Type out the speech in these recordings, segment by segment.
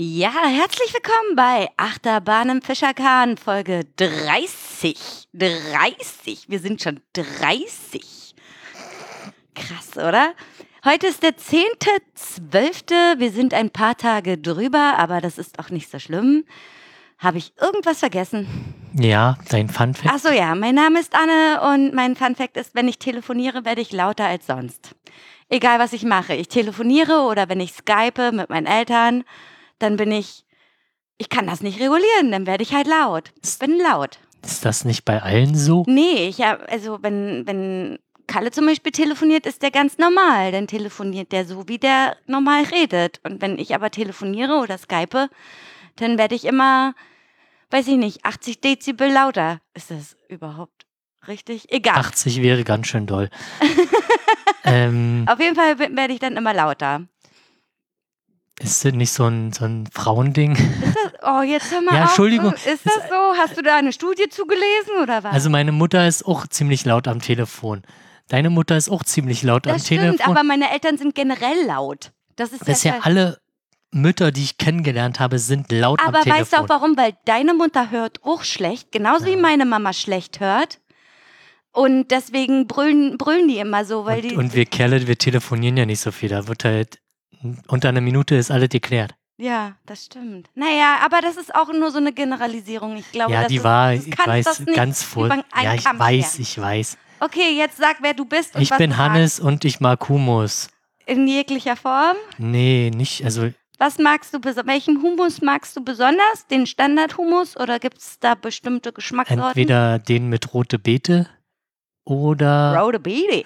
Ja, herzlich willkommen bei Achterbahn im Fischerkahn, Folge 30. 30. Wir sind schon 30. Krass, oder? Heute ist der 10.12. Wir sind ein paar Tage drüber, aber das ist auch nicht so schlimm. Habe ich irgendwas vergessen? Ja, dein Funfact. Achso, ja, mein Name ist Anne und mein Funfact ist, wenn ich telefoniere, werde ich lauter als sonst. Egal, was ich mache. Ich telefoniere oder wenn ich skype mit meinen Eltern, dann bin ich, ich kann das nicht regulieren, dann werde ich halt laut. Ich bin laut. Ist das nicht bei allen so? Nee, ich hab, also wenn, wenn Kalle zum Beispiel telefoniert, ist der ganz normal. Dann telefoniert der so, wie der normal redet. Und wenn ich aber telefoniere oder skype, dann werde ich immer, weiß ich nicht, 80 Dezibel lauter. Ist das überhaupt richtig? Egal. 80 wäre ganz schön doll. ähm, Auf jeden Fall werde ich dann immer lauter. ist das nicht so ein, so ein Frauending? Das, oh, jetzt hör mal Ja, auf. Entschuldigung. Ist das so? Hast du da eine Studie zugelesen oder was? Also meine Mutter ist auch ziemlich laut am Telefon. Deine Mutter ist auch ziemlich laut am das stimmt, Telefon. aber meine Eltern sind generell laut. Das ist das ja, ja alle Mütter, die ich kennengelernt habe, sind laut Aber am Telefon. weißt du auch warum? Weil deine Mutter hört auch schlecht, genauso wie Ja. meine Mama schlecht hört. Und deswegen brüllen, brüllen die immer so, weil und, die. und wir Kerle, wir telefonieren ja nicht so viel. Da wird halt unter einer Minute ist alles geklärt. ja, das stimmt. Naja, aber das ist auch nur so eine Generalisierung. Ich glaube, ja, das die ist, war, das ich weiß, ganz voll. Ja, ich weiß, scheren. ich weiß. Okay, jetzt sag, wer du bist Ich bin. Hannes und ich mag Humus. In jeglicher Form. Nee, nicht, also Was magst du, beso- welchen Humus magst du besonders? Den Standardhumus oder gibt es da bestimmte Geschmackssorten? entweder den mit rote Beete oder Rote Beete.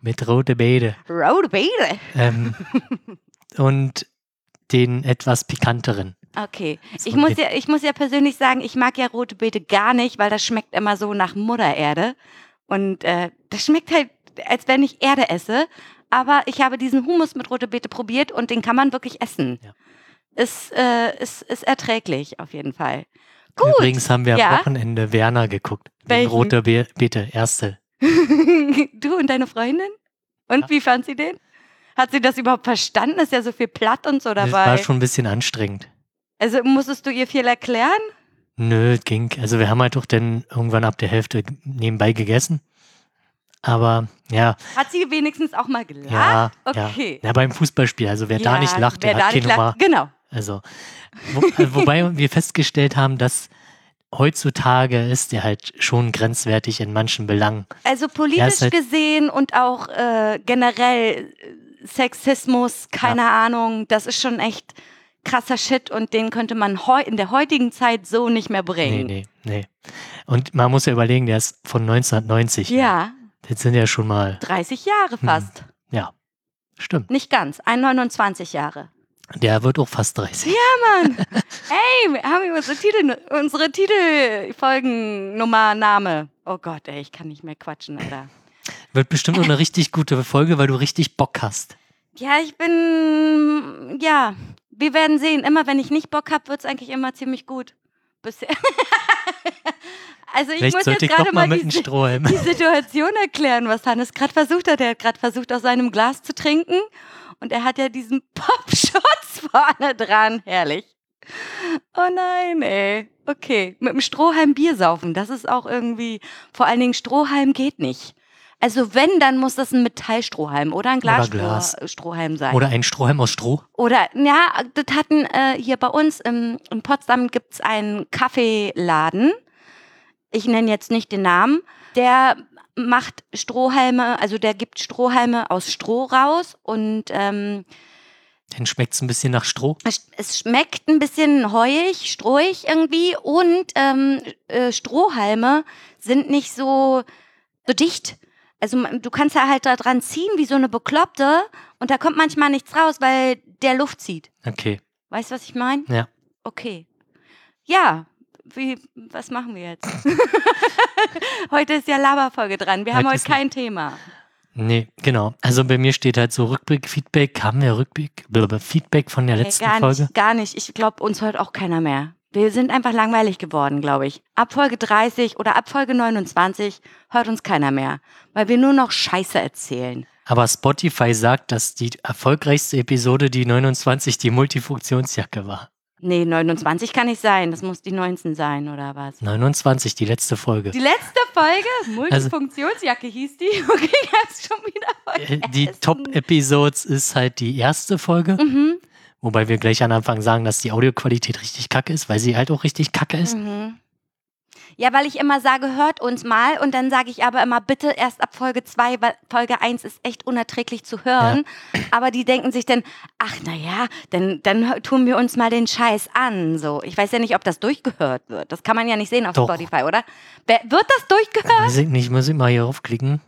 mit rote Beete. Rote Beete. Ähm, und den etwas pikanteren. Okay. So Ich muss, ja, ich muss ja persönlich sagen, ich mag ja rote Beete gar nicht, weil das schmeckt immer so nach Muttererde. Und äh, das schmeckt halt, als wenn ich Erde esse. Aber ich habe diesen Humus mit rote Beete probiert und den kann man wirklich essen. Ja. Ist, äh, ist, ist erträglich auf jeden Fall. Gut. Übrigens haben wir Ja. am Wochenende Werner geguckt. Den Welchen? rote Be Beete, erste. du und deine Freundin? Und Ja. wie fand sie den? Hat sie das überhaupt verstanden? Ist ja so viel platt und so Das dabei. war schon ein bisschen anstrengend. also musstest du ihr viel erklären? Nö, ging. Also wir haben halt doch dann irgendwann ab der Hälfte nebenbei gegessen. Aber ja, Hat sie wenigstens auch mal gelacht? ja, Okay. ja. Ja, beim Fußballspiel, also wer da nicht lacht, der hat keine lacht, Nummer. Genau. Also, wo, äh, wobei wir festgestellt haben, dass heutzutage ist der halt schon grenzwertig in manchen Belangen. Also politisch halt- gesehen und auch äh, generell äh, Sexismus, keine Ahnung, das ist schon echt krasser Shit und den könnte man heu in der heutigen Zeit so nicht mehr Nee, bringen. nee, nee. Und man muss ja überlegen, der ist von 1990. Ja, Jetzt sind ja schon mal, 30 Jahre Hm. fast. ja, stimmt. Nicht ganz, 29 Jahre. Der wird auch fast 30. Mann, ey, wir haben unsere Titel, unsere Titelfolgennummer, Name. Oh Gott, ey, ich kann nicht mehr quatschen, Alter. Wird bestimmt auch eine richtig gute Folge, weil du richtig Bock hast. Ja, ich bin, ja, wir werden sehen. Immer wenn ich nicht Bock habe, wird es eigentlich immer ziemlich gut. Bisher. also ich Vielleicht muss jetzt gerade mal mal die, die Situation erklären, was Hannes gerade versucht hat. Er hat gerade versucht, aus seinem Glas zu trinken und er hat ja diesen Popschutz vorne dran. Herrlich. Oh nein, ey. Okay, mit dem Strohhalm Bier saufen, das ist auch irgendwie, vor allen Dingen Strohhalm geht nicht. Also wenn, dann muss das ein Metallstrohhalm oder ein Glasstrohhalm Glas. Sein. Oder ein Strohhalm aus Stroh. Oder, ja, das hatten äh, hier bei uns im, in Potsdam gibt's einen Kaffeeladen. Ich nenne jetzt nicht den Namen. Der macht Strohhalme, also der gibt Strohhalme aus Stroh raus und ähm, Dann schmeckt es ein bisschen nach Stroh. es, es schmeckt ein bisschen heuig, strohig irgendwie und ähm, äh, Strohhalme sind nicht so, so dicht. Also du kannst ja halt da dran ziehen wie so eine Bekloppte und da kommt manchmal nichts raus, weil der Luft zieht. Okay. Weißt du, was ich meine? Ja. Okay. Ja, wie, was machen wir jetzt? heute ist ja Laberfolge dran. Wir haben Heute heute ist- kein Thema. Nee, genau. Also bei mir steht halt so Rückblick, Feedback, haben wir Rückblick, Feedback von der letzten gar Folge? nicht, gar nicht. Ich glaube, uns hört auch keiner mehr. Wir sind einfach langweilig geworden, glaube ich. Ab Folge 30 oder ab Folge 29 hört uns keiner mehr, weil wir nur noch Scheiße erzählen. Aber Spotify sagt, dass die erfolgreichste Episode die 29 die Multifunktionsjacke war. Nee, 29 kann nicht sein. Das muss die 19 sein, oder was? 29, die letzte Folge. Die letzte Folge? Multifunktionsjacke hieß die? Okay, hab's schon wieder Äh, vergessen. die Top-Episodes ist halt die erste Folge, Mhm. Wobei wir gleich am Anfang sagen, dass die Audioqualität richtig kacke ist, weil sie halt auch richtig kacke ist. Mhm. Ja, weil ich immer sage, hört uns mal und dann sage ich aber immer, bitte erst ab Folge 2, weil Folge 1 ist echt unerträglich zu hören. Aber die denken sich dann, ach naja, dann, dann tun wir uns mal den Scheiß an. So, ich weiß ja nicht, ob das durchgehört wird. Das kann man ja nicht sehen auf Doch. Spotify, oder? Wer- Wird das durchgehört? Weiß ich nicht, muss ich mal hier raufklicken.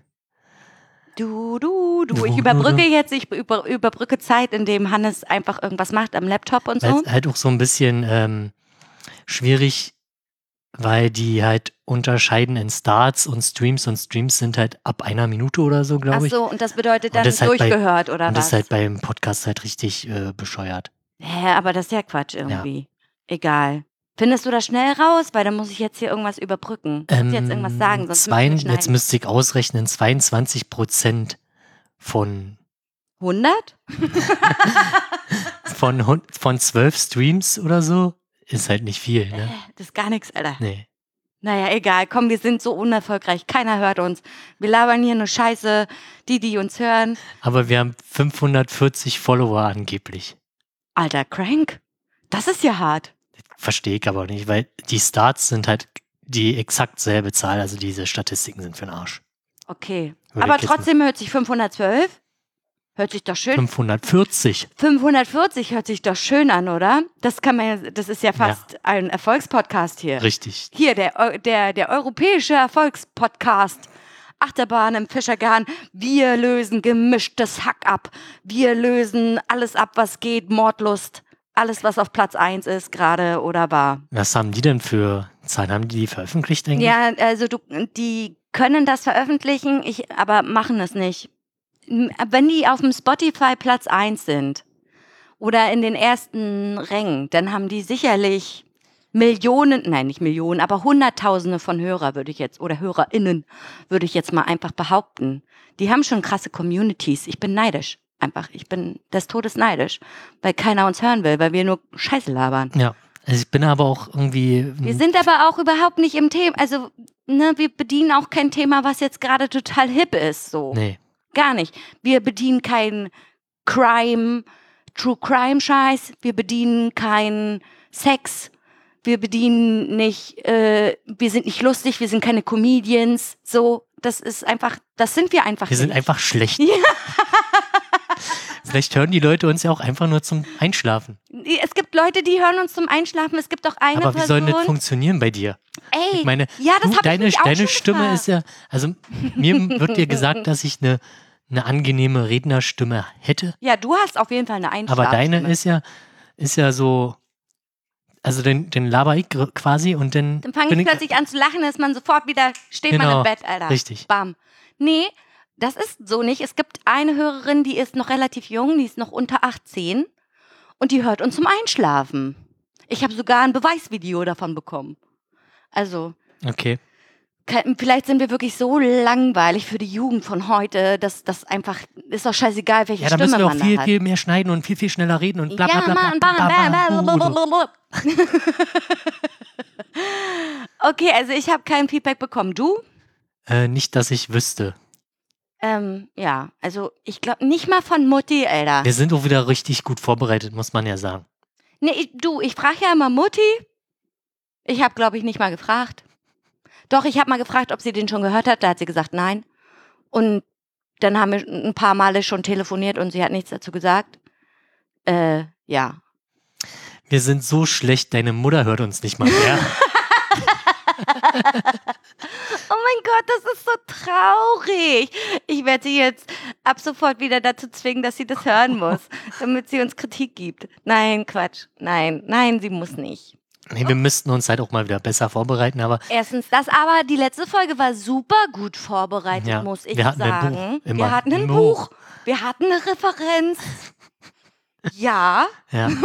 Du, du, du. Ich überbrücke jetzt, ich über, überbrücke Zeit, indem Hannes einfach irgendwas macht am Laptop und so. es halt auch so ein bisschen ähm, schwierig, weil die halt unterscheiden in Starts und Streams und Streams sind halt ab einer Minute oder so, Ach glaube ich. so, und das bedeutet dann das halt bei- durchgehört, oder und was? das ist halt beim Podcast halt richtig äh, bescheuert. Hä, aber das ist ja Quatsch irgendwie. Egal. Findest du das schnell raus? Weil dann muss ich jetzt hier irgendwas überbrücken. Ich muss jetzt irgendwas sagen, sonst zwei, wir jetzt müsste ich ausrechnen, 22 Prozent von, 100? von, von 12 Streams oder so ist halt nicht viel, ne? Das ist gar nichts, Alter. Nee. Naja, egal. Komm, wir sind so unerfolgreich. Keiner hört uns. Wir labern hier nur Scheiße. Die, die uns hören. Aber wir haben 540 Follower angeblich. Alter, crank. Das ist ja hart. Verstehe ich aber nicht, weil die Starts sind halt die exakt selbe Zahl, also diese Statistiken sind für den Arsch. Okay. Würde Aber trotzdem hört sich 512. Hört sich doch schön. 540. 540 hört sich doch schön an, oder? Das kann man ja, das ist ja fast ein Erfolgspodcast hier. Richtig. Hier, der, der, der europäische Erfolgspodcast. Achterbahn im Fischergarten. Wir lösen gemischtes Hack ab. Wir lösen alles ab, was geht. Mordlust. Alles, was auf Platz 1 ist, gerade oder war. Was haben die denn für Zahlen? Haben die die veröffentlicht eigentlich? Ja, also du, die können das veröffentlichen, ich, aber machen es nicht. Wenn die auf dem Spotify Platz 1 sind oder in den ersten Rängen, dann haben die sicherlich Millionen, nein, nicht Millionen, aber Hunderttausende von Hörer würde ich jetzt, oder HörerInnen, würde ich jetzt mal einfach behaupten. Die haben schon krasse Communities. Ich bin neidisch. Einfach, ich bin des Todes neidisch, weil keiner uns hören will, weil wir nur Scheiße labern. Ja. Also ich bin aber auch irgendwie. Wir sind aber auch überhaupt nicht im Thema, also ne, wir bedienen auch kein Thema, was jetzt gerade total hip ist, so. Nee. Gar nicht. Wir bedienen kein Crime, True Crime Scheiß, wir bedienen kein Sex, wir bedienen nicht, äh, wir sind nicht lustig, wir sind keine Comedians, so. Das ist einfach, das sind wir einfach Wir sind nicht. einfach schlecht. Ja. Vielleicht hören die Leute uns ja auch einfach nur zum Einschlafen. Es gibt Leute, die hören uns zum Einschlafen. Es gibt auch eine aber wie soll Person. das funktionieren bei dir? Ey, Ich meine, ja, das du, deine, ich deine Stimme gefragt. ist ja, also mir wird dir gesagt, dass ich eine, eine angenehme Rednerstimme hätte, Ja, du hast auf jeden Fall eine Einschlafstimme. aber deine ist ja, ist ja so, also den, den laber ich quasi und dann, Dann fange ich plötzlich an zu lachen, ist man sofort wieder, steht man Genau, im Bett, Alter. richtig. Bam. Nee, das ist so nicht. Es gibt eine Hörerin, die ist noch relativ jung, die ist noch unter 18 und die hört uns zum Einschlafen. Ich habe sogar ein Beweisvideo davon bekommen. Also, Okay. vielleicht sind wir wirklich so langweilig für die Jugend von heute, dass das einfach, ist doch scheißegal, welche Ja, da Stimme müssen wir auch man viel, da hat. viel mehr schneiden und viel, viel schneller reden und bla bla ja, bla. Mann, bla, bla, bla. Okay, also ich habe kein Feedback bekommen. Du? Äh, nicht, dass ich wüsste. Ähm, ja, also ich glaube nicht mal von Mutti, Alter. Wir sind auch wieder richtig gut vorbereitet, muss man ja sagen. Nee, ich, du, ich frage ja immer Mutti. Ich habe, glaube ich, nicht mal gefragt. Doch, ich habe mal gefragt, ob sie den schon gehört hat. Da hat sie gesagt, nein. Und dann haben wir ein paar Male schon telefoniert und sie hat nichts dazu gesagt. Äh, ja. Wir sind so schlecht, deine Mutter hört uns nicht mal mehr. Oh mein Gott, das ist so traurig. Ich werde sie jetzt ab sofort wieder dazu zwingen, dass sie das hören muss, damit sie uns Kritik gibt. Nein, Quatsch. Nein, nein, sie muss nicht. Nee, wir müssten uns halt auch mal wieder besser vorbereiten, aber Erstens das, aber die letzte Folge war super gut vorbereitet, Ja, muss ich wir hatten ein sagen. Buch, wir hatten ein Ein Buch. Buch. Wir hatten eine Referenz. Ja. ja,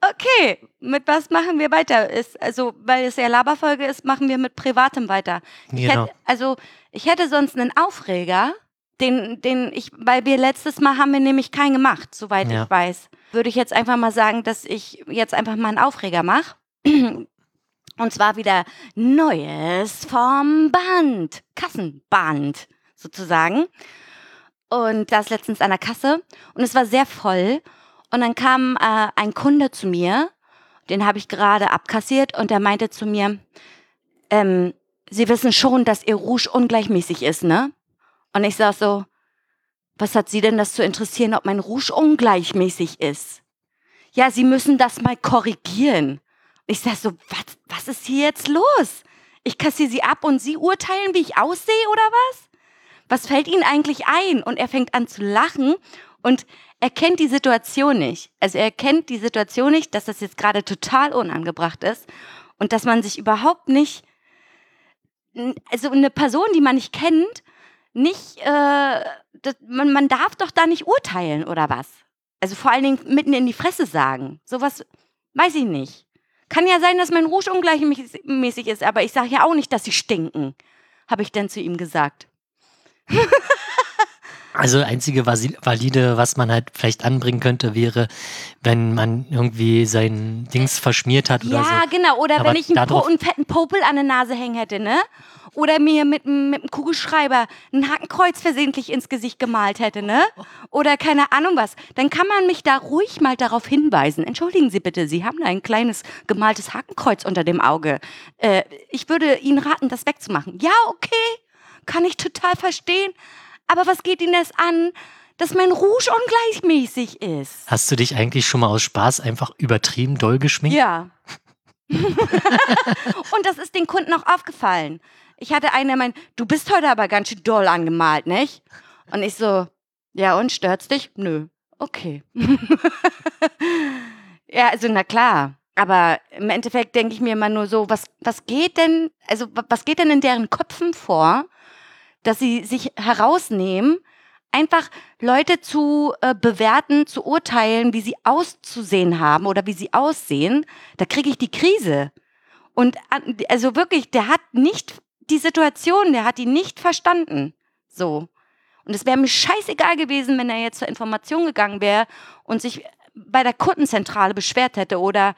Okay, mit was machen wir weiter? Ist, also, weil es ja Laberfolge ist, machen wir mit Privatem weiter. Ich genau. hätte, also, ich hätte sonst einen Aufreger, den, den ich, weil wir letztes Mal haben wir nämlich keinen gemacht, soweit Ja. ich weiß. Würde ich jetzt einfach mal sagen, dass ich jetzt einfach mal einen Aufreger mache. Und zwar wieder Neues vom Band. Kassenband, sozusagen. Und das letztens an der Kasse. Und es war sehr voll. Und dann kam äh, ein Kunde zu mir, den habe ich gerade abkassiert und der meinte zu mir, ähm, Sie wissen schon, dass Ihr Rouge ungleichmäßig ist, ne? Und ich sag so, was hat Sie denn das zu interessieren, ob mein Rouge ungleichmäßig ist? Ja, Sie müssen das mal korrigieren. Ich sag so, was, was ist hier jetzt los? Ich kassiere Sie ab und Sie urteilen, wie ich aussehe oder was? Was fällt Ihnen eigentlich ein? Und er fängt an zu lachen und er kennt die Situation nicht. Also er kennt die Situation nicht, dass das jetzt gerade total unangebracht ist und dass man sich überhaupt nicht, also eine Person, die man nicht kennt, nicht, äh, das, man, man darf doch da nicht urteilen oder was? Also vor allen Dingen mitten in die Fresse sagen. Sowas weiß ich nicht. Kann ja sein, dass mein Rouge ungleichmäßig ist, aber ich sage ja auch nicht, dass sie stinken, habe ich dann zu ihm gesagt. Also einzige valide, was man halt vielleicht anbringen könnte, wäre, wenn man irgendwie sein Dings verschmiert hat oder Ja, so. genau. Oder Aber wenn ich einen, po einen fetten Popel an der Nase hängen hätte, ne? Oder mir mit, mit einem Kugelschreiber ein Hakenkreuz versehentlich ins Gesicht gemalt hätte, ne? Oder keine Ahnung was. Dann kann man mich da ruhig mal darauf hinweisen. Entschuldigen Sie bitte, Sie haben da ein kleines gemaltes Hakenkreuz unter dem Auge. Äh, ich würde Ihnen raten, das wegzumachen. Ja, okay. Kann ich total verstehen. Aber was geht Ihnen das an, dass mein Rouge ungleichmäßig ist? Hast du dich eigentlich schon mal aus Spaß einfach übertrieben doll geschminkt? Ja. und das ist den Kunden auch aufgefallen. Ich hatte einen, der meint, du bist heute aber ganz schön doll angemalt, nicht? Und ich so, ja und, stört's dich? Nö. Okay. ja, also na klar. Aber im Endeffekt denke ich mir immer nur so, was, was geht denn, also wa- was geht denn in deren Köpfen vor, dass sie sich herausnehmen, einfach Leute zu äh, bewerten, zu urteilen, wie sie auszusehen haben oder wie sie aussehen, da kriege ich die Krise. Und also wirklich, der hat nicht die Situation, der hat die nicht verstanden. So. Und es wäre mir scheißegal gewesen, wenn er jetzt zur Information gegangen wäre und sich bei der Kundenzentrale beschwert hätte oder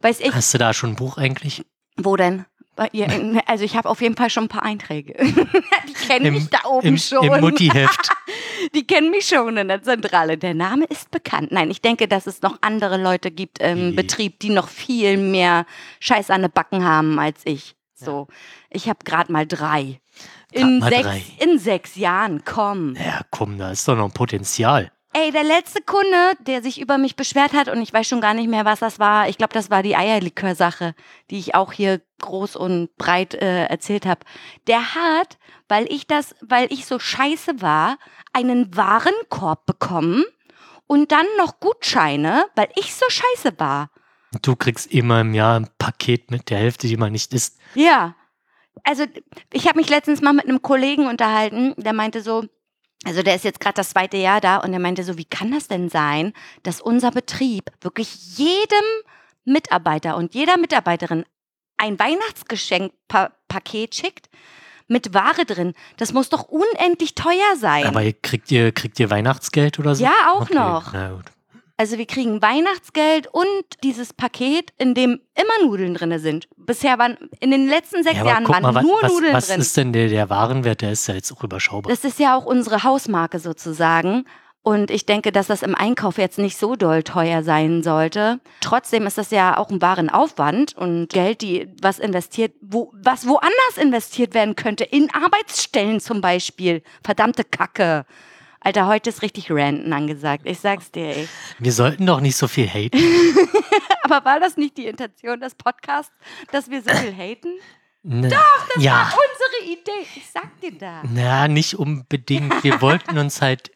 weiß ich, Hast du da schon ein Buch eigentlich? wo denn? Ihr, also ich habe auf jeden Fall schon ein paar Einträge. Die kennen Im- mich da oben Im, schon. im Muttiheft. Die kennen mich schon in der Zentrale. Der Name ist bekannt. Nein, ich denke, dass es noch andere Leute gibt im Die- Betrieb, die noch viel mehr Scheiß an den Backen haben als ich. So, ich habe gerade mal drei. In mal sechs, drei. in sechs Jahren, komm. Ja, komm, da ist doch noch ein Potenzial. Ey, der letzte Kunde, der sich über mich beschwert hat, und ich weiß schon gar nicht mehr, was das war. Ich glaube, das war die Eierlikör-Sache, die ich auch hier groß und breit äh, erzählt habe. Der hat, weil ich das, weil ich so scheiße war, einen Warenkorb bekommen und dann noch Gutscheine, weil ich so scheiße war. Du kriegst immer im Jahr ein Paket mit der Hälfte, die man nicht isst. Ja. Also, ich habe mich letztens mal mit einem Kollegen unterhalten, der meinte so, also der ist jetzt gerade das zweite Jahr da und der meinte so, wie kann das denn sein, dass unser Betrieb wirklich jedem Mitarbeiter und jeder Mitarbeiterin ein Weihnachtsgeschenkpaket schickt mit Ware drin. Das muss doch unendlich teuer sein. Aber kriegt ihr, kriegt ihr Weihnachtsgeld oder so? Ja, auch Okay, noch. Na gut. Also wir kriegen Weihnachtsgeld und dieses Paket, in dem immer Nudeln drin sind. Bisher waren, in den letzten sechs Ja, Jahren waren mal, nur was, Nudeln was drin. ist denn der, der Warenwert? Der ist ja jetzt auch überschaubar. Das ist ja auch unsere Hausmarke sozusagen. Und ich denke, dass das im Einkauf jetzt nicht so doll teuer sein sollte. Trotzdem ist das ja auch ein wahren Aufwand und Geld, die was investiert, wo, was woanders investiert werden könnte, in Arbeitsstellen zum Beispiel. Verdammte Kacke. Alter, heute ist richtig Ranten angesagt. Ich sag's dir, ey. Wir sollten doch nicht so viel haten. Aber war das nicht die Intention des Podcasts, dass wir so viel haten? Ne, Doch, das ja. Unsere Idee. Ich sag dir da. Na, nicht unbedingt. Wir wollten uns halt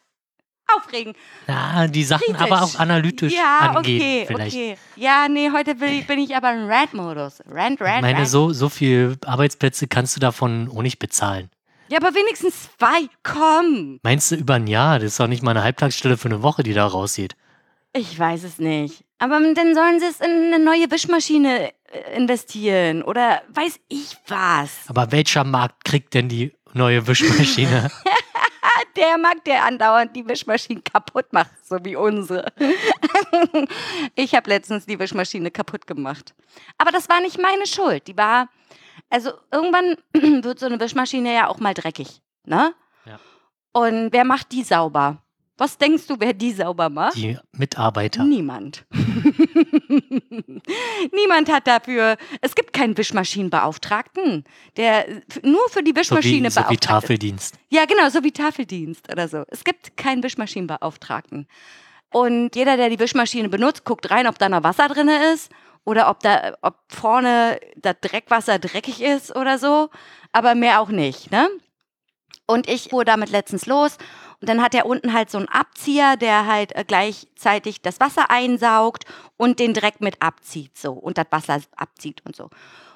aufregen. Ja, die Sachen Kritisch. aber auch analytisch Ja, angehen okay, vielleicht. okay. Ja, nee, heute bin ich aber im Rant-Modus. Rant, Rant, Ich meine, Rant. so, so viel Arbeitsplätze kannst du davon auch nicht bezahlen. Ja, aber wenigstens zwei. Komm. Meinst du über ein Jahr? Das ist doch nicht mal eine Halbtagsstelle für eine Woche, die da rausgeht. Ich weiß es nicht. Aber dann sollen sie es in eine neue Wischmaschine äh, investieren oder weiß ich was. Aber welcher Markt kriegt denn die neue Wischmaschine? Der mag, der andauernd die Wischmaschinen kaputt macht, so wie unsere. ich habe letztens die Wischmaschine kaputt gemacht. Aber das war nicht meine Schuld. Die war, also irgendwann wird so eine Wischmaschine ja auch mal dreckig, ne? Ja. Und wer macht die sauber? Was denkst du, wer die sauber macht? Die Mitarbeiter. Niemand. Niemand hat dafür. Es gibt keinen Wischmaschinenbeauftragten, der nur für die So wie, Wischmaschine so wie beauftragt ist. Tafeldienst. Ja, genau, so wie Tafeldienst oder so. Es gibt keinen Wischmaschinenbeauftragten. Und jeder, der die Wischmaschine benutzt, guckt rein, ob da noch Wasser drin ist oder ob da, ob vorne das Dreckwasser dreckig ist oder so. Aber mehr auch nicht, ne? Und ich fuhr damit letztens los und dann hat er unten halt so einen Abzieher, der halt äh, gleichzeitig das Wasser einsaugt und den Dreck mit abzieht so und das Wasser abzieht und so.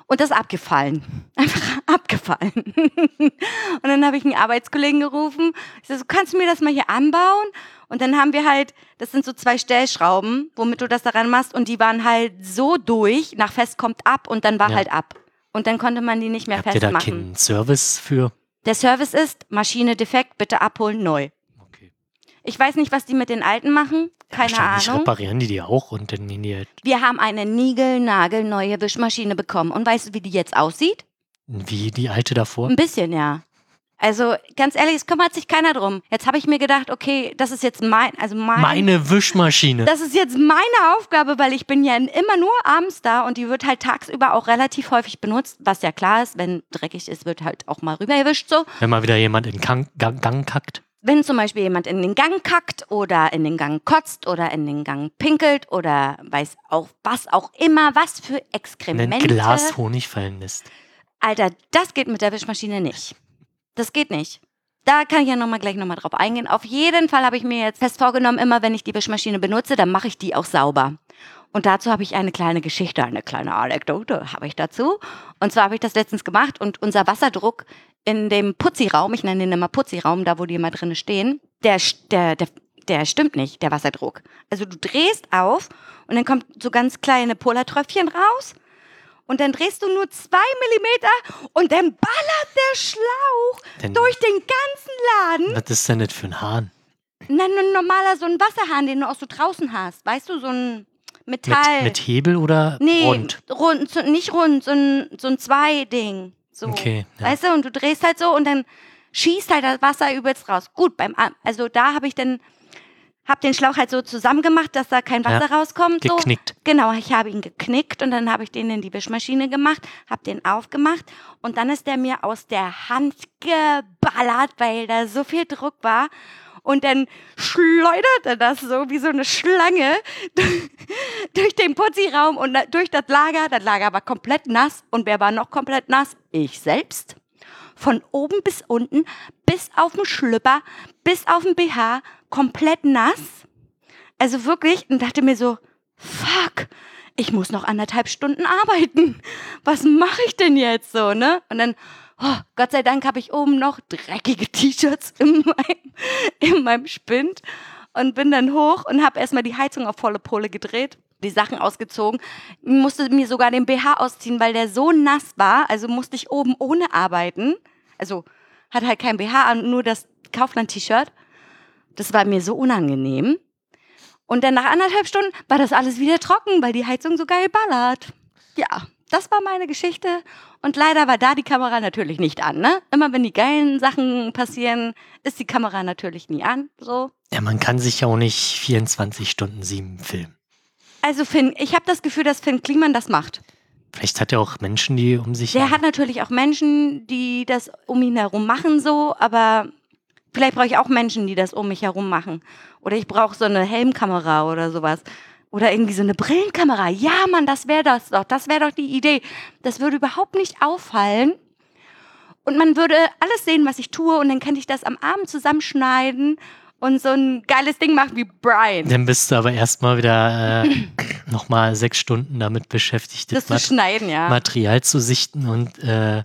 Und das ist abgefallen. Einfach abgefallen. und dann habe ich einen Arbeitskollegen gerufen. Ich so, kannst du mir das mal hier anbauen? Und dann haben wir halt, das sind so zwei Stellschrauben, womit du das daran machst. Und die waren halt so durch, nach fest kommt ab und dann war Ja. halt ab. Und dann konnte man die nicht mehr Habt ihr da festmachen. keinen Service für? Der Service ist, Maschine defekt, bitte abholen, neu. Ich weiß nicht, was die mit den alten machen. Keine Wahrscheinlich Ahnung. reparieren die die auch und dann die halt, Wir haben eine niegelnagelneue Wischmaschine bekommen. Und weißt du, wie die jetzt aussieht? wie die alte davor. Ein bisschen, ja. Also ganz ehrlich, es kümmert sich keiner drum. Jetzt habe ich mir gedacht, okay, das ist jetzt mein, also mein, Meine Wischmaschine. das ist jetzt meine Aufgabe, weil ich bin ja immer nur abends da und die wird halt tagsüber auch relativ häufig benutzt, was ja klar ist, wenn dreckig ist, wird halt auch mal rübergewischt so. Wenn mal wieder jemand in den Gang, Gang, Gang kackt. Wenn zum Beispiel jemand in den Gang kackt oder in den Gang kotzt oder in den Gang pinkelt oder weiß auch was auch immer, was für In ein Exkremente. Glas Honig fallen lässt. Alter, das geht mit der Wischmaschine nicht. Das geht nicht. Da kann ich ja noch mal gleich nochmal drauf eingehen. Auf jeden Fall habe ich mir jetzt fest vorgenommen, immer wenn ich die Wischmaschine benutze, dann mache ich die auch sauber. Und dazu habe ich eine kleine Geschichte, eine kleine Anekdote habe ich dazu. Und zwar habe ich das letztens gemacht und unser Wasserdruck in dem Putziraum, ich nenne den immer Putziraum, da wo die immer drinne stehen, der, der, der, der stimmt nicht, der Wasserdruck. Also du drehst auf und dann kommt so ganz kleine Polartröpfchen raus und dann drehst du nur zwei Millimeter und dann ballert der Schlauch Denn durch den ganzen Laden. was ist denn das für ein Hahn? Na, ein normaler, so ein Wasserhahn, den du auch so draußen hast. Weißt du, so ein Metall. mit Hebel oder nee, rund? rund so, nicht rund, so ein, so ein Zwei-Ding. So. Okay, ja. Weißt du, und du drehst halt so und dann schießt halt das Wasser übelst raus. Gut, beim, also da habe ich dann, hab den Schlauch halt so zusammengemacht, dass da kein Wasser rauskommt. So. Geknickt. Genau, ich habe ihn geknickt und dann habe ich den in die Wischmaschine gemacht, habe den aufgemacht und dann ist der mir aus der Hand geballert, weil da so viel Druck war. Und dann schleuderte das so wie so eine Schlange durch den Putziraum und durch das Lager. Das Lager war komplett nass. Und wer war noch komplett nass? Ich selbst. Von oben bis unten, bis auf den Schlüpper, bis auf den BH, komplett nass. Also wirklich, und dachte mir so, fuck, ich muss noch anderthalb Stunden arbeiten. Was mache ich denn jetzt so, ne? Und dann, oh, Gott sei Dank habe ich oben noch dreckige T-Shirts in meinem, in meinem Spind und bin dann hoch und habe erstmal die Heizung auf volle Pole gedreht, die Sachen ausgezogen, musste mir sogar den BH ausziehen, weil der so nass war, also musste ich oben ohne arbeiten. Also hat halt kein BH an, nur das Kaufland-T-Shirt. Das war mir so unangenehm. Und dann nach anderthalb Stunden war das alles wieder trocken, weil die Heizung so geil ballert. Ja, das war meine Geschichte. Und leider war da die Kamera natürlich nicht an, ne? Immer wenn die geilen Sachen passieren, ist die Kamera natürlich nie an, so. Ja, man kann sich ja auch nicht 24 Stunden sieben filmen. Also Finn, ich habe das Gefühl, dass Finn Kliman das macht. Vielleicht hat er auch Menschen, die um sich Der hat natürlich auch Menschen, die das um ihn herum machen, so, aber vielleicht brauche ich auch Menschen, die das um mich herum machen. Oder ich brauche so eine Helmkamera oder sowas. Oder irgendwie so eine Brillenkamera. Ja, Mann, das wäre das doch. Das wäre doch die Idee. Das würde überhaupt nicht auffallen. Und man würde alles sehen, was ich tue. Und dann könnte ich das am Abend zusammenschneiden und so ein geiles Ding machen wie Brian. Dann bist du aber erstmal wieder äh, nochmal sechs Stunden damit beschäftigt, Das das zu Mat schneiden, ja. Material zu sichten und äh,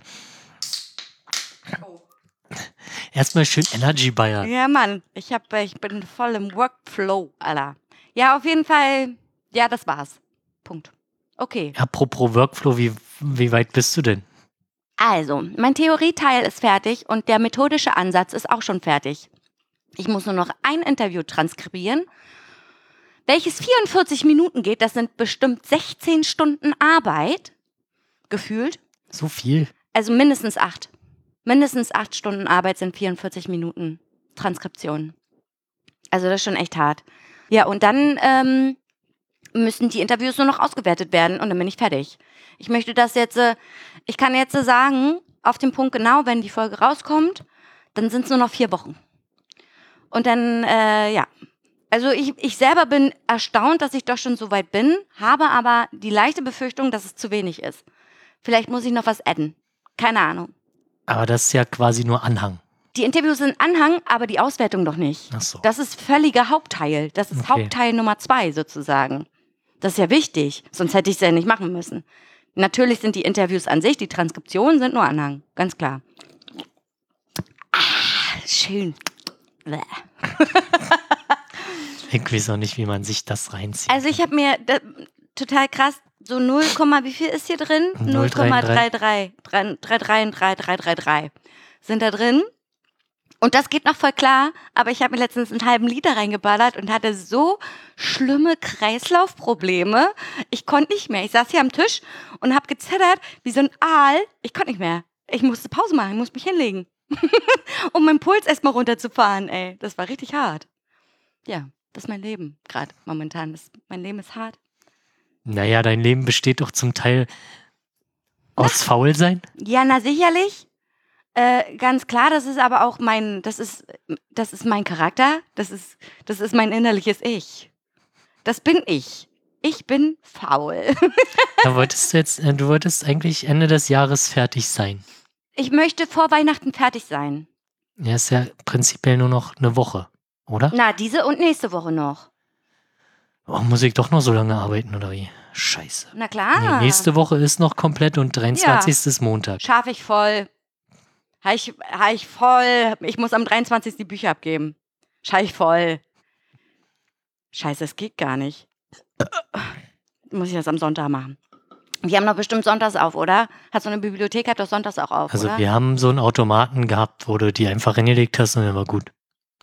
erstmal schön Energy Bayer. Ja, Mann, ich, hab, ich bin voll im Workflow, Alter. Ja, auf jeden Fall, ja, das war's. Punkt. Okay. Apropos Workflow, wie, wie weit bist du denn? Also, mein Theorieteil ist fertig und der methodische Ansatz ist auch schon fertig. Ich muss nur noch ein Interview transkribieren, welches 44 Minuten geht. Das sind bestimmt 16 Stunden Arbeit, gefühlt. So viel? Also mindestens acht. Mindestens acht Stunden Arbeit sind 44 Minuten Transkription. Also das ist schon echt hart. Ja, und dann ähm, müssen die Interviews nur noch ausgewertet werden und dann bin ich fertig. Ich möchte das jetzt, äh, ich kann jetzt äh, sagen, auf den Punkt genau, wenn die Folge rauskommt, dann sind es nur noch vier Wochen. Und dann, äh, ja. Also ich, ich selber bin erstaunt, dass ich doch schon so weit bin, habe aber die leichte Befürchtung, dass es zu wenig ist. Vielleicht muss ich noch was adden. Keine Ahnung. Aber das ist ja quasi nur Anhang. Die Interviews sind Anhang, aber die Auswertung noch nicht. Ach so. Das ist völliger Hauptteil. Das ist Okay. Hauptteil Nummer zwei sozusagen. Das ist ja wichtig, sonst hätte ich es ja nicht machen müssen. Natürlich sind die Interviews an sich, die Transkriptionen sind nur Anhang, ganz klar. Ah, schön. Ich weiß auch nicht, wie man sich das reinzieht. Also ich habe mir da, total krass so 0, wie viel ist hier drin? 0,33 333 sind da drin. Und das geht noch voll klar, aber ich habe mir letztens einen halben Liter reingeballert und hatte so schlimme Kreislaufprobleme. Ich konnte nicht mehr. Ich saß hier am Tisch und habe gezittert wie so ein Aal. Ich konnte nicht mehr. Ich musste Pause machen, ich musste mich hinlegen. um meinen Puls erstmal runterzufahren, ey. Das war richtig hart. Ja, das ist mein Leben gerade momentan. Das, mein Leben ist hart. naja, dein Leben besteht doch zum Teil aus Faulsein. Ja, na sicherlich. Äh, ganz klar, das ist aber auch mein, das ist, das ist mein Charakter, das ist, das ist mein innerliches Ich. Das bin ich. Ich bin faul. Da wolltest du jetzt, äh, du wolltest eigentlich Ende des Jahres fertig sein. Ich möchte vor Weihnachten fertig sein. Ja, ist ja prinzipiell nur noch eine Woche, oder? Na, diese und nächste Woche noch. Oh, muss ich doch noch so lange arbeiten, oder wie? Scheiße. Na klar. Nee, nächste Woche ist noch komplett und 23. ist Montag. Schaffe ich voll. Habe ich, hab ich voll. Ich muss am 23. die Bücher abgeben. Schaffe ich voll. Scheiße, es geht gar nicht. Muss ich das am Sonntag machen. Die haben doch bestimmt sonntags auf, oder? Hat so eine Bibliothek, hat doch sonntags auch auf, Also oder? wir haben so einen Automaten gehabt, wo du die einfach hingelegt hast und dann war gut.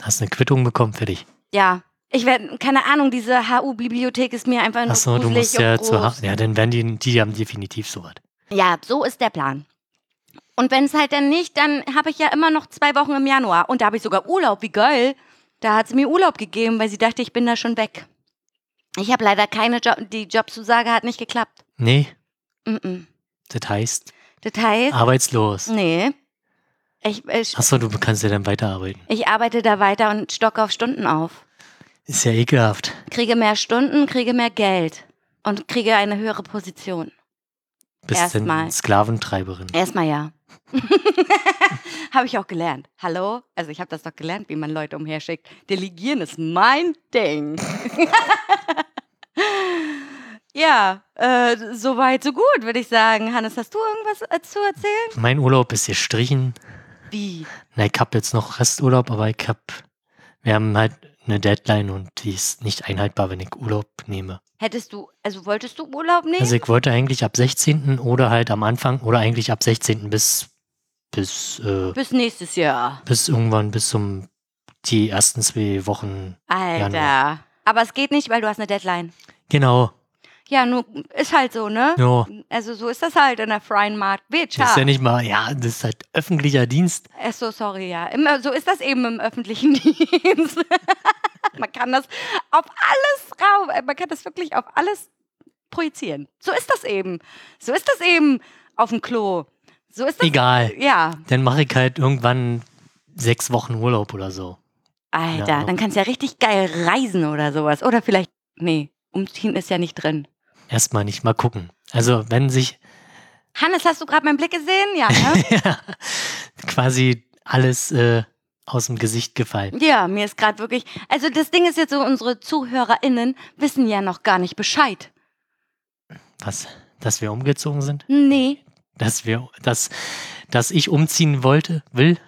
Hast eine Quittung bekommen für dich. Ja. Ich werde, keine Ahnung, diese HU-Bibliothek ist mir einfach nur Achso, du musst ja zu groß. Ha- Ja, dann werden die, die haben definitiv sowas. Ja, so ist der Plan. Und wenn es halt dann nicht, dann habe ich ja immer noch zwei Wochen im Januar. Und da habe ich sogar Urlaub, wie geil. Da hat sie mir Urlaub gegeben, weil sie dachte, ich bin da schon weg. Ich habe leider keine Job, die Jobzusage hat nicht geklappt. Nee, Mm -mm. das heißt Das heißt, arbeitslos. nee. Ich, ich, Achso, du kannst ja dann weiterarbeiten. ich arbeite da weiter und stocke auf Stunden auf. Ist ja ekelhaft. Kriege mehr Stunden, kriege mehr Geld und kriege eine höhere Position. Bist Erstmal. Sklaventreiberin. Erstmal ja. habe ich auch gelernt. Hallo? Also ich habe das doch gelernt, wie man Leute umherschickt. Delegieren ist mein Ding. ja, äh, so weit, so gut, würde ich sagen. Hannes, hast du irgendwas äh, zu erzählen? Mein Urlaub ist gestrichen. Wie? Na, ich habe jetzt noch Resturlaub, aber ich hab, wir haben halt eine Deadline und die ist nicht einhaltbar, wenn ich Urlaub nehme. Hättest du, also wolltest du Urlaub nehmen? Also ich wollte eigentlich ab 16. oder halt am Anfang oder eigentlich ab 16. bis bis äh, Bis nächstes Jahr. bis irgendwann bis zum die ersten zwei Wochen. Alter. Januar. Aber es geht nicht, weil du hast eine Deadline. Genau. Ja, nur ist halt so, ne? Ja. Also so ist das halt in der freien Marktwirtschaft. Das ist ja nicht mal, ja, das ist halt öffentlicher Dienst. Ach so, sorry, ja. Immer, so ist das eben im öffentlichen Dienst. man kann das auf alles rauf, äh, man kann das wirklich auf alles projizieren. So ist das eben. So ist das eben auf dem Klo. So ist das. Egal. Ja, Dann mache ich halt irgendwann sechs Wochen Urlaub oder so. Alter, Ja. dann kannst du ja richtig geil reisen oder sowas. Oder vielleicht, nee, umziehen ist ja nicht drin. Erstmal nicht mal gucken. Also wenn sich Hannes, hast du gerade meinen Blick gesehen? Ja, ne? quasi alles äh, aus dem Gesicht gefallen. Ja, mir ist gerade wirklich. Also das Ding ist jetzt so, unsere ZuhörerInnen wissen ja noch gar nicht Bescheid. Was? Dass wir umgezogen sind? Nee. Dass wir, dass, dass ich umziehen wollte, will?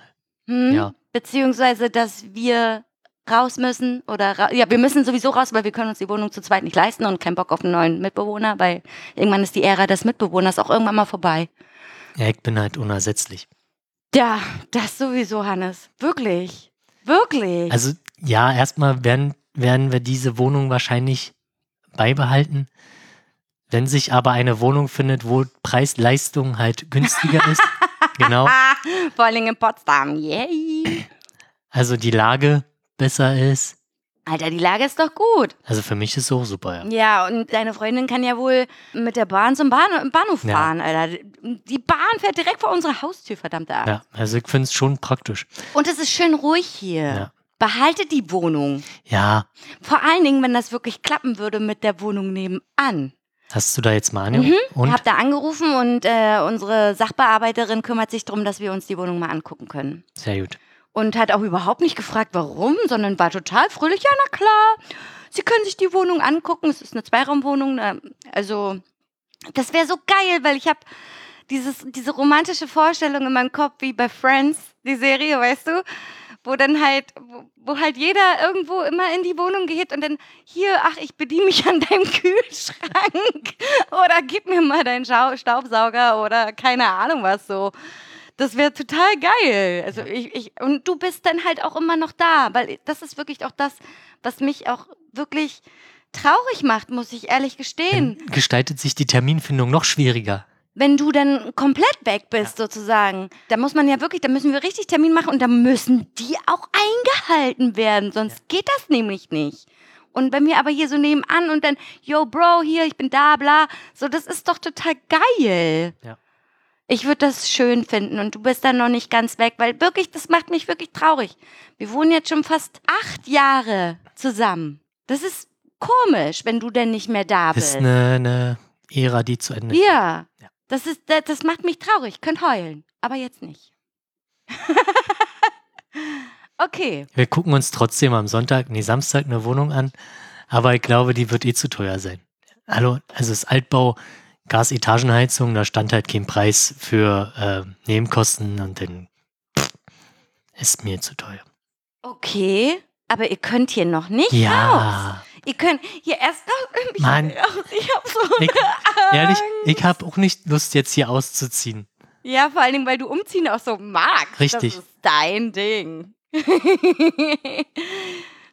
Hm? Ja. Beziehungsweise, dass wir raus müssen oder ra ja, wir müssen sowieso raus, weil wir können uns die Wohnung zu zweit nicht leisten und keinen Bock auf einen neuen Mitbewohner, weil irgendwann ist die Ära des Mitbewohners auch irgendwann mal vorbei. Ja, ich bin halt unersetzlich. Ja, das sowieso, Hannes. Wirklich. Wirklich. Also ja, erstmal werden, werden wir diese Wohnung wahrscheinlich beibehalten. Wenn sich aber eine Wohnung findet, wo Preis-Leistung halt günstiger ist, genau, Vor allem in Potsdam. Yay. also die Lage besser ist, Alter, die Lage ist doch gut. also für mich ist es auch super, ja. Ja, und deine Freundin kann ja wohl mit der Bahn zum Bahn Bahnhof Ja. fahren, Alter. Die Bahn fährt direkt vor unserer Haustür, verdammte Axt. Ja, also ich finde es schon praktisch. Und es ist schön ruhig hier. Ja. Behaltet die Wohnung. Ja, Vor allen Dingen, wenn das wirklich klappen würde mit der Wohnung nebenan. hast du da jetzt mal angerufen? Ich Und? habe da angerufen und äh, unsere Sachbearbeiterin kümmert sich darum, dass wir uns die Wohnung mal angucken können. Sehr gut. Und hat auch überhaupt nicht gefragt, warum, sondern war total fröhlich. Ja, na klar, Sie können sich die Wohnung angucken. Es ist eine Zweiraumwohnung. ne? Also, das wäre so geil, weil ich habe dieses, diese romantische Vorstellung in meinem Kopf, wie bei Friends, die Serie, weißt du? Wo dann halt, wo, wo halt jeder irgendwo immer in die Wohnung geht und dann, hier, ach, ich bediene mich an deinem Kühlschrank. Oder gib mir mal deinen Staubsauger oder keine Ahnung was so. Das wäre total geil. Also ich, ich, und du bist dann halt auch immer noch da, weil das ist wirklich auch das, was mich auch wirklich traurig macht, muss ich ehrlich gestehen. Dann gestaltet sich die Terminfindung noch schwieriger. Wenn du dann komplett weg bist, sozusagen, da muss man ja wirklich, da müssen wir richtig Termin machen und da müssen die auch eingehalten werden, sonst geht das nämlich nicht. Und wenn wir aber hier so nebenan und dann, yo, Bro, hier, ich bin da, bla, so, das ist doch total geil. Ja. Ich würde das schön finden und du bist dann noch nicht ganz weg, weil wirklich, das macht mich wirklich traurig. Wir wohnen jetzt schon fast acht Jahre zusammen. Das ist komisch, wenn du denn nicht mehr da Das ist bist. eine, eine Ära, die zu Ende ist. Ja. Ja. Das, ist, das, das macht mich traurig. Ich könnte heulen. Aber jetzt nicht. okay. Wir gucken uns trotzdem am Sonntag, nee, Samstag eine Wohnung an, aber ich glaube, die wird eh zu teuer sein. Hallo, also das Altbau, Gasetagenheizung, da stand halt kein Preis für äh, Nebenkosten und dann pff, ist mir zu teuer. Okay. Aber ihr könnt hier noch nicht raus. Ja, Ihr könnt hier erst noch. Ich, Mann. Ich hab so. ich, eine ehrlich, Angst. ich habe auch nicht Lust, jetzt hier auszuziehen. Ja, vor allen Dingen, weil du umziehen auch so magst. Richtig. Das ist dein Ding.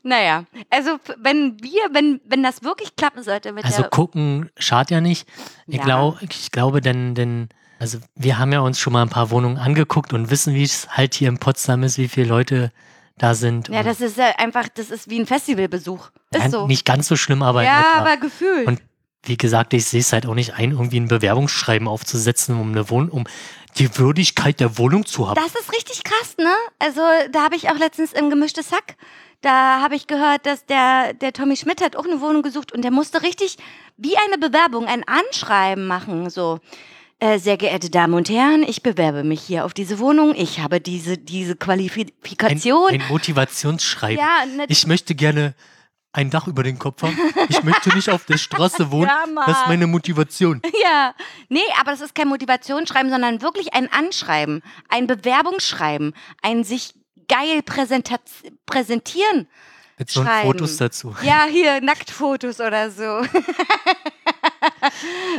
naja, also wenn wir, wenn, wenn das wirklich klappen sollte mit Also der. gucken schadet ja nicht. Ich, Ja. glaub, ich glaube, denn, denn, also wir haben ja uns schon mal ein paar Wohnungen angeguckt und wissen, wie es halt hier in Potsdam ist, wie viele Leute da sind. Ja, das ist ja einfach, das ist wie ein Festivalbesuch. Ist ja, so. nicht ganz so schlimm, aber ja, aber gefühlt. Und wie gesagt, ich sehe es halt auch nicht ein, irgendwie ein Bewerbungsschreiben aufzusetzen, um eine Wohnung, um die Würdigkeit der Wohnung zu haben. Das ist richtig krass, ne? Also, da habe ich auch letztens im gemischtes Sack, da habe ich gehört, dass der, der Tommy Schmidt hat auch eine Wohnung gesucht und der musste richtig wie eine Bewerbung, ein Anschreiben machen, so. Äh, sehr geehrte Damen und Herren, ich bewerbe mich hier auf diese Wohnung. Ich habe diese, diese ein, Qualifikation. ein Motivationsschreiben. ja, ne, Ich möchte gerne ein Dach über den Kopf haben. Ich möchte nicht auf der Straße wohnen. Ja, das ist meine Motivation. Ja, nee, aber das ist kein Motivationsschreiben, sondern wirklich ein Anschreiben, ein Bewerbungsschreiben, ein sich geil präsentieren. Mit so. Fotos dazu. Ja, hier Nacktfotos oder so.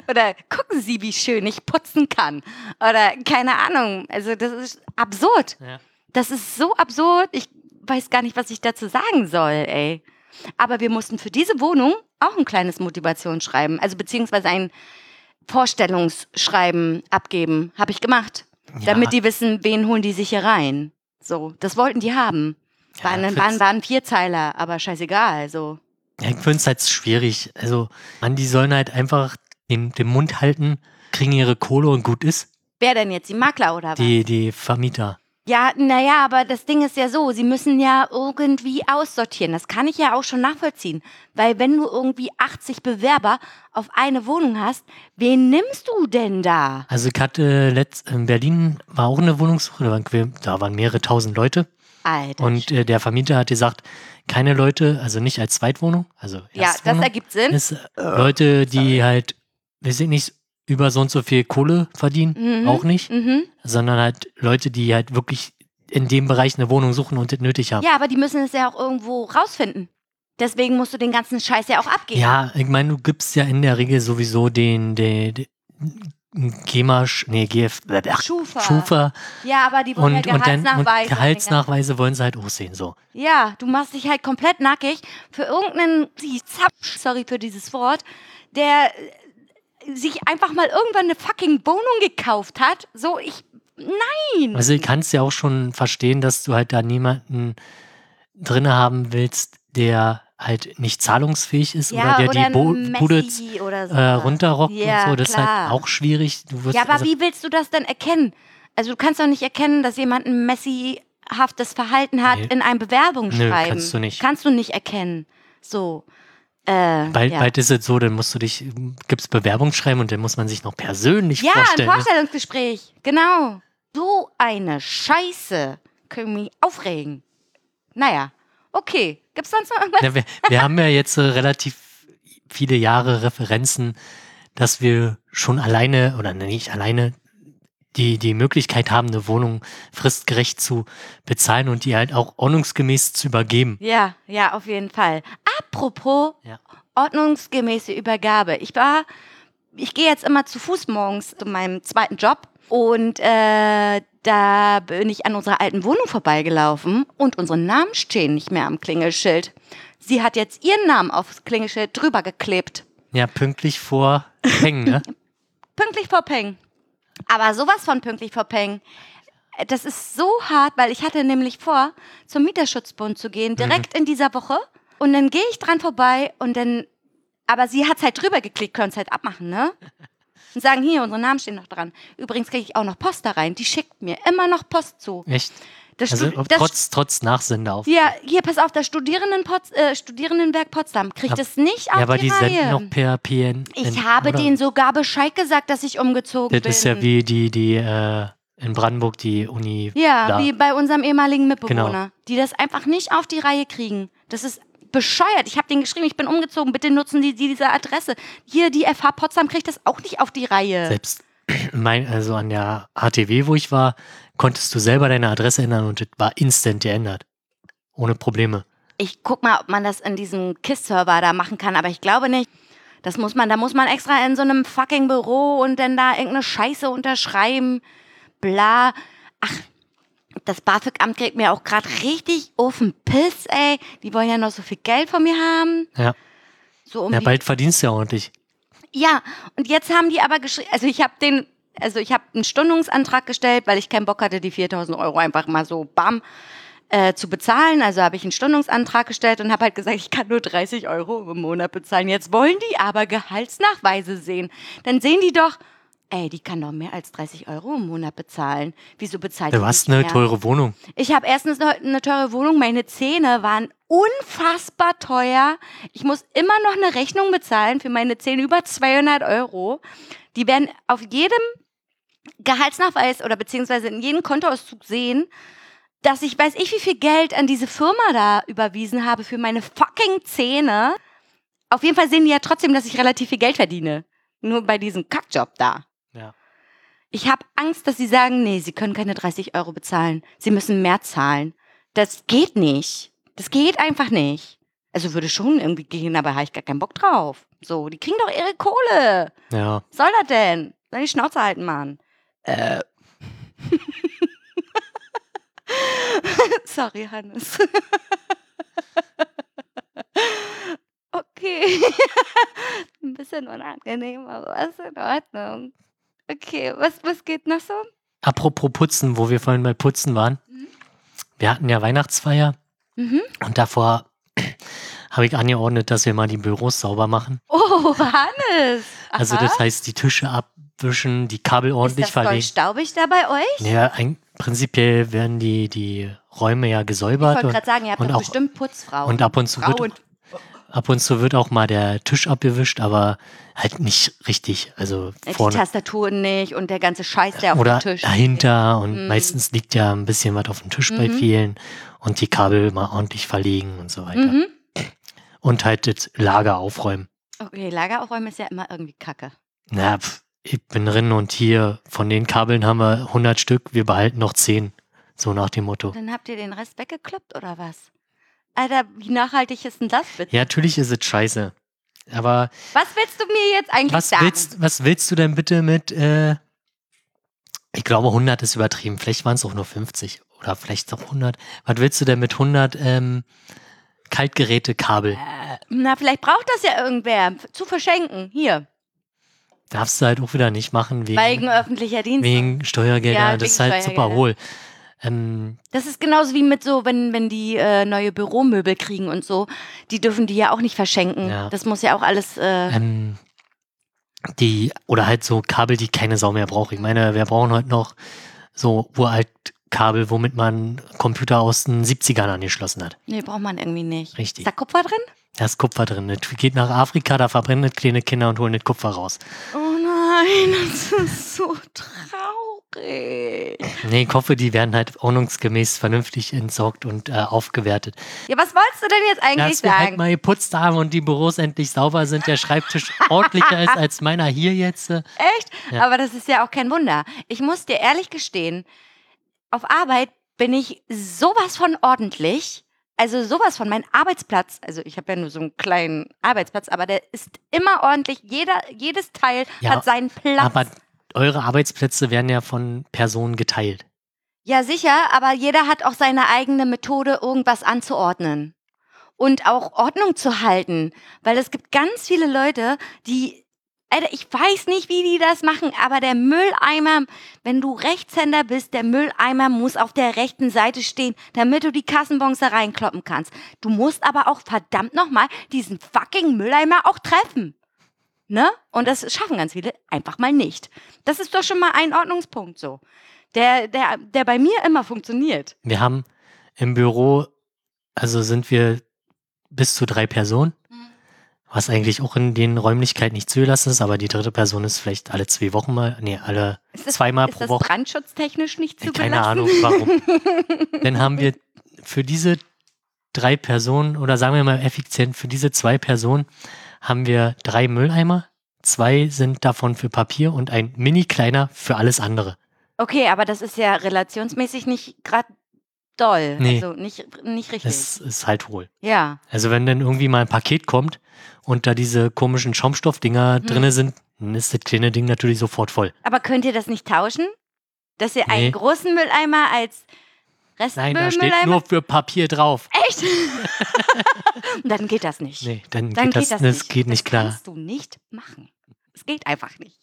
oder gucken Sie, wie schön ich putzen kann. Oder keine Ahnung. Also das ist absurd. Ja. Das ist so absurd. Ich weiß gar nicht, was ich dazu sagen soll, ey. Aber wir mussten für diese Wohnung auch ein kleines Motivationsschreiben, also beziehungsweise ein Vorstellungsschreiben abgeben. Habe ich gemacht. Ja. Damit die wissen, wen holen die sich hier rein. So, das wollten die haben. Ja, waren, find's- waren, waren Vierzeiler, aber scheißegal. So. Ja, ich finde es halt schwierig. Also, man, die sollen halt einfach den, den Mund halten, kriegen ihre Kohle und gut ist. Wer denn jetzt? Die Makler oder was? Die, die Vermieter. Ja, naja, aber das Ding ist ja so, sie müssen ja irgendwie aussortieren. Das kann ich ja auch schon nachvollziehen. Weil wenn du irgendwie 80 Bewerber auf eine Wohnung hast, wen nimmst du denn da? Also ich hatte letzt, in Berlin war auch eine Wohnungssuche, da waren, da waren mehrere tausend Leute. Alter. Und äh, der Vermieter hat gesagt, keine Leute, also nicht als Zweitwohnung, also ja, das Erstwohnung, ergibt Sinn. ist, äh, Leute, die halt, weiß ich nicht, über so und so viel Kohle verdienen, Mhm. auch nicht, Mhm. sondern halt Leute, die halt wirklich in dem Bereich eine Wohnung suchen und das nötig haben. Ja, aber die müssen es ja auch irgendwo rausfinden. Deswegen musst du den ganzen Scheiß ja auch abgeben. Ja, ich meine, du gibst ja in der Regel sowieso den, den, den GEMA, nee, GF, ach, Schufa. Schufa Ja, aber die wollen und, ja dann und Gehaltsnachweise. Gehaltsnachweise wollen sie halt auch sehen, so. Ja, du machst dich halt komplett nackig für irgendeinen sorry für dieses Wort, der sich einfach mal irgendwann eine fucking Wohnung gekauft hat. So, ich, nein. Also ich kann es ja auch schon verstehen, dass du halt da niemanden drin haben willst, der halt nicht zahlungsfähig ist ja, oder der die ein Bo Bude oder so. äh, runterrockt Ja, und so. Das ist klar. halt auch schwierig. Ja, aber also, wie willst du das denn erkennen? Also du kannst doch nicht erkennen, dass jemand ein Messi-haftes Verhalten hat Nee. in einem Bewerbungsschreiben. Nö, kannst du nicht. Kannst du nicht erkennen. So. Äh, Bald, ja. bald ist es so, dann musst du dich, gibt's Bewerbungsschreiben und dann muss man sich noch persönlich Ja, ein vorstellen. ne? Vorstellungsgespräch. Genau. So eine Scheiße. Können mich aufregen. Naja, okay. Gibt's sonst noch irgendwas? Ja, wir, wir haben ja jetzt äh, relativ viele Jahre Referenzen, dass wir schon alleine oder nicht alleine die, die Möglichkeit haben, eine Wohnung fristgerecht zu bezahlen und die halt auch ordnungsgemäß zu übergeben. Ja, ja, auf jeden Fall. Apropos Ja. ordnungsgemäße Übergabe. Ich war, ich gehe jetzt immer zu Fuß morgens zu meinem zweiten Job und äh, da bin ich an unserer alten Wohnung vorbeigelaufen und unsere Namen stehen nicht mehr am Klingelschild. Sie hat jetzt ihren Namen aufs Klingelschild drüber geklebt. Ja, pünktlich vor Hängen, ne? Pünktlich vor Peng. Aber sowas von pünktlich vor Peng. Das ist so hart, weil ich hatte nämlich vor, zum Mieterschutzbund zu gehen, direkt in dieser Woche. Und dann gehe ich dran vorbei und dann, aber sie hat halt drüber geklickt, können es halt abmachen, ne? Und sagen, hier, unsere Namen stehen noch dran. Übrigens kriege ich auch noch Post da rein. Die schickt mir immer noch Post zu. Echt? Das Also Stu- das trotz, trotz Nachsender auf. ja, hier, pass auf, das Studierenden äh, Studierendenwerk Potsdam kriegt es nicht auf Ja, aber die, die Reihe. senden noch per PN. ich habe oder? denen sogar Bescheid gesagt, dass ich umgezogen Das bin. ist ja wie die, die äh, in Brandenburg, die Uni. Ja, da. wie bei unserem ehemaligen Mitbewohner, Genau. die das einfach nicht auf die Reihe kriegen. Das ist bescheuert. Ich habe denen geschrieben, ich bin umgezogen, bitte nutzen die diese Adresse. Hier, die FH Potsdam kriegt das auch nicht auf die Reihe. Selbst mein, also an der HTW, wo ich war, konntest du selber deine Adresse ändern und das war instant geändert. Ohne Probleme. Ich guck mal, ob man das in diesem KISS-Server da machen kann, aber ich glaube nicht. Das muss man, da muss man extra in so einem fucking Büro und dann da irgendeine Scheiße unterschreiben. Bla. Ach, das BAföG-Amt kriegt mir auch gerade richtig auf den Piss, ey. Die wollen ja noch so viel Geld von mir haben. Ja. So um ja, bald verdienst du ja ordentlich. Ja, und jetzt haben die aber geschrieben, also ich habe den, also ich habe einen Stundungsantrag gestellt, weil ich keinen Bock hatte, die 4000 Euro einfach mal so bam äh, zu bezahlen. Also habe ich einen Stundungsantrag gestellt und habe halt gesagt, ich kann nur 30 Euro im Monat bezahlen. Jetzt wollen die aber Gehaltsnachweise sehen. Dann sehen die doch, ey, die kann doch mehr als 30 Euro im Monat bezahlen. Wieso bezahlt Du hast eine mehr? teure Wohnung. Ich habe erstens eine, eine teure Wohnung, meine Zähne waren unfassbar teuer. Ich muss immer noch eine Rechnung bezahlen für meine Zähne über 200 Euro. Die werden auf jedem Gehaltsnachweis oder beziehungsweise in jedem Kontoauszug sehen, dass ich weiß ich wie viel Geld an diese Firma da überwiesen habe für meine fucking Zähne. Auf jeden Fall sehen die ja trotzdem, dass ich relativ viel Geld verdiene. Nur bei diesem Kackjob da. Ja. Ich habe Angst, dass sie sagen, nee, sie können keine 30 Euro bezahlen. Sie müssen mehr zahlen. Das geht nicht. Das geht einfach nicht. Also würde schon irgendwie gehen, aber habe ich gar keinen Bock drauf. So, die kriegen doch ihre Kohle. Ja. Was soll das denn? Soll die Schnauze halten, Mann. Äh. Sorry, Hannes. okay. Ein bisschen unangenehm, aber ist in Ordnung. Okay, was, was geht noch so? Apropos Putzen, wo wir vorhin bei Putzen waren. Mhm. Wir hatten ja Weihnachtsfeier Mhm. und davor habe ich angeordnet, dass wir mal die Büros sauber machen. Oh, Hannes. Also Aha. das heißt, die Tische abwischen, die Kabel ist ordentlich das voll verlegen. staubig da bei euch? Ja, ein, prinzipiell werden die, die Räume ja Ich gesäubert wollte und, gerade sagen, ihr habt und auch- bestimmt Putzfrauen. und ab und zu wird, Frauen. ab und zu wird auch mal der Tisch abgewischt, aber halt nicht richtig. Also Die vorne Tastatur nicht und der ganze Scheiß, der auf oder dem Tisch dahinter und Mhm. meistens liegt ja ein bisschen was auf dem Tisch bei Mhm. vielen und die Kabel mal ordentlich verlegen und so weiter. Mhm. Und halt das Lager aufräumen. Okay, Lager aufräumen ist ja immer irgendwie kacke. Na, pf, ich bin drin und hier von den Kabeln haben wir 100 Stück, wir behalten noch 10. So nach dem Motto. Dann habt ihr den Rest weggekloppt oder was? Alter, wie nachhaltig ist denn das bitte? Ja, natürlich ist es scheiße. Aber Was willst du mir jetzt eigentlich was sagen? willst, was willst du denn bitte mit, äh, ich glaube 100 ist übertrieben, vielleicht waren es auch nur 50 oder vielleicht auch 100. Was willst du denn mit 100 ähm, Kaltgerätekabel? Äh, na, vielleicht braucht das ja irgendwer zu verschenken. Hier, Darfst du halt auch wieder nicht machen wegen, wegen öffentlicher Dienst. wegen Steuergelder. Ja, das ist halt super hohl. Ähm, Das ist genauso wie mit so, wenn, wenn die äh, neue Büromöbel kriegen und so. Die dürfen die ja auch nicht verschenken. Ja. Das muss ja auch alles. Äh, ähm, die, oder halt so Kabel, die keine Sau mehr braucht. Ich meine, wir brauchen heute noch so uralt Kabel, womit man Computer aus den 70ern angeschlossen hat. nee, braucht man irgendwie nicht. Richtig. Ist da Kupfer drin? Da ist Kupfer drin. Das geht nach Afrika, da verbrennen das kleine Kinder und holen das Kupfer raus. Oh nein, das ist so traurig. Nee, ich hoffe, die werden halt ordnungsgemäß vernünftig entsorgt und äh, aufgewertet. Ja, was wolltest du denn jetzt eigentlich Dass wir halt sagen? mal geputzt haben und die Büros endlich sauber sind, der Schreibtisch ordentlicher ist als meiner hier jetzt. äh. Echt? Ja. Aber das ist ja auch kein Wunder. Ich muss dir ehrlich gestehen, auf Arbeit bin ich sowas von ordentlich. Also sowas von mein Arbeitsplatz. Also ich habe ja nur so einen kleinen Arbeitsplatz, aber der ist immer ordentlich. Jeder, jedes Teil Ja, hat seinen Platz. Aber eure Arbeitsplätze werden ja von Personen geteilt. Ja, sicher, aber jeder hat auch seine eigene Methode, irgendwas anzuordnen. Und auch Ordnung zu halten. Weil es gibt ganz viele Leute, die, Alter, ich weiß nicht, wie die das machen, aber der Mülleimer, wenn du Rechtshänder bist, der Mülleimer muss auf der rechten Seite stehen, damit du die Kassenbons da reinkloppen kannst. Du musst aber auch verdammt nochmal diesen fucking Mülleimer auch treffen. Ne? Und das schaffen ganz viele einfach mal nicht. Das ist doch schon mal ein Ordnungspunkt so. Der, der, der bei mir immer funktioniert. Wir haben im Büro, also sind wir bis zu drei Personen, was eigentlich auch in den Räumlichkeiten nicht zugelassen ist, aber die dritte Person ist vielleicht alle zwei Wochen mal, nee, alle Ist das, zweimal ist pro das Woche. brandschutztechnisch nicht Äh, zugelassen? Keine Ahnung warum. Dann haben wir für diese drei Personen oder sagen wir mal effizient, für diese zwei Personen haben wir drei Mülleimer. Zwei sind davon für Papier und ein mini kleiner für alles andere. Okay, aber das ist ja relationsmäßig nicht gerade doll. Nee. Also nicht, nicht richtig. Das ist halt hohl. ja. Also wenn dann irgendwie mal ein Paket kommt und da diese komischen Schaumstoffdinger Mhm. drinne sind, dann ist das kleine Ding natürlich sofort voll. Aber könnt ihr das nicht tauschen? Dass ihr Nee. einen großen Mülleimer als Nein, da steht Restmülleimer... nur für Papier drauf. Echt? Dann geht das nicht. Nee, dann, Dann geht das, geht das, das nicht. geht nicht das klar. kannst du nicht machen. Es geht einfach nicht.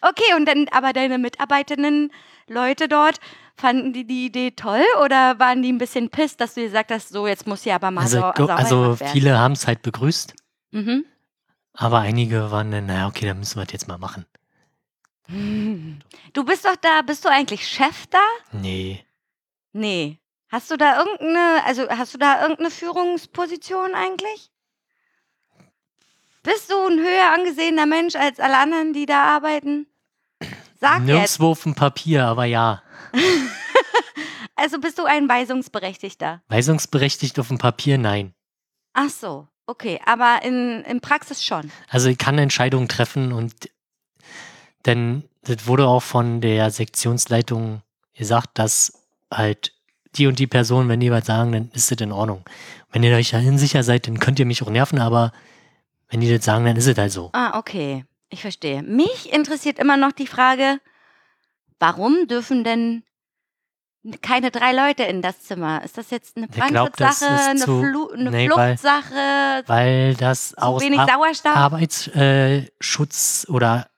Okay, und dann aber deine Mitarbeitenden, Leute dort, fanden die die Idee toll oder waren die ein bisschen pisst, dass du gesagt hast, so jetzt muss hier aber mal Also, sauber also viele haben es halt begrüßt, Mhm. aber einige waren dann, naja, okay, dann müssen wir das jetzt mal machen. Hm. Du bist doch da, bist du eigentlich Chef da? Nee. Nee. Hast du da irgendeine, also hast du da irgendeine Führungsposition eigentlich? Bist du ein höher angesehener Mensch als alle anderen, die da arbeiten? Sag jetzt. Nirgendwo auf dem Papier, aber ja. Also bist du ein Weisungsberechtigter? Weisungsberechtigt auf dem Papier, nein. Ach so, okay. Aber in, in Praxis schon. Also ich kann Entscheidungen treffen und denn das wurde auch von der Sektionsleitung gesagt, dass halt die und die Person, wenn die was sagen, dann ist das in Ordnung. Wenn ihr euch dahin sicher seid, dann könnt ihr mich auch nerven, aber wenn die das sagen, dann ist es halt so. Ah, okay. Ich verstehe. Mich interessiert immer noch die Frage, warum dürfen denn keine drei Leute in das Zimmer? Ist das jetzt eine das Brandschutzsache, eine, zu- Flu eine nee, weil- Fluchtsache, Weil das zu aus wenig Ar Sauerstoff? Arbeitsschutz oder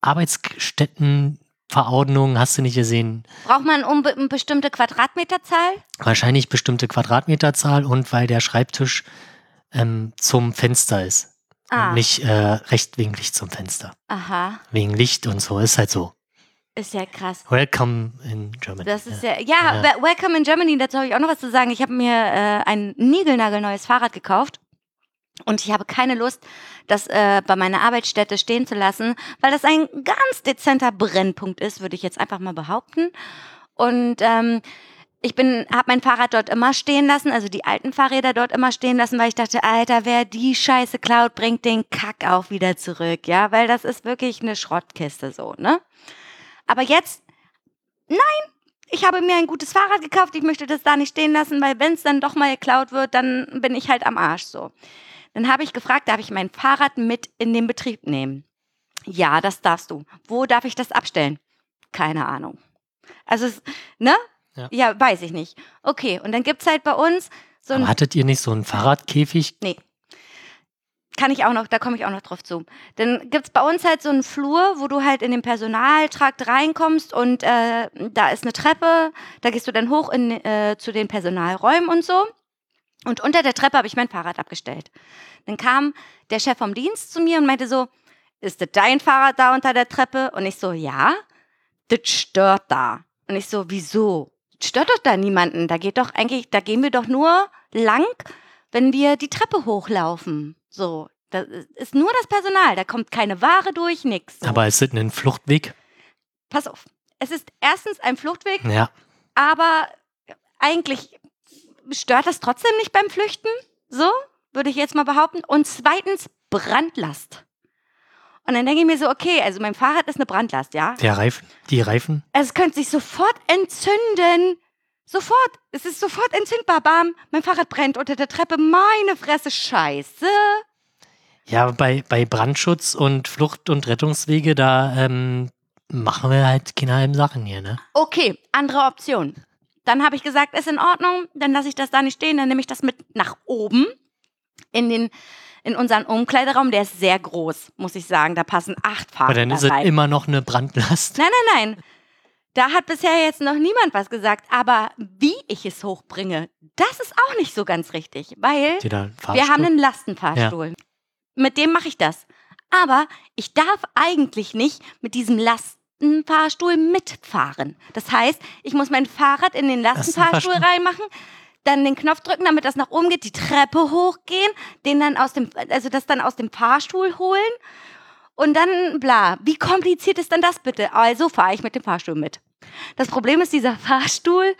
Arbeitsstättenverordnung hast du nicht gesehen. Braucht man um eine bestimmte Quadratmeterzahl? Wahrscheinlich bestimmte Quadratmeterzahl und weil der Schreibtisch ähm, zum Fenster ist. Ah, Und nicht äh, rechtwinklig zum Fenster. aha. Wegen Licht und so, ist halt so. Ist ja krass. Welcome in Germany. Das ist ja. ja, ja, Ja. we- Welcome in Germany, dazu habe ich auch noch was zu sagen. Ich habe mir äh, ein niegelnagelneues Fahrrad gekauft. Und ich habe keine Lust, das äh, bei meiner Arbeitsstätte stehen zu lassen, weil das ein ganz dezenter Brennpunkt ist, würde ich jetzt einfach mal behaupten. Und ähm, ich bin, habe mein Fahrrad dort immer stehen lassen, also die alten Fahrräder dort immer stehen lassen, weil ich dachte, Alter, wer die Scheiße klaut, bringt den Kack auch wieder zurück, ja, weil das ist wirklich eine Schrottkiste so, ne? Aber jetzt, nein, ich habe mir ein gutes Fahrrad gekauft, ich möchte das da nicht stehen lassen, weil wenn es dann doch mal geklaut wird, dann bin ich halt am Arsch so. Dann habe ich gefragt, darf ich mein Fahrrad mit in den Betrieb nehmen? Ja, das darfst du. Wo darf ich das abstellen? Keine Ahnung. Also, ne? Ja. ja, weiß ich nicht. Okay, und dann gibt es halt bei uns so ein. Aber hattet ihr nicht so einen Fahrradkäfig? Nee. Kann ich auch noch, da komme ich auch noch drauf zu. Dann gibt es bei uns halt so einen Flur, wo du halt in den Personaltrakt reinkommst und äh, da ist eine Treppe, da gehst du dann hoch in, äh, zu den Personalräumen und so. Und unter der Treppe habe ich mein Fahrrad abgestellt. Dann kam der Chef vom Dienst zu mir und meinte so, ist das dein Fahrrad da unter der Treppe? Und ich so, ja, das stört da. Und ich so, wieso? Das stört doch da niemanden. Da geht doch eigentlich, da gehen wir doch nur lang, wenn wir die Treppe hochlaufen. So, das ist nur das Personal. Da kommt keine Ware durch, nix. So. Aber ist ein Fluchtweg? Pass auf. Es ist erstens ein Fluchtweg, ja. aber eigentlich stört das trotzdem nicht beim Flüchten? So, würde ich jetzt mal behaupten. Und zweitens Brandlast. Und dann denke ich mir so, okay, also mein Fahrrad ist eine Brandlast, ja? Der Reifen, die Reifen? Es könnte sich sofort entzünden. Sofort. Es ist sofort entzündbar. Bam, mein Fahrrad brennt unter der Treppe. Meine Fresse, scheiße. Ja, bei, bei Brandschutz und Flucht- und Rettungswege, da ähm, machen wir halt keine halben Sachen hier, ne? Okay, andere Option. Dann habe ich gesagt, ist in Ordnung, dann lasse ich das da nicht stehen, dann nehme ich das mit nach oben in den in unseren Umkleideraum, der ist sehr groß, muss ich sagen. Da passen acht Fahrräder Aber dann ist es immer noch eine Brandlast. Nein, nein, nein. Da hat bisher jetzt noch niemand was gesagt. Aber wie ich es hochbringe, das ist auch nicht so ganz richtig. Weil wir haben einen Lastenfahrstuhl. Ja. Mit dem mache ich das. Aber ich darf eigentlich nicht mit diesem Lasten Lastenfahrstuhl mitfahren. Das heißt, ich muss mein Fahrrad in den Lastenfahrstuhl reinmachen, dann den Knopf drücken, damit das nach oben geht, die Treppe hochgehen, den dann aus dem, also das dann aus dem Fahrstuhl holen und dann bla. Wie kompliziert ist denn das bitte? Also fahre ich mit dem Fahrstuhl mit. Das Problem ist, dieser Fahrstuhl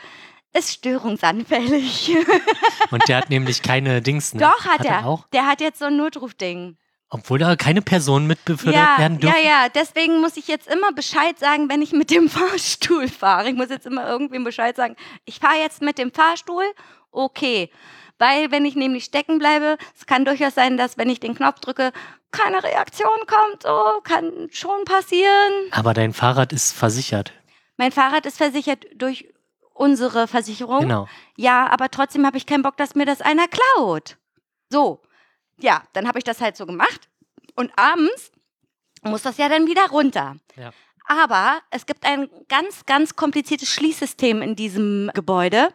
ist störungsanfällig. Und der hat nämlich keine Dings. Ne? Doch, hat, hat er. Auch? Der hat jetzt so ein Notrufding. Obwohl da keine Personen mit befördert ja, werden dürfen? Ja, ja, deswegen muss ich jetzt immer Bescheid sagen, wenn ich mit dem Fahrstuhl fahre. Ich muss jetzt immer irgendwem Bescheid sagen, ich fahre jetzt mit dem Fahrstuhl, okay. Weil wenn ich nämlich stecken bleibe, es kann durchaus sein, dass wenn ich den Knopf drücke, keine Reaktion kommt. So, kann schon passieren. Aber dein Fahrrad ist versichert. Mein Fahrrad ist versichert durch unsere Versicherung. Genau. Ja, aber trotzdem habe ich keinen Bock, dass mir das einer klaut. So ja, dann habe ich das halt so gemacht. Und abends muss das ja dann wieder runter. Ja. Aber es gibt ein ganz, ganz kompliziertes Schließsystem in diesem Gebäude.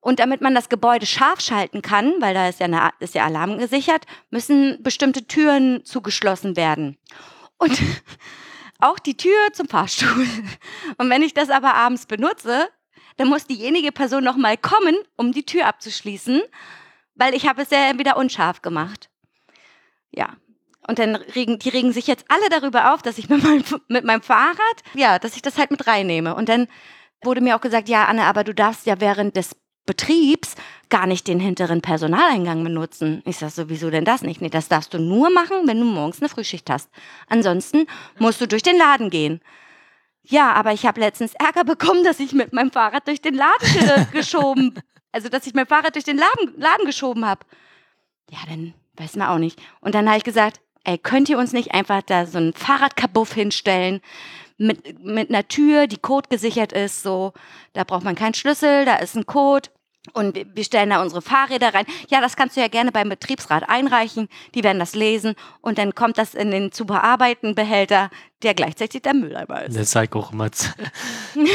Und damit man das Gebäude scharf schalten kann, weil da ist ja, eine, ist ja Alarm gesichert, müssen bestimmte Türen zugeschlossen werden. Und auch die Tür zum Fahrstuhl. Und wenn ich das aber abends benutze, dann muss diejenige Person nochmal kommen, um die Tür abzuschließen weil ich habe es ja wieder unscharf gemacht. Ja. Und dann regen, die regen sich jetzt alle darüber auf, dass ich mit meinem, mit meinem Fahrrad, ja, dass ich das halt mit reinnehme. Und dann wurde mir auch gesagt, ja, Anne, aber du darfst ja während des Betriebs gar nicht den hinteren Personaleingang benutzen. Ich sag so, wieso denn das nicht? Nee, das darfst du nur machen, wenn du morgens eine Frühschicht hast. Ansonsten musst du durch den Laden gehen. Ja, aber ich habe letztens Ärger bekommen, dass ich mit meinem Fahrrad durch den Laden geschoben also, dass ich mein Fahrrad durch den Laden, Laden geschoben habe. Ja, dann weiß man auch nicht. Und dann habe ich gesagt, ey, könnt ihr uns nicht einfach da so ein Fahrradkabuff hinstellen mit, mit einer Tür, die Code gesichert ist, so, da braucht man keinen Schlüssel, da ist ein Code. Und wir stellen da unsere Fahrräder rein. Ja, das kannst du ja gerne beim Betriebsrat einreichen. Die werden das lesen und dann kommt das in den zu bearbeitenden Behälter, der gleichzeitig der Mülleimer ist. Der immer.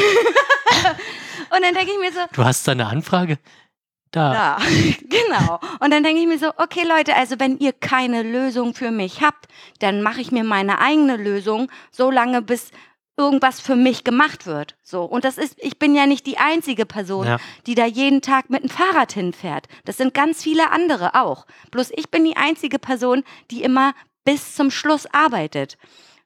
Und dann denke ich mir so. Du hast da eine Anfrage? Da. Da, genau. Und dann denke ich mir so, okay Leute, also wenn ihr keine Lösung für mich habt, dann mache ich mir meine eigene Lösung, so lange bis irgendwas für mich gemacht wird. So. Und das ist, ich bin ja nicht die einzige Person, Ja. die da jeden Tag mit dem Fahrrad hinfährt. Das sind ganz viele andere auch. Bloß ich bin die einzige Person, die immer bis zum Schluss arbeitet.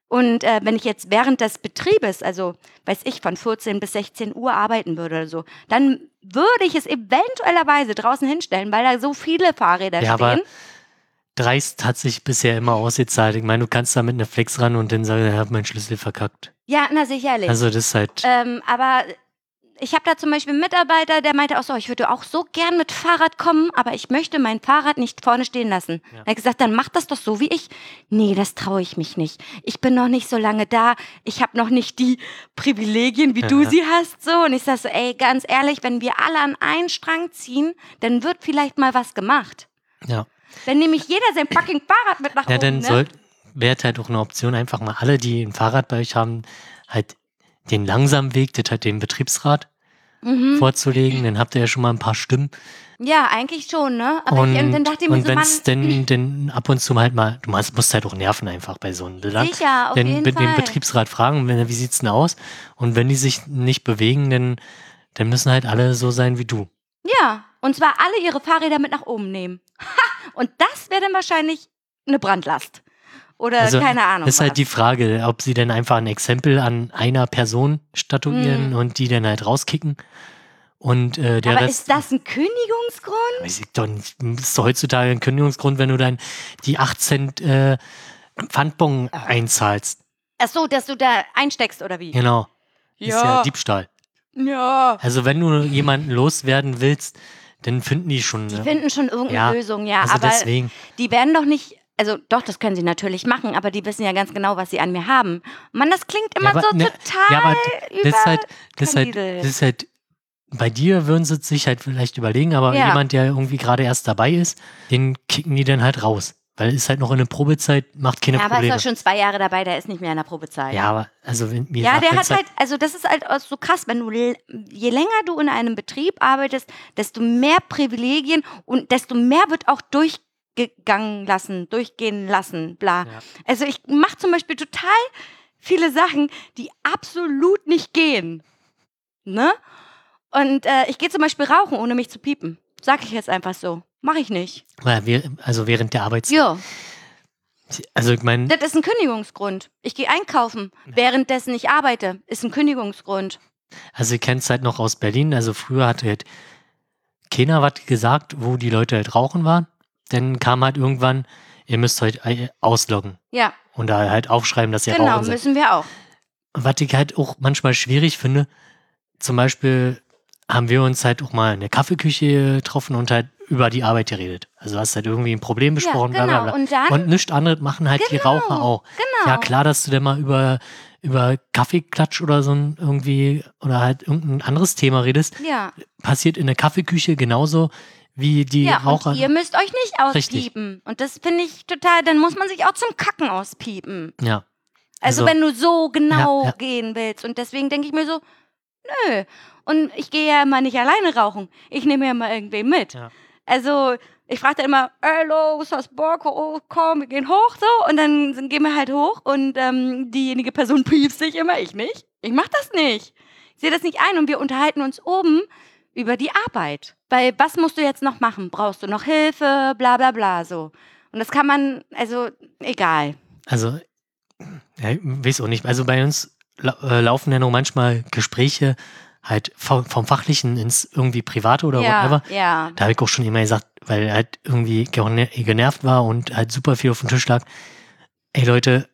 Und äh, wenn ich jetzt während des Betriebes, also weiß ich, von 14 bis 16 Uhr arbeiten würde oder so, dann würde ich es eventuellerweise draußen hinstellen, weil da so viele Fahrräder Ja, aber stehen. Dreist hat sich bisher immer ausgezahlt. Ich meine, du kannst da mit einer Flex ran und dann sagen, ich habe meinen Schlüssel verkackt. Ja, na sicherlich. Also das ist halt, Ähm, aber ich habe da zum Beispiel einen Mitarbeiter, der meinte auch so, ich würde auch so gern mit Fahrrad kommen, aber ich möchte mein Fahrrad nicht vorne stehen lassen. Ja. Er hat gesagt, dann mach das doch so wie ich. Nee, das traue ich mich nicht. Ich bin noch nicht so lange da. Ich habe noch nicht die Privilegien, wie du Ja. sie hast. So und ich sag so, ey, ganz ehrlich, wenn wir alle an einen Strang ziehen, dann wird vielleicht mal was gemacht. ja. Wenn nämlich jeder sein fucking Fahrrad mit nach Ja, oben dann ne? soll, wäre halt auch eine Option, einfach mal alle, die ein Fahrrad bei euch haben, halt den langsamen Weg, das halt dem Betriebsrat mhm. vorzulegen. Dann habt ihr ja schon mal ein paar Stimmen. Ja, eigentlich schon, ne? Aber und ich, dann dachte ich mir und so, wenn es denn, denn ab und zu halt mal, du musst, musst halt auch nerven einfach bei so einem Belang. sicher, auf Dann jeden mit dem Fall. Betriebsrat fragen, wenn, wie sieht's denn aus? Und wenn die sich nicht bewegen, dann, dann müssen halt alle so sein wie du. Ja, und zwar alle ihre Fahrräder mit nach oben nehmen. Ha! Und das wäre dann wahrscheinlich eine Brandlast. Oder Also, keine Ahnung. ist halt was. die Frage, ob sie dann einfach ein Exempel an einer Person statuieren Mhm. und die dann halt rauskicken. Und äh, der Aber Rest. ist das ein Kündigungsgrund? Weiß ich doch nicht. Das ist doch heutzutage ein Kündigungsgrund, wenn du dann die 8 Cent äh, Pfandbon einzahlst. Ach so, dass du da einsteckst oder wie? Genau. Ist ja Diebstahl. ja. Also wenn du jemanden loswerden willst, dann finden die schon. Die ne? finden schon irgendeine Ja, Lösung, ja. also aber deswegen. die werden doch nicht. Also doch, das können sie natürlich machen, aber die wissen ja ganz genau, was sie an mir haben. Mann, das klingt immer Ja, aber, so ne, total ja, aber das ist halt, das ist halt, das ist halt, bei dir würden sie sich halt vielleicht überlegen, aber Ja. jemand, der irgendwie gerade erst dabei ist, den kicken die dann halt raus. Weil ist halt noch in der Probezeit, macht keine ja, aber er Probleme. ist doch schon zwei Jahre dabei, der ist nicht mehr in der Probezeit. ja, aber also wenn mir Ja, der wenn's hat halt, also das ist halt so krass, wenn du, je länger du in einem Betrieb arbeitest, desto mehr Privilegien und desto mehr wird auch durchgegangen lassen, durchgehen lassen, bla. Ja. Also ich mache zum Beispiel total viele Sachen, die absolut nicht gehen. Ne? Und äh, ich gehe zum Beispiel rauchen, ohne mich zu piepen. Sag ich jetzt einfach so. Mache ich nicht. Also während der Arbeitszeit. Ja, Also ich meine, das ist ein Kündigungsgrund. Ich gehe einkaufen, währenddessen ich arbeite. Ist ein Kündigungsgrund. also ich kenne es halt noch aus Berlin. Also früher hat halt keiner was gesagt, wo die Leute halt rauchen waren. Dann kam halt irgendwann, ihr müsst heute äh, ausloggen Ja, und da halt aufschreiben, dass ihr genau, rauchen seid. müssen wir auch. Was ich halt auch manchmal schwierig finde, zum Beispiel haben wir uns halt auch mal in der Kaffeeküche getroffen und halt über die Arbeit geredet. Also hast halt irgendwie ein Problem besprochen, ja, genau. bla bla bla. Und dann, Und nichts anderes machen halt die Genau, Raucher auch. genau. Ja, klar, dass du dann mal über, über Kaffeeklatsch oder so ein irgendwie oder halt irgendein anderes Thema redest, Ja, passiert in der Kaffeeküche genauso wie die ja Raucher. und ihr müsst euch nicht Richtig. auspiepen. Und das finde ich total, dann muss man sich auch zum Kacken auspiepen. ja. Also, Also- wenn du so genau Ja, ja. gehen willst. Und deswegen denke ich mir so, nö. Und ich gehe ja immer nicht alleine rauchen. Ich nehme ja mal irgendwen mit. Ja. Also, ich frage dann immer, ey, los, hast Bock? Oh, komm, wir gehen hoch, so. Und dann gehen wir halt hoch und ähm, diejenige Person piepst sich immer, ich nicht. Ich mach das nicht. Ich sehe das nicht ein und wir unterhalten uns oben über die Arbeit. Weil, was musst du jetzt noch machen? Brauchst du noch Hilfe? Bla, bla, bla, so. Und das kann man, also, egal. Also, ja, ich weiß auch nicht. Also bei uns äh, laufen ja noch manchmal Gespräche halt vom, vom Fachlichen ins irgendwie Private oder ja, whatever. ja. Da habe ich auch schon immer gesagt, weil er halt irgendwie gene- genervt war und halt super viel auf dem Tisch lag. Ey Leute,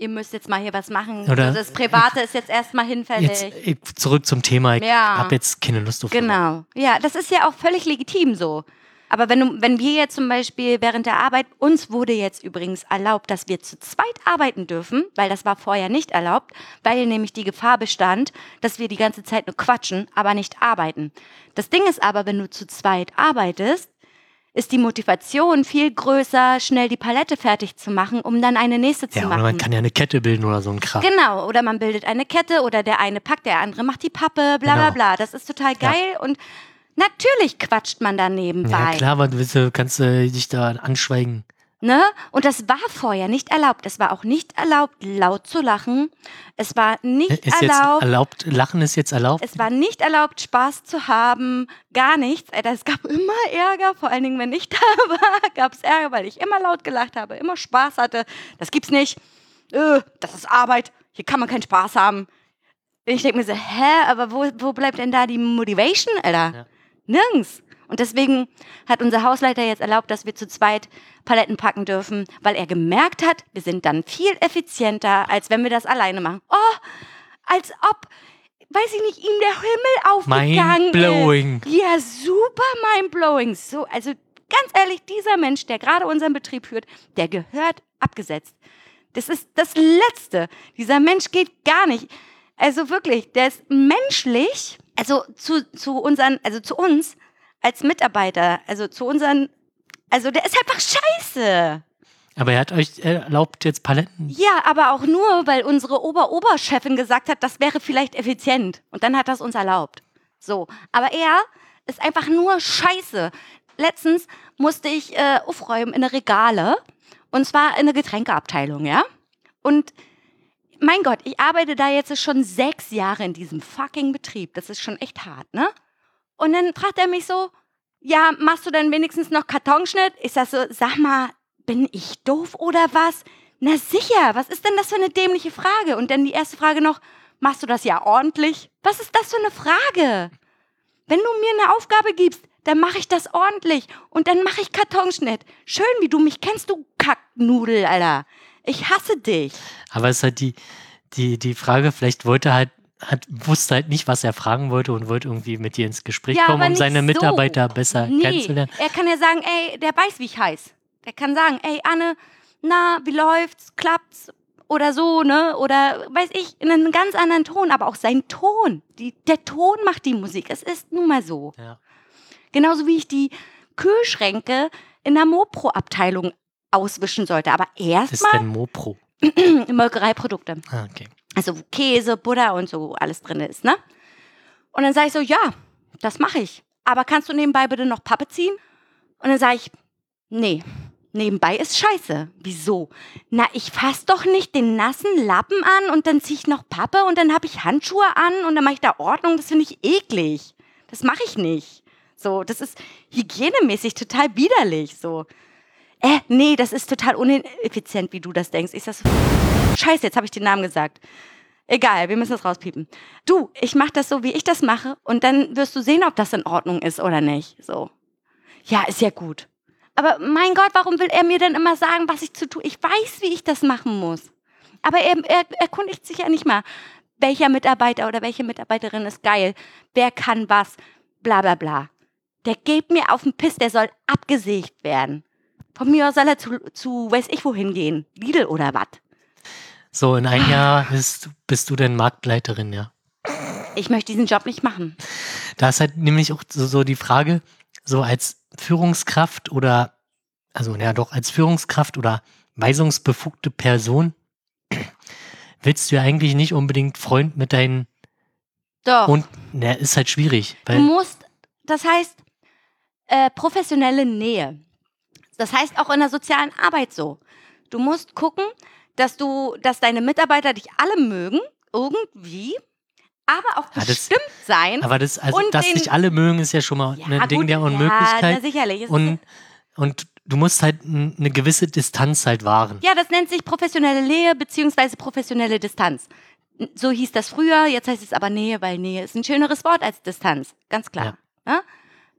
Ihr müsst jetzt mal hier was machen. Oder- also das Private ist jetzt erstmal hinfällig. jetzt ich, zurück zum Thema. Ich Ja. habe jetzt keine Lust auf sowas. Genau. Ja, das ist ja auch völlig legitim so. Aber wenn, du, wenn wir jetzt zum Beispiel während der Arbeit, uns wurde jetzt übrigens erlaubt, dass wir zu zweit arbeiten dürfen, weil das war vorher nicht erlaubt, weil nämlich die Gefahr bestand, dass wir die ganze Zeit nur quatschen, aber nicht arbeiten. Das Ding ist aber, wenn du zu zweit arbeitest, ist die Motivation viel größer, schnell die Palette fertig zu machen, um dann eine nächste zu Ja, oder machen. man kann ja eine Kette bilden oder so ein Kram. Genau, oder man bildet eine Kette oder der eine packt, der andere macht die Pappe, bla bla Genau. bla. Das ist total Ja. geil und natürlich quatscht man da nebenbei. Ja, klar, weil du willst, du kannst äh, dich da anschweigen. Ne? Und das war vorher nicht erlaubt. Es war auch nicht erlaubt, laut zu lachen. Es war nicht Ist erlaubt. erlaubt, Lachen ist jetzt erlaubt? Es war nicht erlaubt, Spaß zu haben, gar nichts. Alter, es gab immer Ärger, vor allen Dingen, wenn ich da war, gab es Ärger, weil ich immer laut gelacht habe, immer Spaß hatte. Das gibt's nicht. Äh, das ist Arbeit. Hier kann man keinen Spaß haben. Ich denke mir so, hä, aber wo, wo bleibt denn da die Motivation, Alter? Ja. Nirgends. Und deswegen hat unser Hausleiter jetzt erlaubt, dass wir zu zweit Paletten packen dürfen, weil er gemerkt hat, wir sind dann viel effizienter, als wenn wir das alleine machen. Oh, als ob, weiß ich nicht, ihm der Himmel aufgegangen Mindblowing. ist. Ja, super mindblowing. So, also ganz ehrlich, dieser Mensch, der gerade unseren Betrieb führt, der gehört abgesetzt. Das ist das Letzte. Dieser Mensch geht gar nicht. Also wirklich, der ist menschlich, also zu, zu unseren, also zu uns als Mitarbeiter, also zu unseren, also der ist einfach scheiße. Aber er hat euch erlaubt, jetzt Paletten. Ja, aber auch nur, weil unsere Ober-Oberchefin gesagt hat, das wäre vielleicht effizient. Und dann hat das uns erlaubt. So. Aber er ist einfach nur scheiße. Letztens musste ich äh, aufräumen in eine Regale. Und zwar in eine Getränkeabteilung, ja? Und mein Gott, ich arbeite da jetzt schon sechs Jahre in diesem fucking Betrieb. Das ist schon echt hart, ne? Und dann fragt er mich so, ja, machst du denn wenigstens noch Kartonschnitt? Ich sag so, sag mal, bin ich doof oder was? Na sicher, was ist denn das für eine dämliche Frage? Und dann die erste Frage noch, machst du das ja ordentlich? Was ist das für eine Frage? Wenn du mir eine Aufgabe gibst, dann mache ich das ordentlich und dann mache ich Kartonschnitt. Schön, wie du mich kennst, du Kacknudel, Alter. Ich hasse dich. Aber es ist halt die, die, die Frage, vielleicht wollte halt, hat, wusste halt nicht, was er fragen wollte und wollte irgendwie mit dir ins Gespräch Ja, kommen, um seine so. Mitarbeiter besser Nee, kennenzulernen. er kann ja sagen, ey, der weiß, wie ich heiß. Der kann sagen, ey, Anne, na, wie läuft's, klappt's oder so, ne? Oder weiß ich, in einem ganz anderen Ton, aber auch sein Ton. Die, der Ton macht die Musik. Es ist nun mal so. Ja. Genauso wie ich die Kühlschränke in der Mopro-Abteilung auswischen sollte. Aber Das ist erstmal denn Mopro. Molkereiprodukte. Ah, okay. Also Käse, Butter und so alles drin ist, ne? Und dann sage ich so, ja, das mache ich. Aber kannst du nebenbei bitte noch Pappe ziehen? Und dann sage ich, nee, nebenbei ist scheiße. Wieso? Na, ich fass doch nicht den nassen Lappen an und dann ziehe ich noch Pappe und dann habe ich Handschuhe an und dann mache ich da Ordnung. Das finde ich eklig. Das mache ich nicht. So, das ist hygienemäßig total widerlich. So, äh, nee, das ist total uneffizient, wie du das denkst. Ich sag so, scheiße, jetzt habe ich den Namen gesagt. Egal, wir müssen das rauspiepen. Du, ich mache das so, wie ich das mache und dann wirst du sehen, ob das in Ordnung ist oder nicht. So. Ja, ist ja gut. Aber mein Gott, warum will er mir denn immer sagen, was ich zu tun? Ich weiß, wie ich das machen muss. Aber er, er erkundigt sich ja nicht mal, welcher Mitarbeiter oder welche Mitarbeiterin ist geil, wer kann was, bla bla bla. Der geht mir auf den Piss, der soll abgesägt werden. Von mir aus soll er zu, zu weiß ich wohin gehen. Lidl oder was? So, in einem Jahr bist, bist du denn Marktleiterin, ja. Ich möchte diesen Job nicht machen. Da ist halt nämlich auch so, so die Frage, so als Führungskraft oder, also ja doch, als Führungskraft oder weisungsbefugte Person willst du ja eigentlich nicht unbedingt Freund mit deinen Doch. und na, ist halt schwierig, du musst, das heißt, äh, professionelle Nähe. Das heißt auch in der sozialen Arbeit so. Du musst gucken, dass du, dass deine Mitarbeiter dich alle mögen, irgendwie, aber auch Ja, das- bestimmt sein. aber das, also, dass den- dich alle mögen, ist ja schon mal ein Ding der Ja, Unmöglichkeit. na sicherlich. Und, und du musst halt eine gewisse Distanz halt wahren. Ja, das nennt sich professionelle Nähe beziehungsweise professionelle Distanz. So hieß das früher, jetzt heißt es aber Nähe, weil Nähe ist ein schöneres Wort als Distanz, ganz klar. Ja?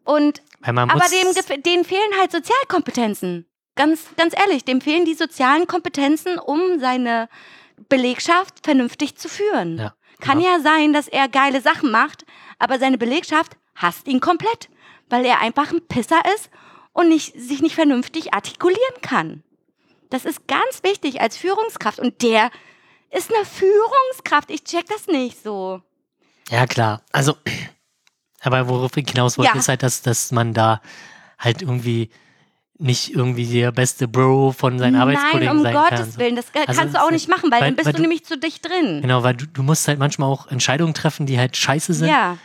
Und aber dem, denen fehlen halt Sozialkompetenzen. Ganz, ganz ehrlich, dem fehlen die sozialen Kompetenzen, um seine Belegschaft vernünftig zu führen. Ja, Kann ja. ja sein, dass er geile Sachen macht, aber seine Belegschaft hasst ihn komplett, weil er einfach ein Pisser ist und nicht, sich nicht vernünftig artikulieren kann. Das ist ganz wichtig als Führungskraft. Und der ist eine Führungskraft. Ich check das nicht so. Ja, klar. Also, aber worauf ich hinaus wollte, Ja. ist halt, dass, dass man da halt irgendwie nicht irgendwie der beste Bro von seinen Nein, Arbeitskollegen um sein Gottes kann. So. Willen. Das Also kannst du auch nicht machen, weil, weil- dann bist weil du, du- nämlich zu dicht drin. Genau, weil du, du musst halt manchmal auch Entscheidungen treffen, die halt scheiße sind. Ja,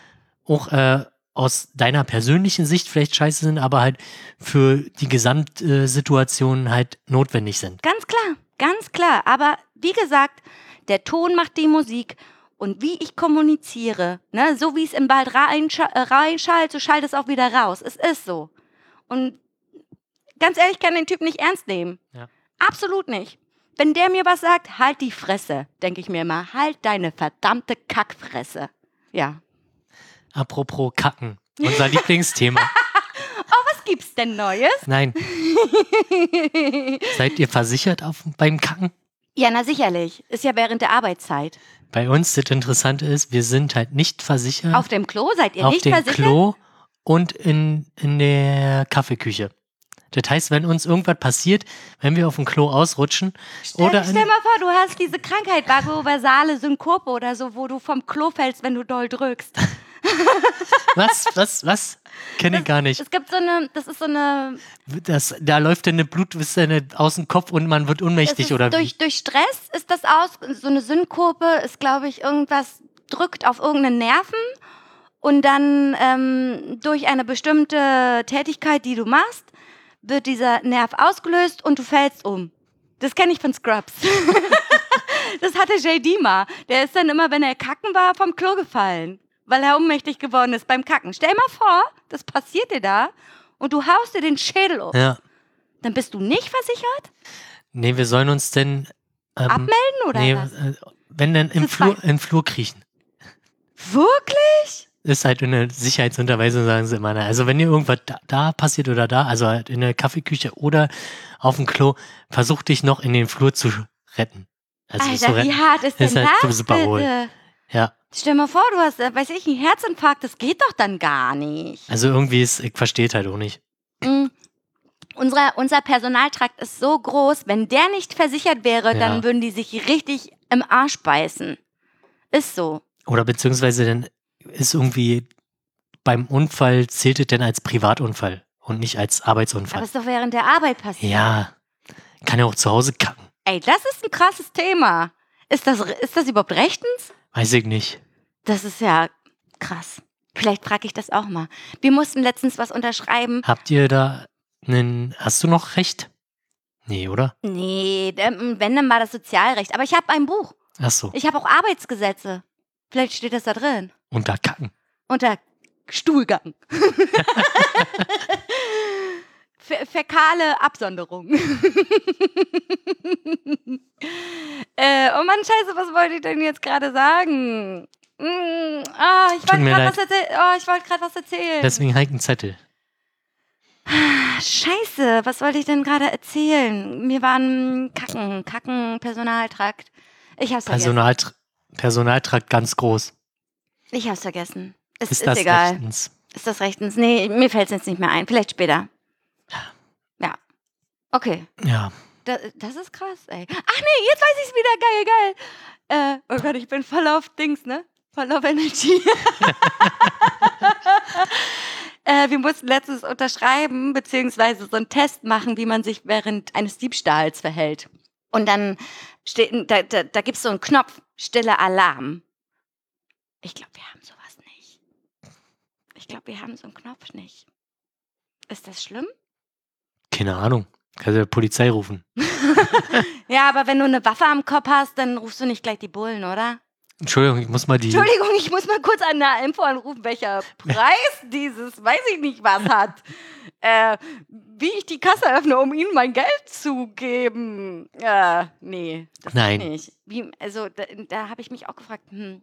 Auch, äh, aus deiner persönlichen Sicht vielleicht scheiße sind, aber halt für die Gesamtsituation halt notwendig sind. Ganz klar, ganz klar. Aber wie gesagt, der Ton macht die Musik und wie ich kommuniziere, ne, so wie es im Wald äh, reinschallt, so schallt es auch wieder raus. Es ist so. Und ganz ehrlich, ich kann den Typ nicht ernst nehmen. Ja. Absolut nicht. Wenn der mir was sagt, halt die Fresse, denke ich mir immer. Halt deine verdammte Kackfresse. Ja. Apropos Kacken, unser Lieblingsthema. oh, was gibt's denn Neues? Nein. Seid ihr versichert auf, beim Kacken? Ja, na sicherlich. Ist ja während der Arbeitszeit. Bei uns das Interessante ist, wir sind halt nicht versichert. Auf dem Klo seid ihr auf nicht dem versichert? Klo und in, in der Kaffeeküche. Das heißt, wenn uns irgendwas passiert, wenn wir auf dem Klo ausrutschen Stell, oder stell mal vor, du hast diese Krankheit, vagovasale Synkope oder so, wo du vom Klo fällst, wenn du doll drückst. was, was, was? Kenne ich gar nicht. Es gibt so eine, das ist so eine. Das, da läuft eine Blutwisse aus dem Kopf und man wird ohnmächtig, oder durch, wie? Durch Stress ist das aus. So eine Synkope ist, glaube ich, irgendwas drückt auf irgendeinen Nerven und dann ähm, durch eine bestimmte Tätigkeit, die du machst, wird dieser Nerv ausgelöst und du fällst um. Das kenne ich von Scrubs. das hatte JD mal. Der ist dann immer, wenn er kacken war, vom Klo gefallen weil er ohnmächtig geworden ist beim Kacken. Stell mal vor, das passiert dir da und du haust dir den Schädel um. Ja. Dann bist du nicht versichert? Nee, wir sollen uns denn. Ähm, Abmelden oder nee, was? äh, wenn dann im Flur, im Flur kriechen. Wirklich? Ist halt in der Sicherheitsunterweisung, sagen sie immer. na, Also wenn ihr irgendwas da, da passiert oder da, also halt in der Kaffeeküche oder auf dem Klo, versuch dich noch in den Flur zu retten. Also zu Alter, retten. wie hart ist denn ist halt das super bitte? Ja, Stell mal vor, du hast, äh, weiß ich, einen Herzinfarkt. Das geht doch dann gar nicht. also irgendwie ist, ich verstehe halt auch nicht. Mm. Unser, unser Personaltrakt ist so groß, wenn der nicht versichert wäre, Ja. dann würden die sich richtig im Arsch beißen. Ist so. Oder beziehungsweise dann ist irgendwie beim Unfall zählt es denn als Privatunfall und nicht als Aber Arbeitsunfall. ist doch während der Arbeit passiert. Ja, kann ja auch zu Hause kacken. Ey, das ist ein krasses Thema. Ist das, ist das überhaupt rechtens? Weiß ich nicht. Das ist ja krass. Vielleicht frage ich das auch mal. Wir mussten letztens was unterschreiben. Habt ihr da einen, hast du noch Recht? Nee, oder? Nee, ähm, wenn, dann war das Sozialrecht. Aber ich habe ein Buch. Ach so, Ich habe auch Arbeitsgesetze. Vielleicht steht das da drin. unter Kacken. Unter Stuhlgang. Fä- Fäkale Absonderung. äh, oh Mann, scheiße, was wollte ich denn jetzt gerade sagen? Mm, ah, ich wollte gerade was, erzähl oh, ich gerade was erzählen. Deswegen halt einen Zettel. Scheiße, was wollte ich denn gerade erzählen? Mir waren Kacken, Kacken, Personaltrakt. Ich hab's vergessen. Personaltra Personaltrakt ganz groß. Ich hab's vergessen. Es Ist ist, das egal. rechtens? Ist das rechtens? Nee, mir fällt's jetzt nicht mehr ein. Vielleicht später. Ja. Okay. Ja. Das, das ist krass, ey. Ach nee, jetzt weiß ich's wieder. Geil, geil. Äh, oh Gott, ich bin voll auf Dings, ne? Voll auf Energy. äh, wir mussten letztens unterschreiben, beziehungsweise so einen Test machen, wie man sich während eines Diebstahls verhält. Und dann steht, da, da, da gibt's so einen Knopf, stille Alarm. Ich glaube, wir haben sowas nicht. Ich glaube, wir haben so einen Knopf nicht. Ist das schlimm? Keine Ahnung. Kannst du Polizei rufen. Ja, aber wenn du eine Waffe am Kopf hast, dann rufst du nicht gleich die Bullen, oder? Entschuldigung, ich muss mal die. Entschuldigung, ich muss mal kurz an der Info anrufen, welcher Preis dieses, weiß ich nicht was hat. Äh, wie ich die Kasse öffne, um ihnen mein Geld zu geben. Äh, nee, das Nein. nicht. Wie, also da, da habe ich mich auch gefragt, hm,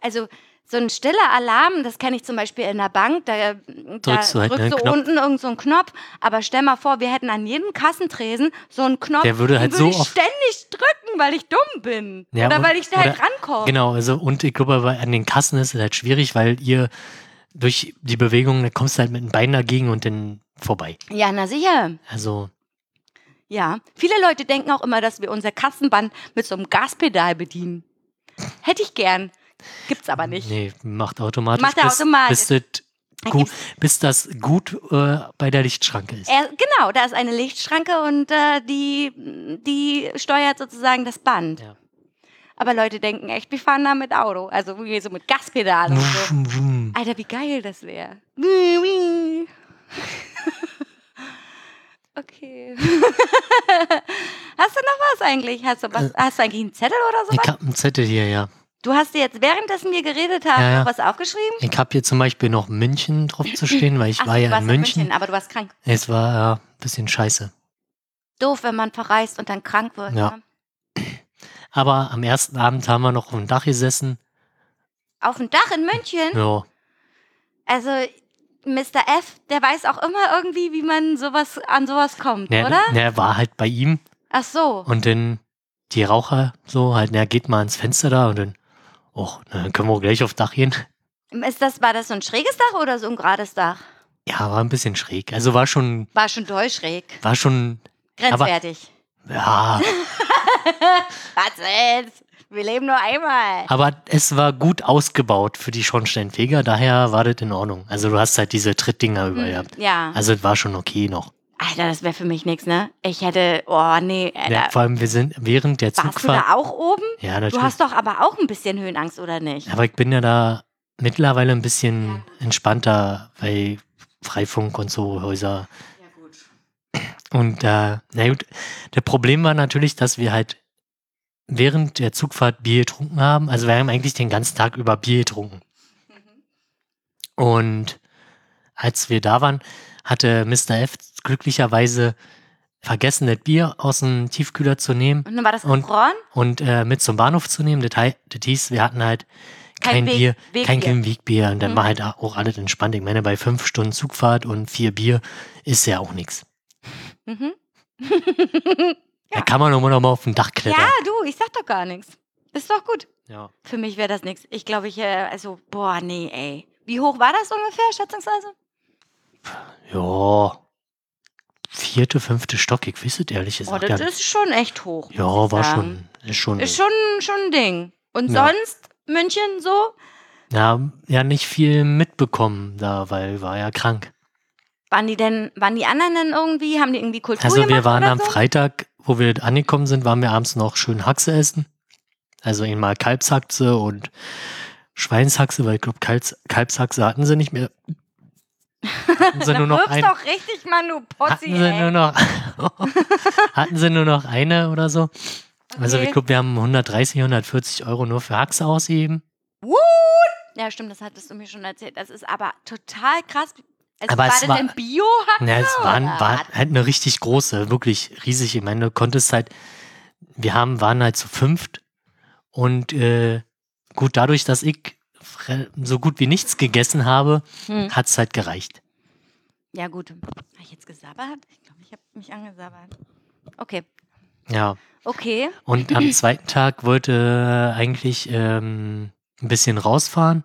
also so ein stiller Alarm, das kenne ich zum Beispiel in der Bank, da, da Drückst du halt drückst einen du unten irgend so Knopf, aber stell mal vor, wir hätten an jedem Kassentresen so einen Knopf, Der würde halt den würde so ich oft- ständig drücken, weil ich dumm bin. Ja, oder und- weil ich da halt rankomme. Genau, also und ich glaube, an den Kassen ist es halt schwierig, weil ihr durch die Bewegung, da kommst du halt mit dem Bein dagegen und dann vorbei. Ja, na sicher. Also, Ja. Viele Leute denken auch immer, dass wir unser Kassenband mit so einem Gaspedal bedienen. Hätte ich gern. Gibt's aber nicht. nee, macht automatisch. Macht er bis, automatisch. Bis gut, bis das gut äh, bei der Lichtschranke ist. Er, genau, da ist eine Lichtschranke und äh, die, die steuert sozusagen das Band. Ja. Aber Leute denken echt, wir fahren da mit Auto. Also so mit Gaspedal und so. Alter, wie geil das wäre. Okay. hast du noch was eigentlich? Hast du, was, hast du eigentlich einen Zettel oder sowas? Ich habe einen Zettel hier, ja. Du hast dir jetzt währenddessen wir geredet haben Ja, ja. noch was aufgeschrieben? Ich habe hier zum Beispiel noch München drauf zu stehen, weil ich Ach, war ja warst in München. aber du warst krank. Es war ja ein bisschen scheiße. Doof, wenn man verreist und dann krank wird. Ja. Ne? Aber am ersten Abend haben wir noch auf dem Dach gesessen. Auf dem Dach in München. Ja, Also Mr. F, der weiß auch immer irgendwie, wie man sowas an sowas kommt, ne, oder? ne, war halt bei ihm Ach so. und dann die Raucher so halt, na, geht mal ans Fenster da und dann, na, dann können wir gleich aufs Dach gehen. Ist das, war das so ein schräges Dach oder so ein gerades Dach? Ja, war ein bisschen schräg. Also war schon, War schon doll schräg. war schon, Grenzwertig. ja, Was jetzt? Wir leben nur einmal. aber es war gut ausgebaut für die Schornsteinfeger, daher war das in Ordnung. Also du hast halt diese Trittdinger überall gehabt. Hm, ja. Also es war schon okay noch. Alter, das wäre für mich nichts, ne? Ich hätte, oh nee, Alter. Ja, vor allem, wir sind während der Warst du Zugfahrt. da auch oben? Ja, Du natürlich. hast doch aber auch ein bisschen Höhenangst, oder nicht? Aber ich bin ja da mittlerweile ein bisschen entspannter bei Freifunk und so Häuser. Ja, gut. Und äh, na gut, der Problem war natürlich, dass wir halt während der Zugfahrt Bier getrunken haben. Also wir haben eigentlich den ganzen Tag über Bier getrunken. Und als wir da waren, hatte Mr. F glücklicherweise vergessen, das Bier aus dem Tiefkühler zu nehmen Und dann war das Und- gefroren? und äh, mit zum Bahnhof zu nehmen. Das, das hieß, wir hatten halt Kein kein, Weg- Bier, Wegbier. kein, kein Wegbier. Und dann Mhm. war halt auch alles entspannt. Ich meine, bei fünf Stunden Zugfahrt und vier Bier ist ja auch nichts. Mhm. Da kann man immer noch mal auf dem Dach klettern. Ja, du, ich sag doch gar nichts. Ist doch gut. Ja. Für mich wäre das nichts. Ich glaube, ich, äh, also, boah, nee, ey. Wie hoch war das ungefähr, schätzungsweise? Ja. Vierte, fünfte Stock, ich weiß es ehrlich Oh, gesagt. das ja, ist schon echt hoch. ja, war sagen. schon, ist schon. Ist schon, schon ein Ding. Und Ja. sonst, München so? ja, ja, nicht viel mitbekommen da, weil war ja krank. Waren die denn, waren die anderen denn irgendwie, haben die irgendwie Kultur Also wir waren am so? Freitag, wo wir angekommen sind, waren wir abends noch schön Haxe essen. Also einmal Kalbshaxe und Schweinshaxe, weil ich glaube, Kalbs, Kalbshaxe hatten sie nicht mehr. Hatten sie nur noch ein, doch richtig, Mann, du Potzi, hatten sie nur ey. noch hatten sie nur noch eine oder so. Also Okay. ich glaube, wir haben 130, 140 Euro nur für Haxe ausgegeben. Ja, stimmt, das hattest du mir schon erzählt. Das ist aber total krass. Also Aber war es das war- denn Bio-Haxe? Ja, es war, oder war halt eine richtig große, wirklich riesig. Ich meine, du konntest halt, wir haben, waren halt zu fünft und äh, gut, dadurch, dass ich so gut wie nichts gegessen habe, Hm. hat es halt gereicht. Ja, gut. Habe ich jetzt gesabbert? Ich glaube, ich habe mich angesabbert. Okay. Ja. Okay. Und am zweiten Tag wollte eigentlich ähm, ein bisschen rausfahren,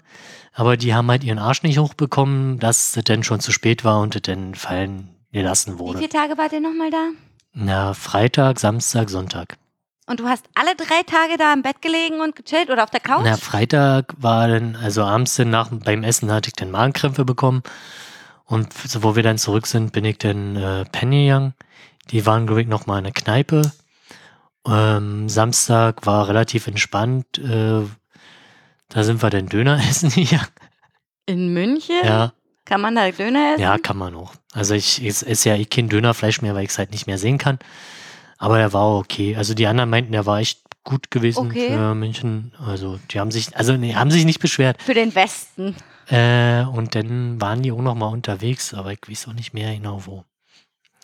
aber die haben halt ihren Arsch nicht hochbekommen, dass es dann schon zu spät war und es dann fallen gelassen Wie wurde. viele Tage wart ihr nochmal da? Na, Freitag, Samstag, Sonntag. Und du hast alle drei Tage da im Bett gelegen und gechillt oder auf der Couch? Na, Freitag war dann, also abends dann nach, beim Essen hatte ich dann Magenkrämpfe bekommen. Und so, wo wir dann zurück sind, bin ich dann äh, Penny gegangen. Die waren, glaube ich, noch mal in der Kneipe. Ähm, Samstag war relativ entspannt. Äh, da sind wir dann Döner essen gegangen. In München? Ja, Kann man da Döner essen? ja, kann man auch. Also ich es ist ja eh kein Dönerfleisch mehr, weil ich es halt nicht mehr sehen kann. Aber er war okay. Also die anderen meinten, er war echt gut gewesen Okay. für München. Also die haben sich, also nee, haben sich nicht beschwert. Für den Westen. Äh, und dann waren die auch noch mal unterwegs, aber ich weiß auch nicht mehr genau wo.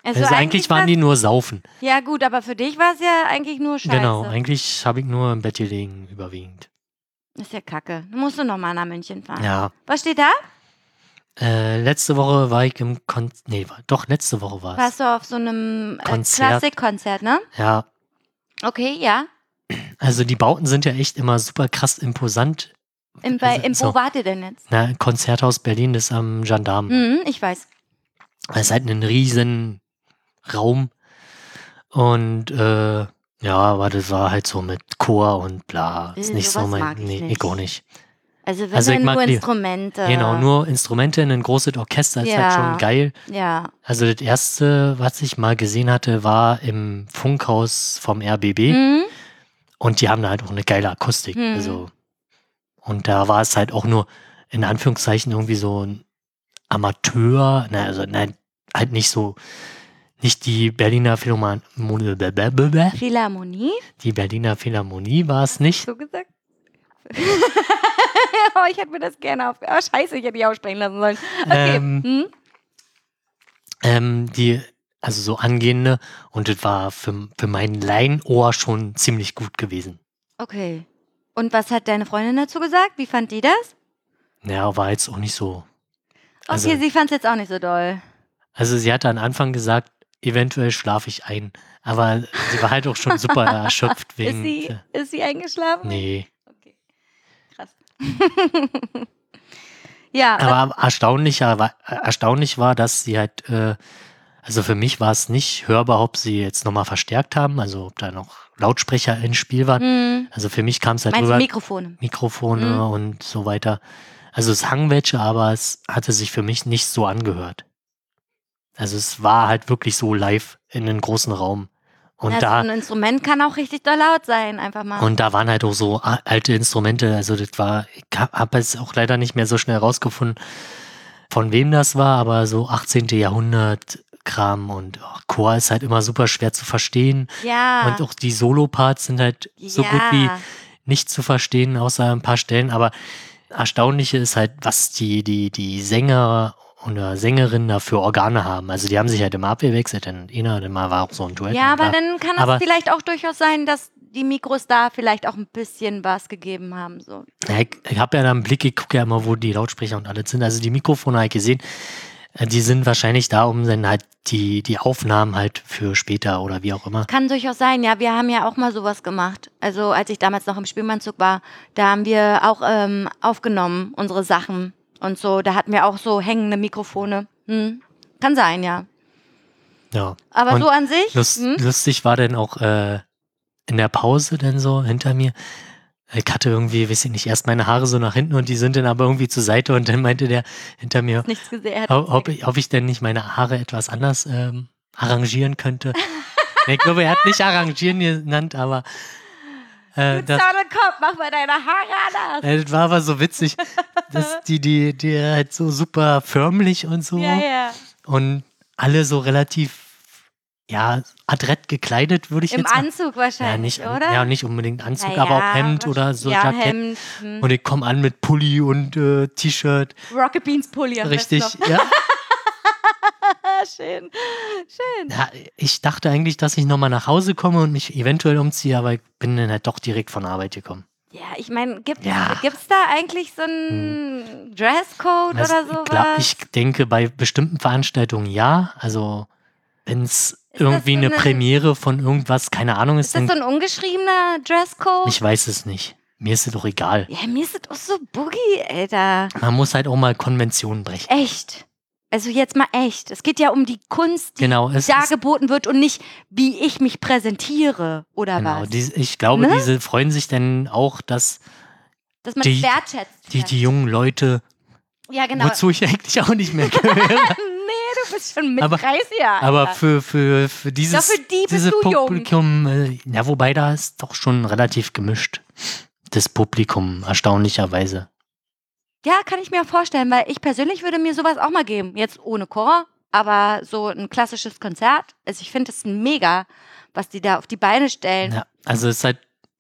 Also, Also, eigentlich waren die nur saufen. Ja, gut, aber für dich war es ja eigentlich nur Scheiße. Genau, eigentlich habe ich nur im Bett gelegen, überwiegend. Ist ja kacke. Du musst du nochmal nach München fahren. Ja. Was steht da? Äh, letzte Woche war ich im Kon Nee, war, doch, letzte Woche war es. Warst du auf so einem äh, Konzert. Klassikkonzert, ne? Ja. Okay, ja. Also die Bauten sind ja echt immer super krass imposant. Im, bei, Also, im, so. Wo wart ihr denn jetzt? Na, Konzerthaus Berlin ist am Gendarm. Mhm, ich weiß. Es ist halt ein riesen Raum. Und äh, ja, aber das war halt so mit Chor und bla. Ist Äh, nicht so mein. nee, nicht. ich auch nicht. Also wenn Also nur die- Instrumente. Genau, nur Instrumente in ein großes Orchester ist Ja. halt schon geil. Ja. Also das erste, was ich mal gesehen hatte, war im Funkhaus vom RBB. Mhm. Und die haben da halt auch eine geile Akustik. Hm. Also, und da war es halt auch nur in Anführungszeichen irgendwie so ein Amateur, na, also nein, halt nicht so, nicht die Berliner Philharmonie, Philharmonie? die Berliner Philharmonie war es nicht. So gesagt? oh, ich hätte mir das gerne auf. Oh, scheiße, ich hätte die aussprechen lassen sollen. Okay. Ähm, hm? ähm, die, also so angehende, und das war für, für mein Laienohr schon ziemlich gut gewesen. Okay. Und was hat deine Freundin dazu gesagt? Wie fand die das? Ja, war jetzt auch nicht so. Okay, Also- sie fand es jetzt auch nicht so doll. Also sie hatte am Anfang gesagt, eventuell schlafe ich ein. Aber sie war halt auch schon super erschöpft wegen. ist, sie, ist sie eingeschlafen? Nee. Ja, Aber erstaunlich, war, erstaunlich war, dass sie halt, äh, also für mich war es nicht hörbar, ob sie jetzt nochmal verstärkt haben, also ob da noch Lautsprecher ins Spiel waren. hm, Also für mich kam es halt meinst rüber, Mikrofone? Mikrofone Mhm. und so weiter. Also es hang welche, aber es hatte sich für mich nicht so angehört. Also es war halt wirklich so live in einem großen Raum. Und ja, da so ein Instrument kann auch richtig doll laut sein, einfach mal. Und da waren halt auch so alte Instrumente. Also das war, ich habe es auch leider nicht mehr so schnell rausgefunden, von wem das war, aber so 18. Jahrhundert Kram und oh, Chor ist halt immer super schwer zu verstehen. ja. Und auch die Solo-Parts sind halt so ja. gut wie nicht zu verstehen, außer ein paar Stellen. Aber Erstaunliche ist halt, was die, die, die Sänger oder Sängerinnen da für Organe haben. Also die haben sich halt immer abgewechselt, denn einer, dann mal war auch so ein Duett. Ja, und aber da- dann kann es vielleicht auch durchaus sein, dass die Mikros da vielleicht auch ein bisschen was gegeben haben. So. Ja, ich ich habe ja da einen Blick, ich gucke ja immer, wo die Lautsprecher und alles sind. Also die Mikrofone habe ich gesehen. Äh, Die sind wahrscheinlich da, um dann halt die, die Aufnahmen halt für später oder wie auch immer. Kann durchaus sein, ja. Wir haben ja auch mal sowas gemacht. Also als ich damals noch im Spielmannzug war, da haben wir auch ähm, aufgenommen, unsere Sachen und so. Da hatten wir auch so hängende Mikrofone. Hm. Kann sein, ja. Ja. Aber Und so an sich. Lust, hm? Lustig war dann auch äh, in der Pause dann so hinter mir. Ich hatte irgendwie, weiß ich nicht, erst meine Haare so nach hinten und die sind dann aber irgendwie zur Seite und dann meinte der hinter mir, Nichts gesehen. Hat ob, ob, ich, ob ich denn nicht meine Haare etwas anders ähm, arrangieren könnte. ich glaube, er hat nicht arrangieren genannt, aber äh, das, Kopf, mach mal deine Haare anders. äh, das war aber so witzig, dass die, die, die halt so super förmlich und so Ja, ja. und alle so relativ, ja, adrett gekleidet, würde ich Im jetzt mal Anzug wahrscheinlich, ja, nicht, oder? ja, nicht unbedingt Anzug, Na aber auch Hemd oder so ja, Jackett. Hemd. Hm. Und ich komme an mit Pulli und äh, T-Shirt. Rocket Beans Pulli. am Richtig, ja. Schön. Schön. ja. Ich dachte eigentlich, dass ich nochmal nach Hause komme und mich eventuell umziehe, aber ich bin dann halt doch direkt von Arbeit gekommen. Ja, ich meine, gibt Ja. es da eigentlich so einen Dresscode Das- oder ich, sowas? glaub, ich denke, bei bestimmten Veranstaltungen ja. Also, wenn es irgendwie eine eine- Premiere von irgendwas, keine Ahnung ist, ist das dann. so ein ungeschriebener Dresscode? ich weiß es nicht. Mir ist es doch egal. ja, mir ist das auch so boogie, Alter. Man muss halt auch mal Konventionen brechen. Echt. Also jetzt mal echt. Es geht ja um die Kunst, die Genau, es da ist, geboten wird und nicht, wie ich mich präsentiere oder genau was. die, ich glaube, Ne? diese freuen sich dann auch, dass Dass man die- wertschätzt. die, die jungen Leute, ja, genau. wozu ich eigentlich auch nicht mehr gehöre. nee, du bist schon mit Aber- 30 Jahren. Aber für, für, für dieses für die diese. Publikum, äh, ja, wobei da ist doch schon relativ gemischt. Das Publikum, erstaunlicherweise. Ja, kann ich mir auch vorstellen, weil ich persönlich würde mir sowas auch mal geben. Jetzt ohne Chor, aber so ein klassisches Konzert. Also ich finde es mega, was die da auf die Beine stellen. Ja, also es ist halt,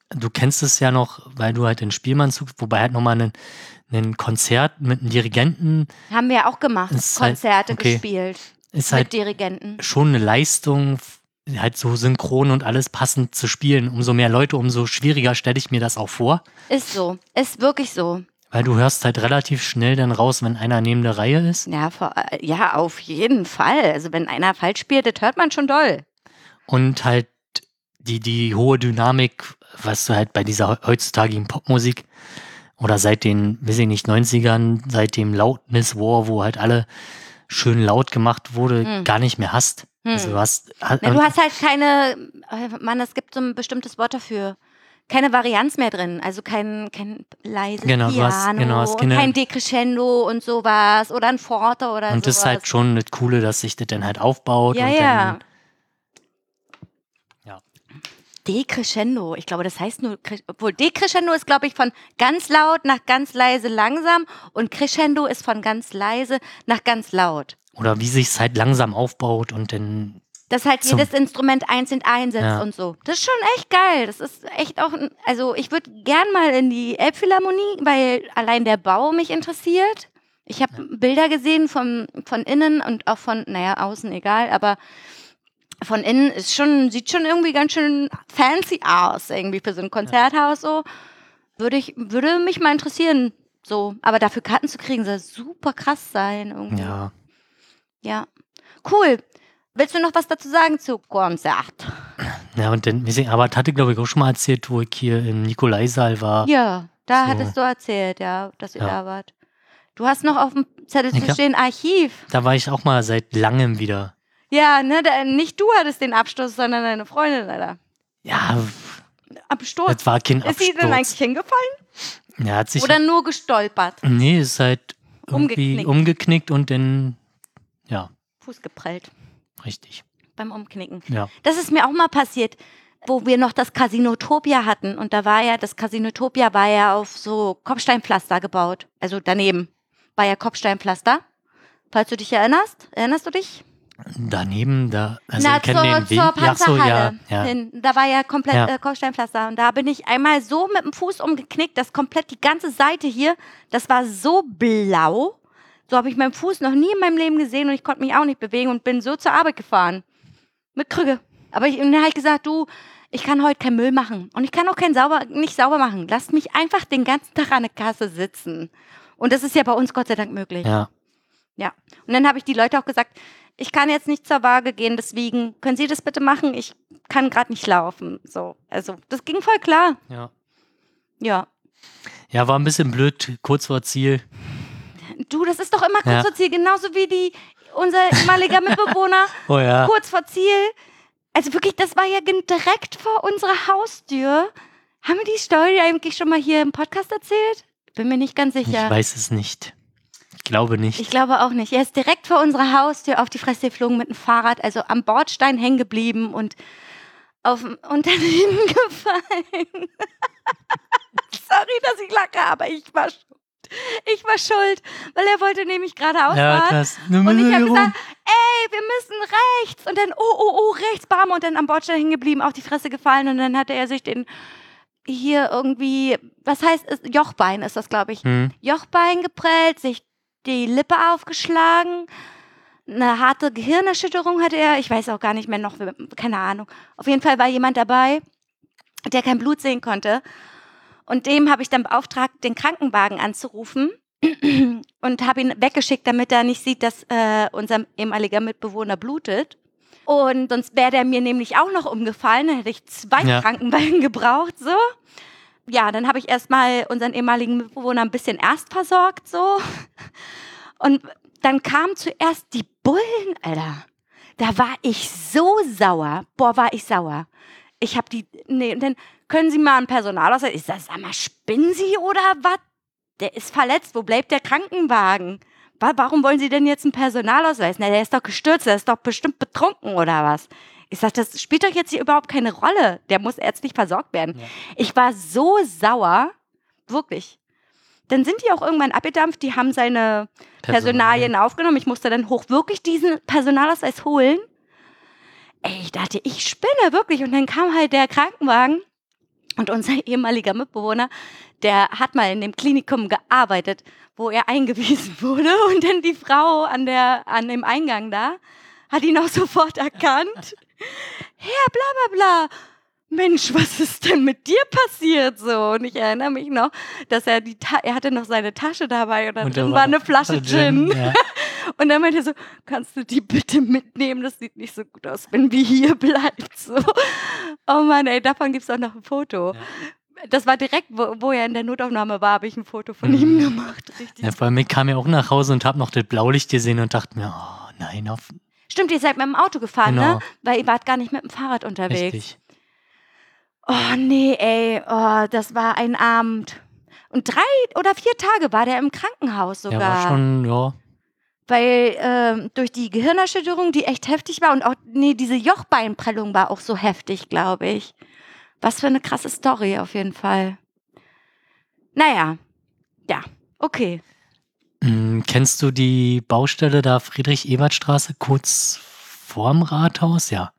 du kennst es ja noch, weil du halt in Spielmannzug, wobei halt nochmal ein, ein Konzert mit einem Dirigenten Haben wir ja auch gemacht. Ist halt- Konzerte okay. gespielt ist mit halt Dirigenten. schon eine Leistung, halt so synchron und alles passend zu spielen. Umso mehr Leute, umso schwieriger stelle ich mir das auch vor. Ist so. Ist wirklich so. Weil du hörst halt relativ schnell dann raus, wenn einer neben der Reihe ist. Ja, vor, ja, auf jeden Fall. Also wenn einer falsch spielt, das hört man schon doll. Und halt die, die hohe Dynamik, was du halt bei dieser heutzutage Popmusik oder seit den, weiß ich nicht, 90ern, seit dem Loudness War, wo halt alle schön laut gemacht wurde, Hm. gar nicht mehr hast. Hm. Also du hast, ha- Na, du hast halt keine, äh, Mann, es gibt so ein bestimmtes Wort dafür. Keine Varianz mehr drin, also kein, kein leises Genau, Piano, hast- genau, hast keine- kein Decrescendo und sowas oder ein Forte oder und das sowas. ist halt schon das Coole, dass sich das dann halt aufbaut. ja, und ja. Dann, ja. Decrescendo. Ich glaube, das heißt nur, obwohl Decrescendo ist, glaube ich, von ganz laut nach ganz leise langsam und Crescendo ist von ganz leise nach ganz laut. Oder wie sich es halt langsam aufbaut und dann. Dass halt Zum- jedes Instrument einzeln einsetzt Ja. und so. Das ist schon echt geil. Das ist echt auch, also ich würde gern mal in die Elbphilharmonie, weil allein der Bau mich interessiert. Ich habe Bilder gesehen von, von innen und auch von, naja, außen egal, aber von innen ist schon, sieht schon irgendwie ganz schön fancy aus, irgendwie für so ein Konzerthaus so. Würde ich, würde mich mal interessieren, so. Aber dafür Karten zu kriegen, soll super krass sein irgendwie. Ja. Ja. Cool. Willst du noch was dazu sagen zu Konzert? Ja, und dann, aber das hatte, glaube ich, auch schon mal erzählt, wo ich hier im Nikolaisaal war. Ja, da So. hattest du erzählt, ja, dass ihr Ja. da wart. Du hast noch auf dem Zettel zu stehen Archiv. Da war ich auch mal seit langem wieder. Ja, ne, da, nicht du hattest den Absturz, sondern deine Freundin, Alter. Ja, Absturz. das war kein Ist sie denn eigentlich hingefallen? Ja, hat sich. Oder nur gestolpert? nee, ist halt irgendwie Umgeknickt. umgeknickt und dann. Ja, Fuß geprellt richtig. beim Umknicken. Ja. Das ist mir auch mal passiert, wo wir noch das Casinotopia hatten. Und da war ja, das Casinotopia war ja auf so Kopfsteinpflaster gebaut. Also daneben war ja Kopfsteinpflaster. Falls du dich erinnerst, erinnerst du dich? Daneben, da. Also, Na, ich zur, den zur Weg. Ja, ach so, ja. Panzerhalle ja. hin. Da war ja komplett Ja. Äh, Kopfsteinpflaster. Und da bin ich einmal so mit dem Fuß umgeknickt, dass komplett die ganze Seite hier, das war so blau. So habe ich meinen Fuß noch nie in meinem Leben gesehen und ich konnte mich auch nicht bewegen und bin so zur Arbeit gefahren. Mit Krüge. Aber ich, und dann habe ich gesagt, du, ich kann heute keinen Müll machen. Und ich kann auch keinen sauber, nicht sauber machen. Lasst mich einfach den ganzen Tag an der Kasse sitzen. Und das ist ja bei uns Gott sei Dank möglich. Ja. Ja. Und dann habe ich die Leute auch gesagt, ich kann jetzt nicht zur Waage gehen, deswegen können Sie das bitte machen? Ich kann gerade nicht laufen. So, also das ging voll klar. ja. Ja. Ja, war ein bisschen blöd, kurz vor Ziel. Du, das ist doch immer kurz Ja. vor Ziel, genauso wie die unser ehemaliger Mitbewohner Oh ja. kurz vor Ziel. Also wirklich, das war ja direkt vor unserer Haustür. Haben wir die Story eigentlich schon mal hier im Podcast erzählt? Bin mir nicht ganz Ich sicher. weiß es nicht. Ich glaube nicht. Ich glaube auch nicht. Er ist direkt vor unserer Haustür auf die Fresse geflogen mit dem Fahrrad, also am Bordstein hängen geblieben und, auf, und dann hingefallen. Sorry, dass ich lache, aber ich war schuld. Ich war schuld, weil er wollte nämlich ja, geradeaus fahren. das. Und ich habe gesagt, ey, wir müssen rechts. Und dann, oh, oh, oh, rechts, bam. Und dann am Bordstein hängen geblieben, auf die Fresse gefallen. Und dann hatte er sich den hier irgendwie, was heißt, es? Jochbein ist das, glaube ich. Hm. Jochbein geprellt, sich die Lippe aufgeschlagen. Eine harte Gehirnerschütterung hatte er. Ich weiß auch gar nicht mehr noch, keine Ahnung. Auf jeden Fall war jemand dabei, der kein Blut sehen konnte. Und dem habe ich dann beauftragt, den Krankenwagen anzurufen und habe ihn weggeschickt, damit er nicht sieht, dass äh, unser ehemaliger Mitbewohner blutet. Und sonst wäre der mir nämlich auch noch umgefallen. Dann hätte ich zwei Ja. Krankenwagen gebraucht, so. Ja, dann habe ich erstmal unseren ehemaligen Mitbewohner ein bisschen erst versorgt, so. Und dann kamen zuerst die Bullen, Alter. Da war ich so sauer. Boah, war ich sauer. Ich habe die, nee, und dann können Sie mal einen Personalausweis. Ich sag, sag mal, spinnen Sie oder was? Der ist verletzt. Wo bleibt der Krankenwagen? Wa- Warum wollen Sie denn jetzt einen Personalausweis? Na, der ist doch gestürzt, der ist doch bestimmt betrunken oder was? Ich sag, das spielt doch jetzt hier überhaupt keine Rolle. Der muss ärztlich versorgt werden. Ja. Ich war so sauer. Wirklich. Dann sind die auch irgendwann abgedampft. Die haben seine Personalien aufgenommen. Ich musste dann hoch wirklich diesen Personalausweis holen. Ey, ich dachte, ich spinne wirklich. Und dann kam halt der Krankenwagen und unser ehemaliger Mitbewohner, der hat mal in dem Klinikum gearbeitet, wo er eingewiesen wurde. Und dann die Frau an, der, an dem Eingang da hat ihn auch sofort erkannt. Herr, bla bla bla. Mensch, was ist denn mit dir passiert so? Und ich erinnere mich noch, dass er die Ta er hatte noch seine Tasche dabei und da drin war eine Flasche Gin. Ja. Und dann meinte er so, kannst du die bitte mitnehmen? Das sieht nicht so gut aus, wenn wir hier bleibt. So. Oh Mann, ey, davon gibt es auch noch ein Foto. Das war direkt, wo, wo er in der Notaufnahme war, habe ich ein Foto von Mhm. ihm gemacht. Richtig. Ja, vor allem, ich kam ja auch nach Hause und habe noch das Blaulicht gesehen und dachte mir, oh nein, auf, Stimmt, ihr seid mit dem Auto gefahren, Genau. ne? Weil ihr wart gar nicht mit dem Fahrrad unterwegs. richtig. Oh nee, ey, oh, das war ein Abend. Und drei oder vier Tage war der im Krankenhaus sogar. Ja, war schon, ja. Weil ähm, durch die Gehirnerschütterung, die echt heftig war und auch, nee, diese Jochbeinprellung war auch so heftig, glaube ich. Was für eine krasse Story auf jeden Fall. Naja, ja, okay. Mm, kennst du die Baustelle da Friedrich-Ebert-Straße kurz vorm Rathaus? Ja.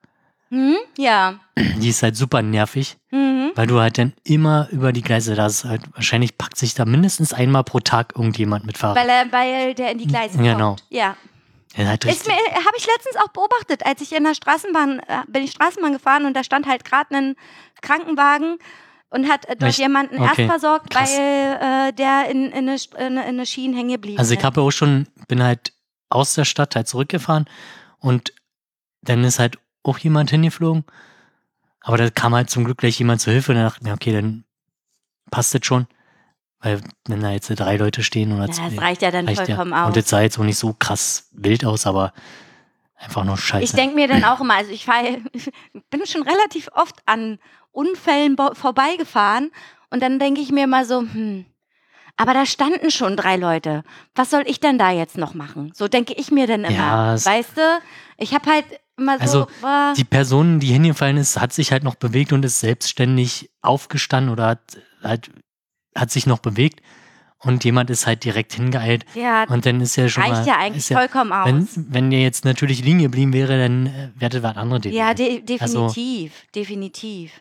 Hm? Ja. Die ist halt super nervig, Mhm. weil du halt dann immer über die Gleise, da ist halt, wahrscheinlich packt sich da mindestens einmal pro Tag irgendjemand mit Fahrrad. Weil, er, weil der in die Gleise kommt. Genau. Ja. Halt Ist habe ich letztens auch beobachtet, als ich in der Straßenbahn, äh, bin ich Straßenbahn gefahren und da stand halt gerade ein Krankenwagen und hat äh, dort jemanden Okay, erst versorgt, krass. weil äh, der in, in, eine, in, eine- in eine Schiene hängen geblieben also ich ist. habe auch schon, bin halt aus der Stadt halt zurückgefahren und dann ist halt auch jemand hingeflogen. Aber da kam halt zum Glück gleich jemand zur Hilfe und dachte ich mir, okay, dann passt das schon. Weil wenn da jetzt drei Leute stehen oder ja, zwei, das reicht ja dann reicht ja. vollkommen aus. Und das sah jetzt auch nicht so krass wild aus, aber einfach nur scheiße. Ich denke mir dann auch immer, also ich fahr, bin schon relativ oft an Unfällen vorbeigefahren und dann denke ich mir immer so, hm, aber da standen schon drei Leute. Was soll ich denn da jetzt noch machen? So denke ich mir dann immer. Ja, weißt du? Ich habe halt immer so. Also, boah, die Person, die hingefallen ist, hat sich halt noch bewegt und ist selbstständig aufgestanden oder hat, halt, hat sich noch bewegt und jemand ist halt direkt hingeeilt ja, und dann ist ja schon reicht mal, ja eigentlich ja, vollkommen aus. wenn, wenn der jetzt natürlich liegen geblieben wäre, dann äh, wäre das was anderes. ja, de Also- definitiv, definitiv.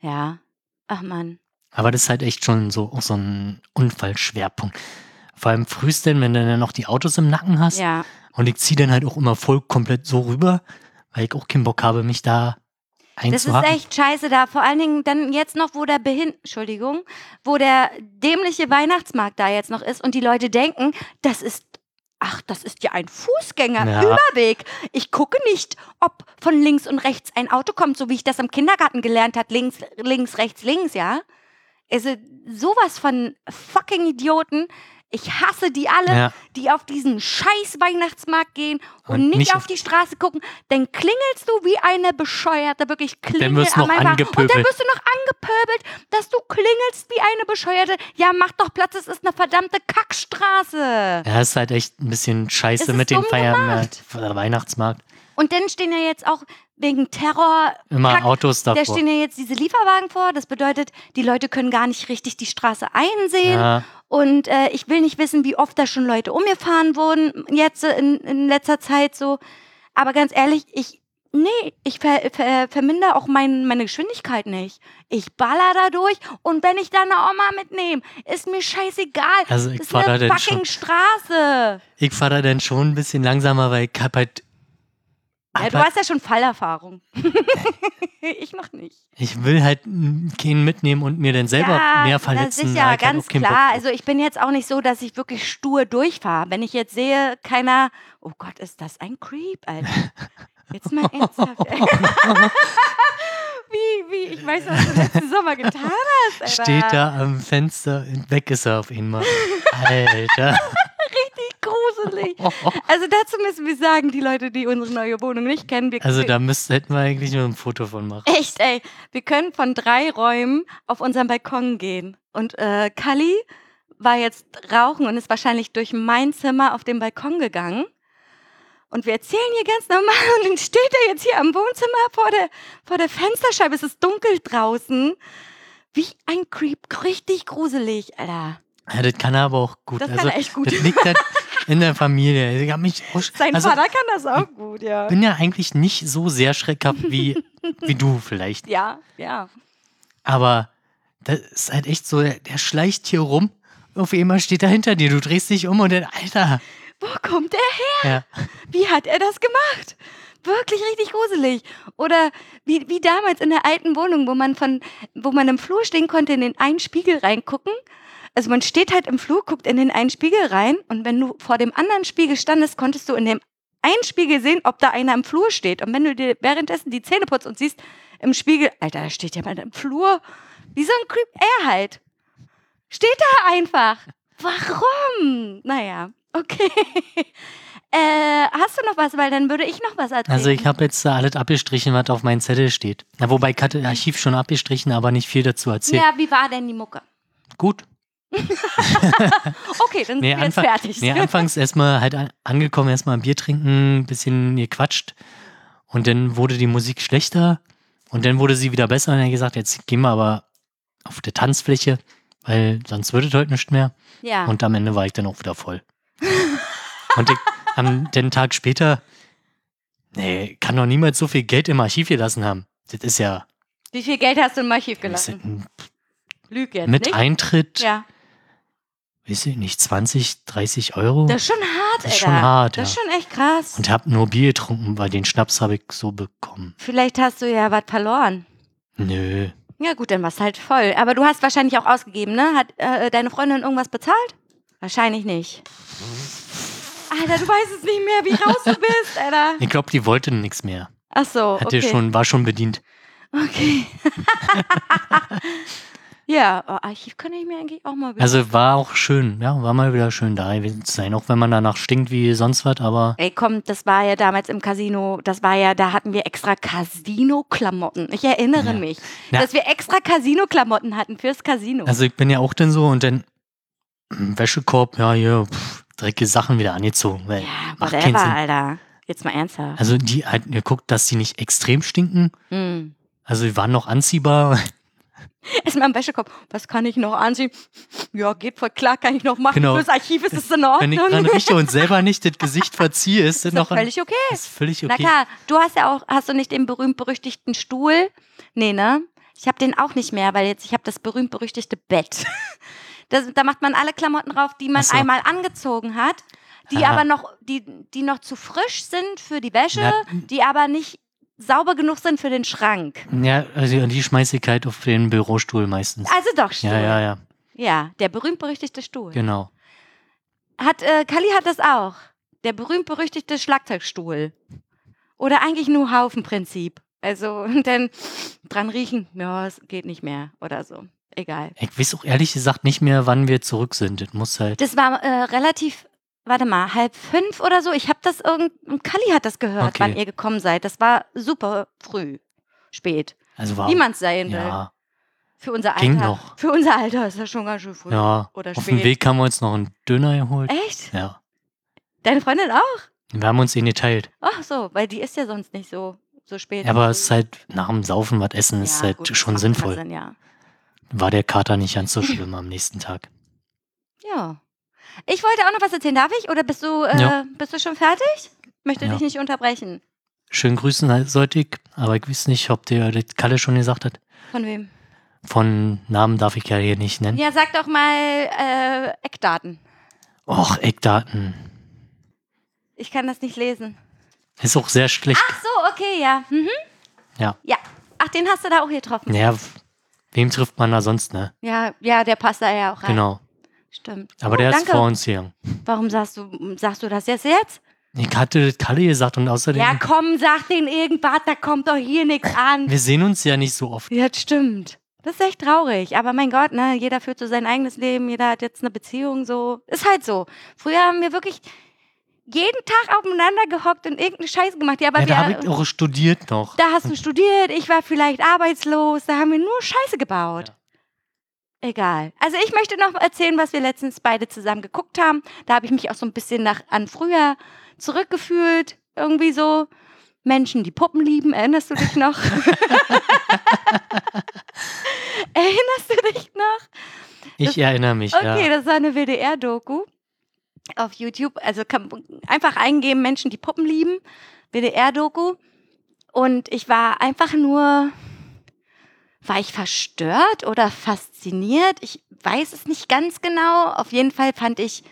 Ja. Ach man. Aber das ist halt echt schon so, auch so ein Unfallschwerpunkt. Vor allem frühestens, wenn du dann noch die Autos im Nacken hast. Ja. Und ich ziehe dann halt auch immer voll komplett so rüber, weil ich auch keinen Bock habe, mich da Das ist echt scheiße da. Vor allen Dingen dann jetzt noch, wo der Behin Entschuldigung, wo der dämliche Weihnachtsmarkt da jetzt noch ist und die Leute denken, das ist, ach, das ist ja ein Fußgängerüberweg. Ich gucke nicht, ob von links und rechts ein Auto kommt, so wie ich das im Kindergarten gelernt hat, links, links, rechts, links, ja. Also sowas von fucking Idioten. Ich hasse die alle, Ja. die auf diesen scheiß Weihnachtsmarkt gehen und, Und nicht, nicht auf die Straße gucken. Dann klingelst du wie eine Bescheuerte, wirklich klingel wirst du am noch Einfang. Und dann angepöbelt. wirst du noch angepöbelt, dass du klingelst wie eine Bescheuerte. Ja, mach doch Platz, es ist eine verdammte Kackstraße. Ja, ist halt echt ein bisschen scheiße mit den dumm Feiern gemacht. äh, Weihnachtsmarkt. Und dann stehen ja jetzt auch wegen Terror Immer Kack, Autos Da davor. stehen ja jetzt diese Lieferwagen vor. Das bedeutet, die Leute können gar nicht richtig die Straße einsehen. Ja, Und äh, ich will nicht wissen, wie oft da schon Leute umgefahren wurden, jetzt in, in letzter Zeit so. Aber ganz ehrlich, ich, nee, ich ver, ver, vermindere auch mein, meine Geschwindigkeit nicht. Ich baller da durch und wenn ich da eine Oma mitnehme, ist mir scheißegal. Also ich das ist da eine fucking schon- Straße. ich fahre da dann schon ein bisschen langsamer, weil ich hab halt. Ja, du hast ja schon Fallerfahrung. ich noch nicht. ich will halt keinen mitnehmen und mir dann selber ja, mehr Das verletzen. ist da ja ganz klar. Also ich bin jetzt auch nicht so, dass ich wirklich stur durchfahre. Wenn ich jetzt sehe, keiner, oh Gott, ist das ein Creep, Alter. Jetzt mal ernsthaft. wie, wie, ich weiß, was du letzten Sommer getan hast, Alter. Steht da am Fenster, weg ist er auf einmal. Alter. Gruselig. Also dazu müssen wir sagen, die Leute, die unsere neue Wohnung nicht kennen, wir, Also da müsst, hätten wir eigentlich nur ein Foto von machen. Echt, ey. Wir können von drei Räumen auf unseren Balkon gehen. Und äh, Kali war jetzt rauchen und ist wahrscheinlich durch mein Zimmer auf den Balkon gegangen. Und wir erzählen hier ganz normal und dann steht er jetzt hier am Wohnzimmer vor der, vor der Fensterscheibe. Es ist dunkel draußen. Wie ein Creep. Richtig gruselig, Alter. Ja, das kann er aber auch gut. Das kann also, er echt gut. Das liegt halt in der Familie. Ich hab mich auch, Sein also, Vater kann das auch gut, ja. bin ja eigentlich nicht so sehr schreckhaft wie, wie du vielleicht. Ja, ja. Aber das ist halt echt so, der, der schleicht hier rum. Auf einmal steht er hinter dir. Du drehst dich um und dann, Alter. Wo kommt er her? Ja. Wie hat er das gemacht? Wirklich richtig gruselig. Oder wie, wie damals in der alten Wohnung, wo man von, wo man im Flur stehen konnte, in den einen Spiegel reingucken. Also man steht halt im Flur, guckt in den einen Spiegel rein und wenn du vor dem anderen Spiegel standest, konntest du in dem einen Spiegel sehen, ob da einer im Flur steht. Und wenn du dir währenddessen die Zähne putzt und siehst im Spiegel, Alter, da steht jemand im Flur. Wie so ein Creep, er halt. Steht da einfach. Warum? Naja, okay. Äh, hast du noch was? Weil dann würde ich noch was erzählen. Also ich habe jetzt alles abgestrichen, was auf meinem Zettel steht. Na, wobei ich hatte Archiv schon abgestrichen, aber nicht viel dazu erzählt. Ja, wie war denn die Mucke? Gut. Okay, dann Nee, sind wir jetzt Anfang, fertig. nee, anfangs erstmal halt an, angekommen, erstmal ein Bier trinken, ein bisschen gequatscht. Und dann wurde die Musik schlechter. Und dann wurde sie wieder besser und er hat gesagt, jetzt gehen wir aber auf der Tanzfläche, weil sonst wird es heute nicht mehr. Ja. Und am Ende war ich dann auch wieder voll. und ich, am, den Tag später, nee, kann doch niemals so viel Geld im Archiv gelassen haben. Das ist ja Wie viel Geld hast du im Archiv gelassen? Lüg jetzt, mit nicht? Eintritt, ja. Weiß ich nicht, 20, 30 Euro. Das ist schon hart, Das ist Alter. schon hart, Das ist ja. schon echt krass. Und hab nur Bier getrunken, weil den Schnaps habe ich so bekommen. Vielleicht hast du ja was verloren. Nö. Ja gut, dann warst du halt voll. Aber du hast wahrscheinlich auch ausgegeben, ne? Hat äh, deine Freundin irgendwas bezahlt? Wahrscheinlich nicht. Alter, du weißt es nicht mehr, wie raus du bist, Alter. Ich glaube, die wollte nichts mehr. Ach so, Hatte okay. schon, war schon bedient. Okay. ja, oh, Archiv kann ich mir eigentlich auch mal wieder. Also war auch schön, ja, war mal wieder schön da gewesen zu sein, auch wenn man danach stinkt wie sonst was, aber Ey, komm, das war ja damals im Casino, das war ja, da hatten wir extra Casino-Klamotten. Ich erinnere Ja. mich, Ja. dass wir extra Casino-Klamotten hatten fürs Casino. also ich bin ja auch dann so und dann Wäschekorb, ja, hier, pff, dreckige Sachen wieder angezogen. Weil ja, whatever. Alter. Jetzt mal ernsthaft. Also die halt geguckt, dass die nicht extrem stinken. Hm. Also die waren noch anziehbar. Erstmal im Wäschekorb. Was kann ich noch anziehen? Ja, geht voll klar, kann ich noch machen. Genau. Fürs Archiv ist es in Wenn ich Ordnung. dran rieche und selber nicht das Gesicht verziehe, ist das doch noch ein, völlig okay. ist völlig Na okay. klar, du hast ja auch, hast du nicht den berühmt-berüchtigten Stuhl? Nee, ne? Ich habe den auch nicht mehr, weil jetzt, ich habe das berühmt-berüchtigte Bett. Das, da macht man alle Klamotten drauf, die man so. einmal angezogen hat, die Ah. aber noch, die, die noch zu frisch sind für die Wäsche, Ja. die aber nicht sauber genug sind für den Schrank. Ja, also die schmeiße ich halt auf den Bürostuhl meistens. Also doch, Stuhl. Ja, ja, ja, Ja, der berühmt-berüchtigte Stuhl. genau. Hat, äh, Kali hat das auch. Der berühmt-berüchtigte Schlagzeugstuhl. Oder eigentlich nur Haufenprinzip. Also, und dann dran riechen, ja, es geht nicht mehr oder so. Egal. Ich weiß auch ehrlich gesagt nicht mehr, wann wir zurück sind. Das muss halt. Das war äh, relativ, warte mal, halb fünf oder so. Ich habe das irgend, Kali hat das gehört, Okay. wann ihr gekommen seid. Das war super früh, spät. Also war Wie man es sein will. ja, Für unser Alter. Ging noch. Für unser Alter ist das schon ganz schön früh. ja. Oder Auf dem spät. Weg haben wir uns noch einen Döner geholt. Echt? Ja. Deine Freundin auch? Wir haben uns den geteilt. Ach so, weil die ist ja sonst nicht so, so spät. Ja, aber es ist halt nach dem Saufen was essen, ist Ja, halt gut, schon sinnvoll. Sinn, ja. War der Kater nicht ganz so schlimm am nächsten Tag. ja. Ich wollte auch noch was erzählen. Darf ich? Oder bist du, äh, Ja. bist du schon fertig? Möchte Ja. dich nicht unterbrechen. Schön grüßen ich, aber ich weiß nicht, ob der das Kalle schon gesagt hat. Von wem? Von Namen darf ich ja hier nicht nennen. Ja, sag doch mal äh, Eckdaten. Och, Eckdaten. Ich kann das nicht lesen. Ist auch sehr schlecht. Ach so, okay, ja. Mhm. Ja. Ja. Ach, den hast du da auch getroffen. Naja, wem trifft man da sonst, ne? Ja, ja, der passt da ja auch rein. Genau. Stimmt. Aber oh, der danke. ist vor uns hier. Warum sagst du, sagst du das jetzt jetzt? Ich hatte das Kalle gesagt und außerdem, Ja, komm, sag den irgendwas, da kommt doch hier nichts an. wir sehen uns ja nicht so oft. Ja, das stimmt. Das ist echt traurig. Aber mein Gott, ne, jeder führt so sein eigenes Leben, jeder hat jetzt eine Beziehung, so. Ist halt so. Früher haben wir wirklich jeden Tag aufeinander gehockt und irgendeine Scheiße gemacht. Ja, aber Ja, da habe wir, ich auch studiert noch. da hast du studiert, ich war vielleicht arbeitslos, da haben wir nur Scheiße gebaut. Egal. Also ich möchte noch erzählen, was wir letztens beide zusammen geguckt haben. Da habe ich mich auch so ein bisschen nach an früher zurückgefühlt. Irgendwie so. Menschen, die Puppen lieben, erinnerst du dich noch? erinnerst du dich noch? Ich erinnere mich, Okay, ja. das war eine WDR-Doku auf YouTube. Also kann, einfach eingeben, Menschen, die Puppen lieben. WDR-Doku. Und ich war einfach nur, war ich verstört oder fasziniert? Ich weiß es nicht ganz genau. Auf jeden Fall fand ich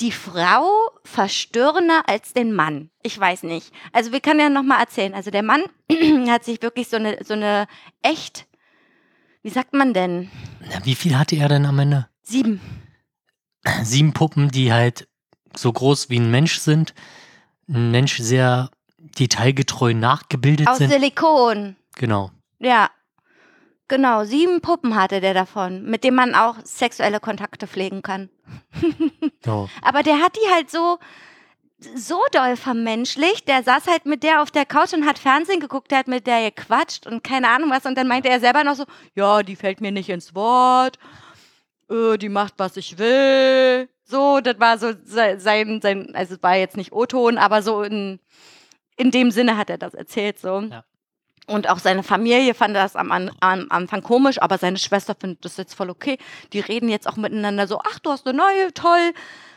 die Frau verstörender als den Mann. Ich weiß nicht. Also wir können ja nochmal erzählen. Also der Mann hat sich wirklich so eine, so eine echt, wie sagt man denn? Na, wie viel hatte er denn am Ende? Sieben. Sieben Puppen, die halt so groß wie ein Mensch sind. Ein Mensch sehr detailgetreu nachgebildet Aus sind. Silikon. Genau. Ja. Genau, sieben Puppen hatte der davon, mit denen man auch sexuelle Kontakte pflegen kann. So. Aber der hat die halt so, so doll vermenschlicht. Der saß halt mit der auf der Couch und hat Fernsehen geguckt, der hat mit der gequatscht und keine Ahnung was. Und dann meinte er selber noch so, ja, die fällt mir nicht ins Wort. Äh, die macht, was ich will. So, das war so se- sein, sein also es war jetzt nicht O-Ton, aber so in, in dem Sinne hat er das erzählt, so. Ja. Und auch seine Familie fand das am, am Anfang komisch, aber seine Schwester findet das jetzt voll okay. Die reden jetzt auch miteinander so, ach, du hast eine neue, toll.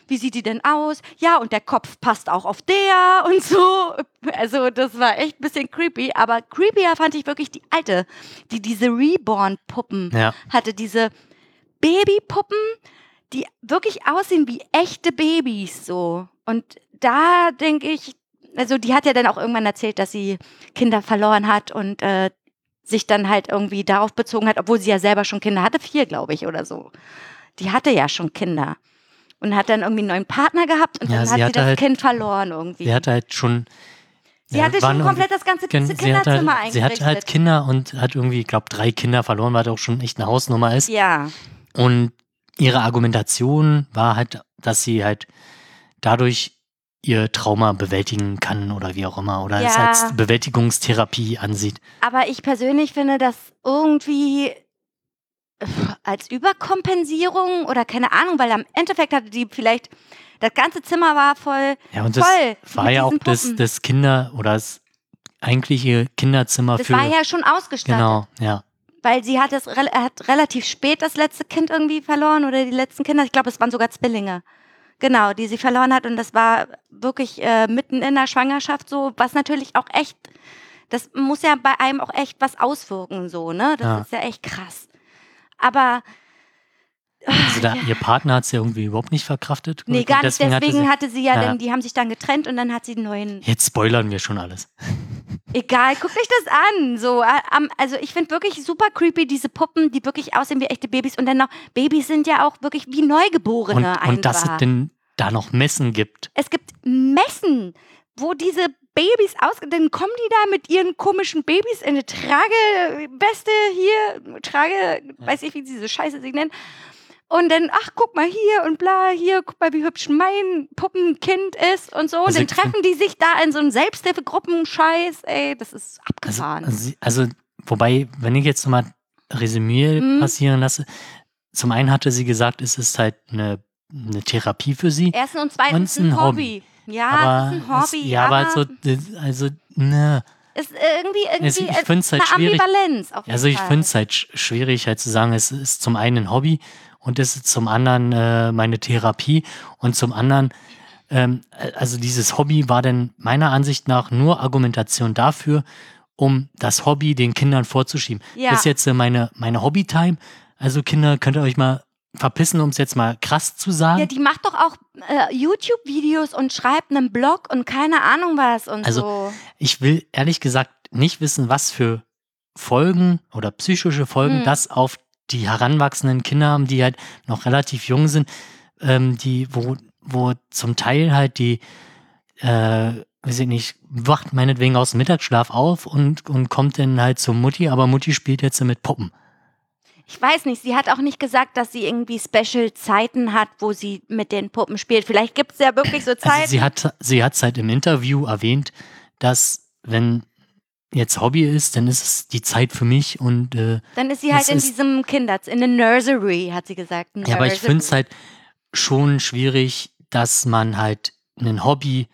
Wie sieht die denn aus? Ja, und der Kopf passt auch auf der und so. Also das war echt ein bisschen creepy. Aber creepier fand ich wirklich die alte, die diese Reborn-Puppen Ja. hatte. Diese Babypuppen, die wirklich aussehen wie echte Babys so. Und da denke ich, also die hat ja dann auch irgendwann erzählt, dass sie Kinder verloren hat und äh, sich dann halt irgendwie darauf bezogen hat, obwohl sie ja selber schon Kinder hatte, vier, glaube ich, oder so. Die hatte ja schon Kinder. Und hat dann irgendwie einen neuen Partner gehabt und Ja, dann hat sie das halt- Kind verloren irgendwie. Sie hatte halt schon. sie ja, hatte schon komplett das ganze Gen- sie, Kinderzimmer halt, sie hatte halt eingerichtet. Kinder und hat irgendwie, ich glaube, drei Kinder verloren, was auch schon echt eine Hausnummer ist. Ja, Und ihre Argumentation war halt, dass sie halt dadurch ihr Trauma bewältigen kann oder wie auch immer oder es Ja. als Bewältigungstherapie ansieht. aber ich persönlich finde das irgendwie als Überkompensierung oder keine Ahnung, weil am Endeffekt hatte die vielleicht, das ganze Zimmer war voll, Ja, und das voll war ja auch das, das Kinder- oder das eigentliche Kinderzimmer Das für. war ja schon ausgestattet. genau, ja. Weil sie hat, es, rel- hat relativ spät das letzte Kind irgendwie verloren oder die letzten Kinder. Ich glaube, es waren sogar Zwillinge. Genau, die sie verloren hat. Und das war wirklich äh, mitten in der Schwangerschaft so, was natürlich auch echt, das muss ja bei einem auch echt was auswirken, so, ne? Das Ja. ist ja echt krass. Aber Also da, ihr Partner hat es ja irgendwie überhaupt nicht verkraftet. nee, gar nicht. deswegen Deswegen hatte hatte sie ja, Ja. dann, die haben sich dann getrennt und dann hat sie einen neuen. sie, Jetzt spoilern wir schon alles. Egal, guckt euch das an. So, äh, also ich finde wirklich super creepy diese Puppen, die wirklich aussehen wie echte Babys und dann noch Babys sind ja auch wirklich wie Neugeborene Und, und dass es einfach. denn da noch Messen gibt. Es gibt Messen, wo diese Babys aus, dann kommen die da mit ihren komischen Babys in eine Tragebeste hier, Trage, weiß ich, wie diese Scheiße sich nennt. Und dann, ach, guck mal hier und bla, hier, guck mal, wie hübsch mein Puppenkind ist und so. Und Also dann treffen die sich da in so einen Selbsthilfegruppenscheiß, ey, das ist Also, abgefahren. also, also, wobei, wenn ich jetzt nochmal Resümee Mhm. passieren lasse, zum einen hatte sie gesagt, es ist halt eine, eine Therapie für sie. Erstens und und zweitens es ein ein Hobby. Ja, aber es ist ein Hobby. Es, ja, aber aber so, also, ne. ist irgendwie, irgendwie Es, ich finde es halt eine schwierig. Ambivalenz. Also ich finde es halt sch- schwierig, halt zu sagen, es ist zum einen ein Hobby und es ist zum anderen äh, meine Therapie und zum anderen, ähm, äh, also dieses Hobby war dann meiner Ansicht nach nur Argumentation dafür, um das Hobby den Kindern vorzuschieben. Ja. Das ist jetzt äh, meine, meine Hobbytime. Also Kinder, könnt ihr euch mal verpissen, um es jetzt mal krass zu sagen. Ja, die macht doch auch äh, YouTube-Videos und schreibt einen Blog und keine Ahnung was und Also, so. Ich will ehrlich gesagt nicht wissen, was für Folgen oder psychische Folgen Hm. das auf die heranwachsenden Kinder haben, die halt noch relativ jung sind, ähm, die, wo, wo zum Teil halt die, äh, weiß ich nicht, wacht meinetwegen aus dem Mittagsschlaf auf und, und kommt dann halt zur Mutti, aber Mutti spielt jetzt mit Puppen. Ich weiß nicht, sie hat auch nicht gesagt, dass sie irgendwie Special-Zeiten hat, wo sie mit den Puppen spielt. Vielleicht gibt es ja wirklich so Zeiten. Also sie hat sie hat's halt im Interview erwähnt, dass wenn jetzt Hobby ist, dann ist es die Zeit für mich und äh, Dann ist sie halt in diesem Kinder, in der Nursery, hat sie gesagt. Ja, aber ich Nursery. finde es halt schon schwierig, dass man halt ein Hobby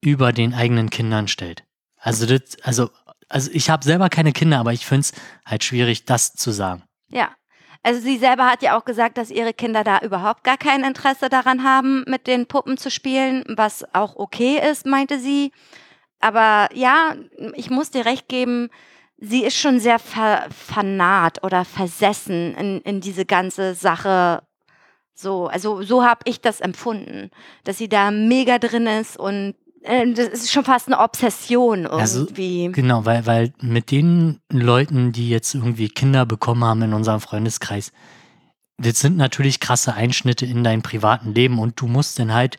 über den eigenen Kindern stellt. Also das, also, also ich habe selber keine Kinder, aber ich finde es halt schwierig, das zu sagen. Ja. Also sie selber hat ja auch gesagt, dass ihre Kinder da überhaupt gar kein Interesse daran haben, mit den Puppen zu spielen, was auch okay ist, meinte sie. Aber ja, ich muss dir recht geben, sie ist schon sehr ver fanat oder versessen in, in diese ganze Sache. So, also so habe ich das empfunden, dass sie da mega drin ist und äh, das ist schon fast eine Obsession Also, irgendwie. Genau, weil, weil mit den Leuten, die jetzt irgendwie Kinder bekommen haben in unserem Freundeskreis, das sind natürlich krasse Einschnitte in dein privaten Leben und du musst dann halt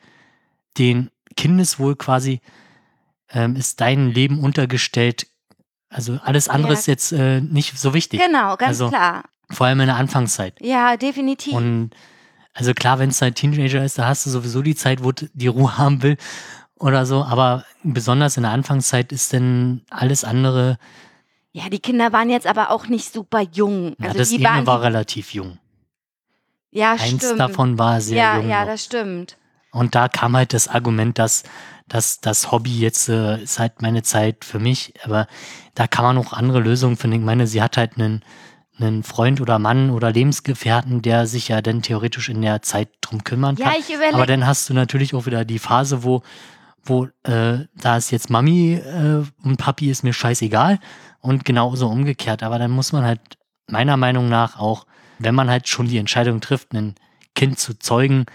den Kindeswohl quasi, ähm, ist dein Leben untergestellt. Also alles andere Ja. ist jetzt äh, nicht so wichtig. Genau, ganz Also, klar. Vor allem in der Anfangszeit. Ja, definitiv. Und also klar, wenn es halt Teenager ist, da hast du sowieso die Zeit, wo du die Ruhe haben will oder so. Aber besonders in der Anfangszeit ist dann alles andere. Ja, die Kinder waren jetzt aber auch nicht super jung. Ja, Also das die eine waren war relativ jung. ja Eins stimmt. davon war sehr ja, jung. ja, noch. das stimmt. Und da kam halt das Argument, dass, dass das Hobby jetzt äh, ist halt meine Zeit für mich, aber da kann man auch andere Lösungen finden. Ich meine, sie hat halt einen, einen Freund oder Mann oder Lebensgefährten, der sich ja dann theoretisch in der Zeit drum kümmern kann. Ja, ich. Aber dann hast du natürlich auch wieder die Phase, wo, wo äh, da ist jetzt Mami äh, und Papi ist mir scheißegal und genauso umgekehrt. Aber dann muss man halt meiner Meinung nach auch, wenn man halt schon die Entscheidung trifft, ein Kind zu zeugen,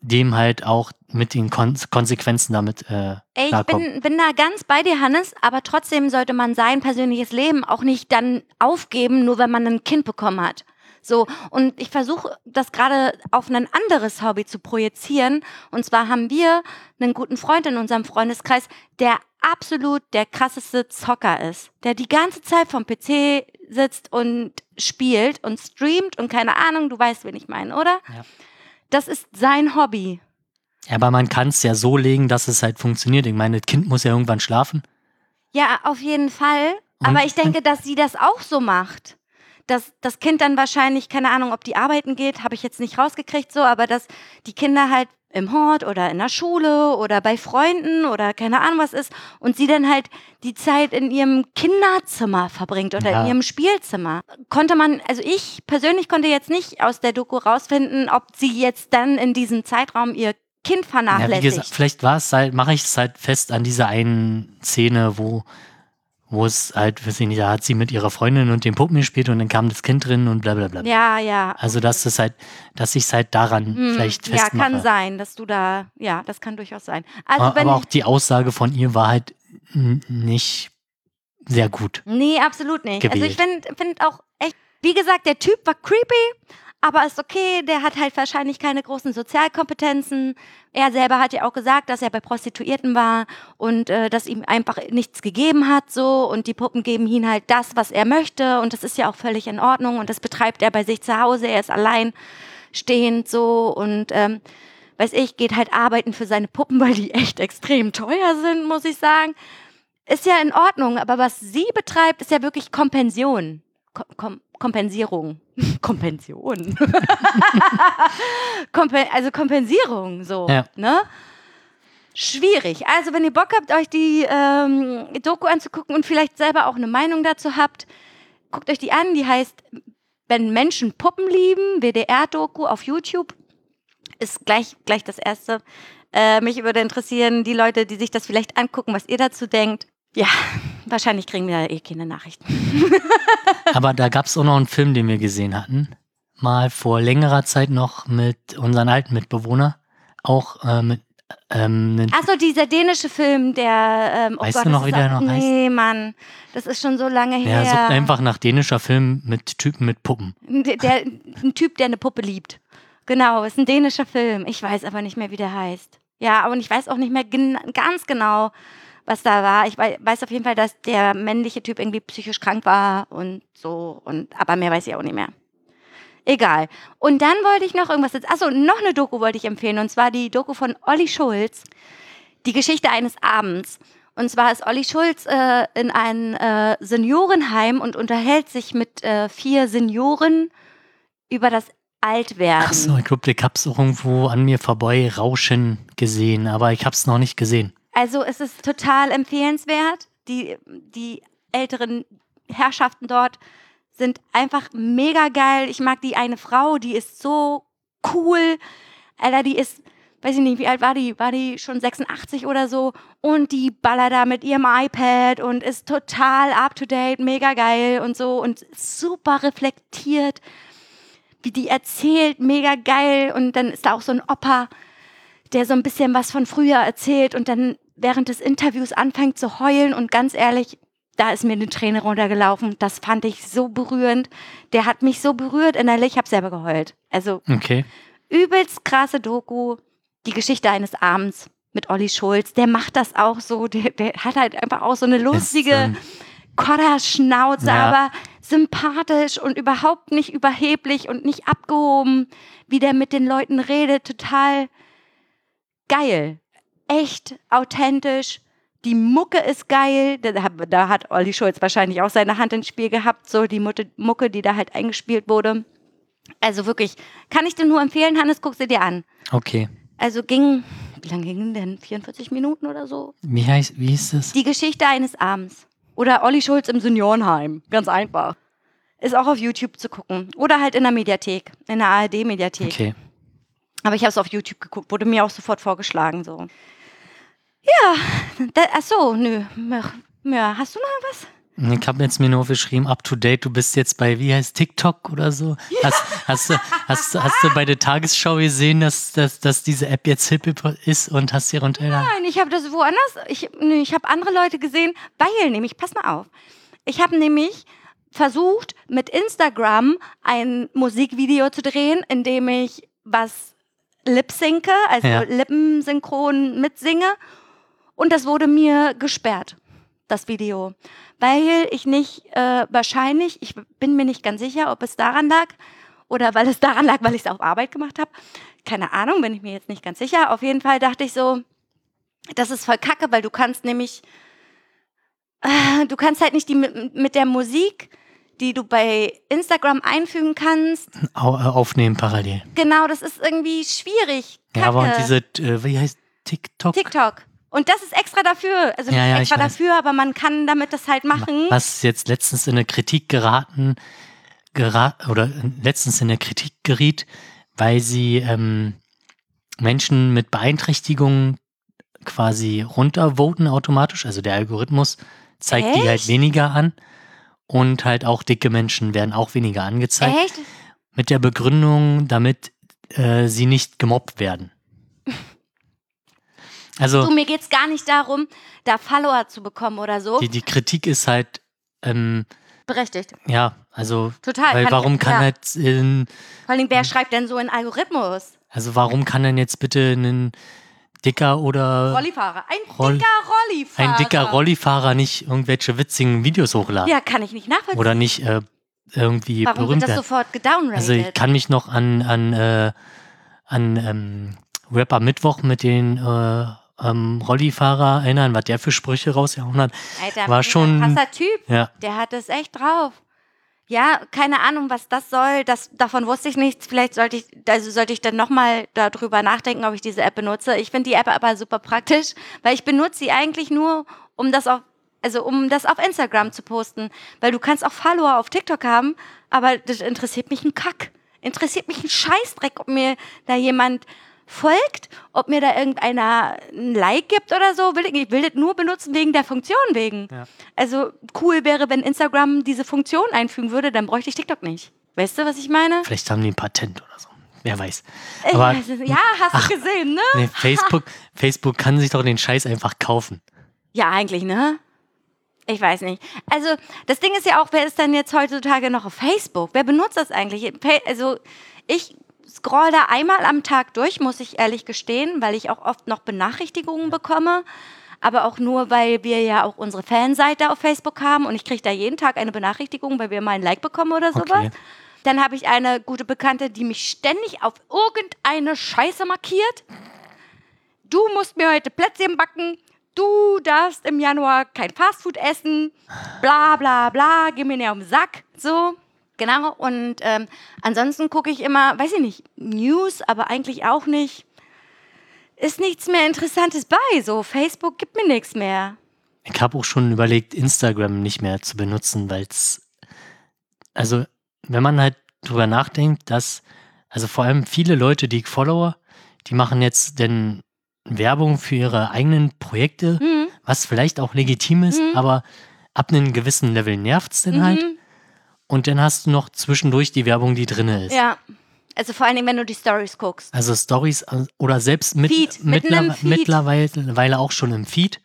dem halt auch mit den Kon Konsequenzen damit äh, Ey, ich bin, bin da ganz bei dir, Hannes, aber trotzdem sollte man sein persönliches Leben auch nicht dann aufgeben, nur wenn man ein Kind bekommen hat. So, und ich versuche das gerade auf ein anderes Hobby zu projizieren. Und zwar haben wir einen guten Freund in unserem Freundeskreis, der absolut der krasseste Zocker ist, der die ganze Zeit vom PC sitzt und spielt und streamt und keine Ahnung, du weißt, wen ich meine, oder? Ja. Das ist sein Hobby. Ja, aber man kann es ja so legen, dass es halt funktioniert. Ich meine, das Kind muss ja irgendwann schlafen. Ja, auf jeden Fall. Und- Aber ich denke, dass sie das auch so macht. Dass das Kind dann wahrscheinlich, keine Ahnung, ob die arbeiten geht, habe ich jetzt nicht rausgekriegt so, aber dass die Kinder halt im Hort oder in der Schule oder bei Freunden oder keine Ahnung was ist und sie dann halt die Zeit in ihrem Kinderzimmer verbringt oder Ja. in ihrem Spielzimmer. Konnte man, also ich persönlich konnte jetzt nicht aus der Doku rausfinden, ob sie jetzt dann in diesem Zeitraum ihr Kind Ja, wie vernachlässigt. gesagt, vielleicht war es halt, mache ich es halt fest an dieser einen Szene, wo, wo es halt, weiß ich nicht, da hat sie mit ihrer Freundin und den Puppen gespielt und dann kam das Kind drin und bla bla bla. ja, ja. Also dass es halt, dass ich es halt daran Hm, vielleicht ja, festmache. kann sein, dass du da, ja, das kann durchaus sein. Also aber aber auch die Aussage von ihr war halt nicht sehr gut. nee, absolut nicht. Also ich gewählt. finde find auch echt, wie gesagt, der Typ war creepy, aber ist okay, der hat halt wahrscheinlich keine großen Sozialkompetenzen. Er selber hat ja auch gesagt, dass er bei Prostituierten war und äh, dass ihm einfach nichts gegeben hat so und die Puppen geben ihm halt das, was er möchte und das ist ja auch völlig in Ordnung und das betreibt er bei sich zu Hause, er ist allein stehend so und ähm, weiß ich, geht halt arbeiten für seine Puppen, weil die echt extrem teuer sind, muss ich sagen. Ist ja in Ordnung, aber was sie betreibt, ist ja wirklich Kompension. Kom Kompensierung. Kompension. Kompen also Kompensierung, so. Ja. Ne? Schwierig. Also, wenn ihr Bock habt, euch die ähm, Doku anzugucken und vielleicht selber auch eine Meinung dazu habt, guckt euch die an. Die heißt Wenn Menschen Puppen lieben, WDR-Doku auf YouTube. Ist gleich, gleich das erste. Äh, mich würde interessieren, die Leute, die sich das vielleicht angucken, was ihr dazu denkt. Ja, wahrscheinlich kriegen wir da eh keine Nachrichten. Aber da gab es auch noch einen Film, den wir gesehen hatten. Mal vor längerer Zeit noch mit unseren alten Mitbewohner. Auch äh, mit ähm, Achso, dieser dänische Film, der. Ähm, oh Weißt Gott, du noch, das wie ist der noch heißt? Nee, Mann. Das ist schon so lange Ja, her. sucht einfach nach dänischer Film mit Typen mit Puppen. Der, der, ein Typ, der eine Puppe liebt. Genau, ist ein dänischer Film. Ich weiß aber nicht mehr, wie der heißt. Ja, und ich weiß auch nicht mehr gen ganz genau, was da war. Ich wei- weiß auf jeden Fall, dass der männliche Typ irgendwie psychisch krank war und so. Und, aber mehr weiß ich auch nicht mehr. Egal. Und dann wollte ich noch irgendwas. Achso, noch eine Doku wollte ich empfehlen. Und zwar die Doku von Olli Schulz. Die Geschichte eines Abends. Und zwar ist Olli Schulz äh, in ein äh, Seniorenheim und unterhält sich mit äh, vier Senioren über das Altwerden. Ach so, ich glaube, ich hab's auch irgendwo an mir vorbei rauschen gesehen, aber ich hab's noch nicht gesehen. Also es ist total empfehlenswert. Die, die älteren Herrschaften dort sind einfach mega geil. Ich mag die eine Frau, die ist so cool. Alter, die ist, weiß ich nicht, wie alt war die? War die schon 86 oder so? Und die ballert da mit ihrem iPad und ist total up to date, mega geil und so und super reflektiert, wie die erzählt, mega geil. Und dann ist da auch so ein Opa, der so ein bisschen was von früher erzählt und dann während des Interviews anfängt zu heulen und ganz ehrlich, da ist mir eine Träne runtergelaufen. Das fand ich so berührend. Der hat mich so berührt innerlich, ich habe selber geheult. Also Okay. übelst krasse Doku, die Geschichte eines Abends mit Olli Schulz. Der macht das auch so, der, der hat halt einfach auch so eine lustige ähm, Kodderschnauze, Ja. aber sympathisch und überhaupt nicht überheblich und nicht abgehoben, wie der mit den Leuten redet, total geil. Echt authentisch. Die Mucke ist geil. Da, hat Olli Schulz wahrscheinlich auch seine Hand ins Spiel gehabt, so die Mucke, die da halt eingespielt wurde. Also wirklich, kann ich dir nur empfehlen, Hannes, guck sie dir an. Okay. Also ging wie lange ging denn? 44 Minuten oder so? Wie heißt, wie hieß das? Die Geschichte eines Abends. Oder Olli Schulz im Seniorenheim. Ganz einfach. Ist auch auf YouTube zu gucken. Oder halt in der Mediathek, in der ARD-Mediathek. Okay. Aber ich habe es auf YouTube geguckt, wurde mir auch sofort vorgeschlagen. So. Ja, da, ach so, nö. Ja, hast du noch was? Ich habe jetzt mir nur aufgeschrieben, up to date, du bist jetzt bei, wie heißt TikTok oder so? Ja. Hast, hast, du, hast, hast du bei der Tagesschau gesehen, dass, dass, dass diese App jetzt hip ist und hast sie runtergeladen? Nein, ich habe das woanders, ich, nee, ich habe andere Leute gesehen, weil nämlich, pass mal auf, ich habe nämlich versucht, mit Instagram ein Musikvideo zu drehen, in dem ich was lip-synke, also ja. lippensynchron mitsinge und das wurde mir gesperrt, das Video weil ich nicht, äh, wahrscheinlich, ich bin mir nicht ganz sicher, ob es daran lag oder weil es daran lag, weil ich es auf Arbeit gemacht habe. Keine Ahnung, bin ich mir jetzt nicht ganz sicher. Auf jeden Fall dachte ich so, das ist voll kacke, weil du kannst nämlich, äh, du kannst halt nicht die mit, mit der Musik, die du bei Instagram einfügen kannst. Äh, aufnehmen parallel. Genau, das ist irgendwie schwierig. Kacke. Ja, aber und diese, äh, wie heißt TikTok? TikTok. Und das ist extra dafür. Also nicht ja, ja, extra dafür, aber man kann damit das halt machen. Was jetzt letztens in der Kritik geraten, gerat, oder letztens in der Kritik geriet, weil sie ähm, Menschen mit Beeinträchtigungen quasi runtervoten automatisch. Also der Algorithmus zeigt Echt? die halt weniger an. Und halt auch dicke Menschen werden auch weniger angezeigt. Echt? Mit der Begründung, damit äh, sie nicht gemobbt werden. Also, du, mir geht es gar nicht darum, da Follower zu bekommen oder so. Die, die Kritik ist halt ähm, berechtigt. Ja, also total. Weil kann warum kann ja. halt in, Vor allem, wer schreibt denn so einen Algorithmus? Also warum kann denn jetzt bitte ein dicker oder Rollifahrer, ein Roll, dicker Rollifahrer, ein dicker Rollifahrer nicht irgendwelche witzigen Videos hochladen? Ja, kann ich nicht nachvollziehen. Oder nicht äh, irgendwie warum berühmt wird das sofort gedownrated? Also ich kann mich noch an an äh, an ähm, Rapper Mittwoch mit den äh, ähm, Rollifahrer erinnern, was der für Sprüche rausgehauen hat. Alter, war schon ein krasser Typ. Ja. Der hat es echt drauf. Ja, keine Ahnung, was das soll. Das, davon wusste ich nichts. Vielleicht sollte ich, also sollte ich dann nochmal darüber nachdenken, ob ich diese App benutze. Ich finde die App aber super praktisch, weil ich benutze sie eigentlich nur, um das auf, also um das auf Instagram zu posten. Weil du kannst auch Follower auf TikTok haben, aber das interessiert mich ein Kack. Interessiert mich ein Scheißdreck, ob mir da jemand folgt, ob mir da irgendeiner ein Like gibt oder so. Will ich, ich will das nur benutzen wegen der Funktion wegen. Ja. Also cool wäre, wenn Instagram diese Funktion einfügen würde, dann bräuchte ich TikTok nicht. Weißt du, was ich meine? Vielleicht haben die ein Patent oder so. Wer weiß. Aber, ja, hast ach, du gesehen, ne? Nee, Facebook, Facebook kann sich doch den Scheiß einfach kaufen. Ja, eigentlich, ne? Ich weiß nicht. Also, das Ding ist ja auch, wer ist denn jetzt heutzutage noch auf Facebook? Wer benutzt das eigentlich? Also, ich scroll da einmal am Tag durch, muss ich ehrlich gestehen, weil ich auch oft noch Benachrichtigungen bekomme. Aber auch nur, weil wir ja auch unsere Fanseite auf Facebook haben und ich kriege da jeden Tag eine Benachrichtigung, weil wir mal ein Like bekommen oder sowas. Okay. Dann habe ich eine gute Bekannte, die mich ständig auf irgendeine Scheiße markiert. Du musst mir heute Plätzchen backen. Du darfst im Januar kein Fastfood essen. Bla bla bla. Geh mir nicht um den Sack. So. Genau, und ähm, ansonsten gucke ich immer, weiß ich nicht, News, aber eigentlich auch nicht. Ist nichts mehr Interessantes bei. So, Facebook gibt mir nichts mehr. Ich habe auch schon überlegt, Instagram nicht mehr zu benutzen, weil es, also, wenn man halt drüber nachdenkt, dass, also vor allem viele Leute, die ich follower, die machen jetzt denn Werbung für ihre eigenen Projekte, mhm. was vielleicht auch legitim ist, mhm. aber ab einem gewissen Level nervt es denn halt. mhm. halt. Und dann hast du noch zwischendurch die Werbung, die drin ist. Ja. Also vor allen Dingen, wenn du die Stories guckst. Also Stories äh, oder selbst mit, Feed, mittler, Feed. mittlerweile auch schon im Feed.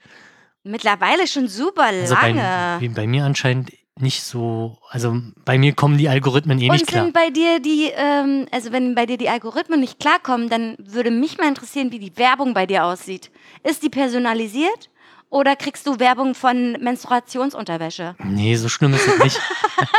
Mittlerweile schon super lange. Also bei, bei, mir anscheinend nicht so, also bei mir kommen die Algorithmen eh nicht klar. Und wenn bei dir die, ähm, also wenn bei dir die Algorithmen nicht klarkommen, dann würde mich mal interessieren, wie die Werbung bei dir aussieht. Ist die personalisiert? Oder kriegst du Werbung von Menstruationsunterwäsche? Nee, so schlimm ist es nicht.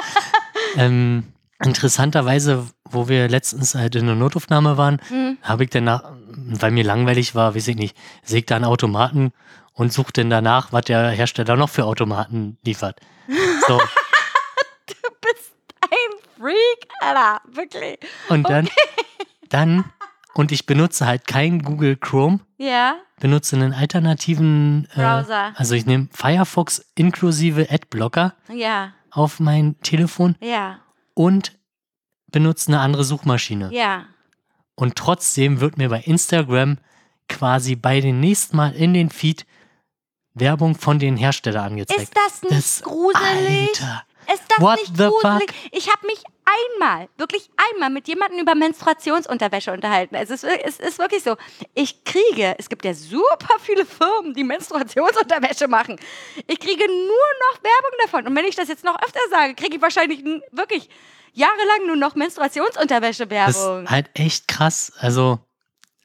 ähm, interessanterweise, wo wir letztens halt in der Notaufnahme waren, mhm. habe ich danach, weil mir langweilig war, weiß ich nicht, sägt da einen Automaten und sucht dann danach, was der Hersteller noch für Automaten liefert. So. du bist ein Freak, Alter, wirklich. Und dann, okay. dann Und ich benutze halt kein Google Chrome, Ja. benutze einen alternativen äh, Browser. Also ich nehme Firefox inklusive Adblocker Ja. auf mein Telefon Ja. und benutze eine andere Suchmaschine. Ja. Und trotzdem wird mir bei Instagram quasi bei den nächsten Mal in den Feed Werbung von den Herstellern angezeigt. Ist das nicht Das- gruselig? Alter. Ist das What nicht the gruselig? fuck? Ich habe mich einmal, wirklich einmal mit jemandem über Menstruationsunterwäsche unterhalten. Es ist, es ist wirklich so. Ich kriege, es gibt ja super viele Firmen, die Menstruationsunterwäsche machen. Ich kriege nur noch Werbung davon. Und wenn ich das jetzt noch öfter sage, kriege ich wahrscheinlich wirklich jahrelang nur noch Das Menstruationsunterwäsche-Werbung. ist halt echt krass. Also,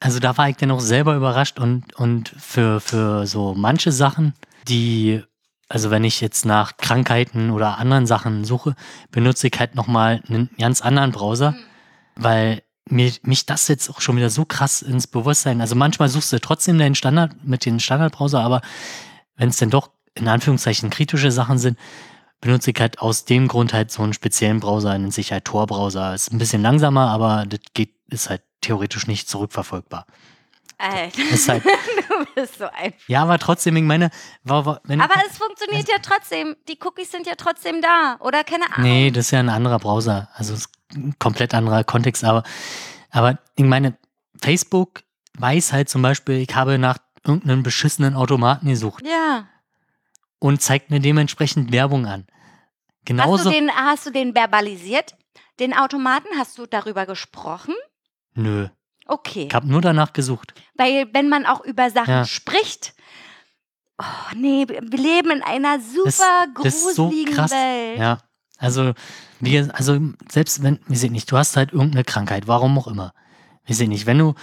also da war ich dann auch selber überrascht und, und für, für so manche Sachen, die, also wenn ich jetzt nach Krankheiten oder anderen Sachen suche, benutze ich halt nochmal einen ganz anderen Browser, weil mir, mich das jetzt auch schon wieder so krass ins Bewusstsein, also manchmal suchst du trotzdem deinen Standard mit den Standardbrowser, aber wenn es dann doch in Anführungszeichen kritische Sachen sind, benutze ich halt aus dem Grund halt so einen speziellen Browser, nennt sich halt Tor-Browser. Ist ein bisschen langsamer, aber das geht, ist halt theoretisch nicht zurückverfolgbar. Alter, halt, du bist so ein. ja, aber trotzdem, ich meine, war, war, wenn, Aber es funktioniert ja trotzdem. Die Cookies sind ja trotzdem da. Oder keine Ahnung. nee, das ist ja ein anderer Browser. Also ist ein komplett anderer Kontext, aber, aber ich meine, Facebook weiß halt zum Beispiel, ich habe nach irgendeinem beschissenen Automaten gesucht Ja. und zeigt mir dementsprechend Werbung an. Hast Genauso. du, den, hast du den verbalisiert? Den Automaten? Hast du darüber gesprochen? Nö, Okay. ich habe nur danach gesucht. Weil wenn man auch über Sachen Ja. spricht, oh nee, wir leben in einer super das ist so krass. Welt. Ja, also, wir, also selbst wenn, wir sehen nicht, du hast halt irgendeine Krankheit, warum auch immer. Wir sehen nicht, wenn du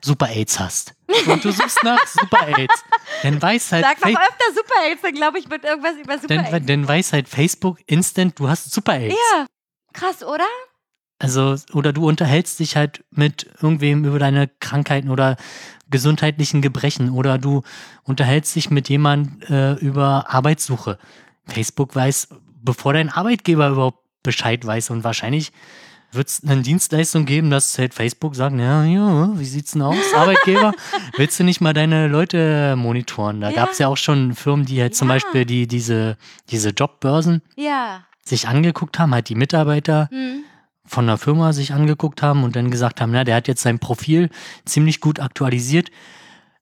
Super AIDS hast und du suchst nach Super AIDS, dann weiß halt, Sag noch Fa- öfter Super AIDS, dann glaube ich, wird irgendwas über Super dann, AIDS. dann weiß halt Facebook instant, du hast Super AIDS. Ja, krass, oder? Also, oder du unterhältst dich halt mit irgendwem über deine Krankheiten oder gesundheitlichen Gebrechen oder du unterhältst dich mit jemandem äh, über Arbeitssuche. Facebook weiß, bevor dein Arbeitgeber überhaupt Bescheid weiß und wahrscheinlich wird es eine Dienstleistung geben, dass halt Facebook sagt, ja, ja, wie sieht's denn aus, Arbeitgeber? Willst du nicht mal deine Leute monitoren? Da Ja. gab es ja auch schon Firmen, die halt zum Ja. Beispiel die, diese, diese Jobbörsen Ja. sich angeguckt haben, halt die Mitarbeiter Hm. Von der Firma sich angeguckt haben und dann gesagt haben, na, der hat jetzt sein Profil ziemlich gut aktualisiert.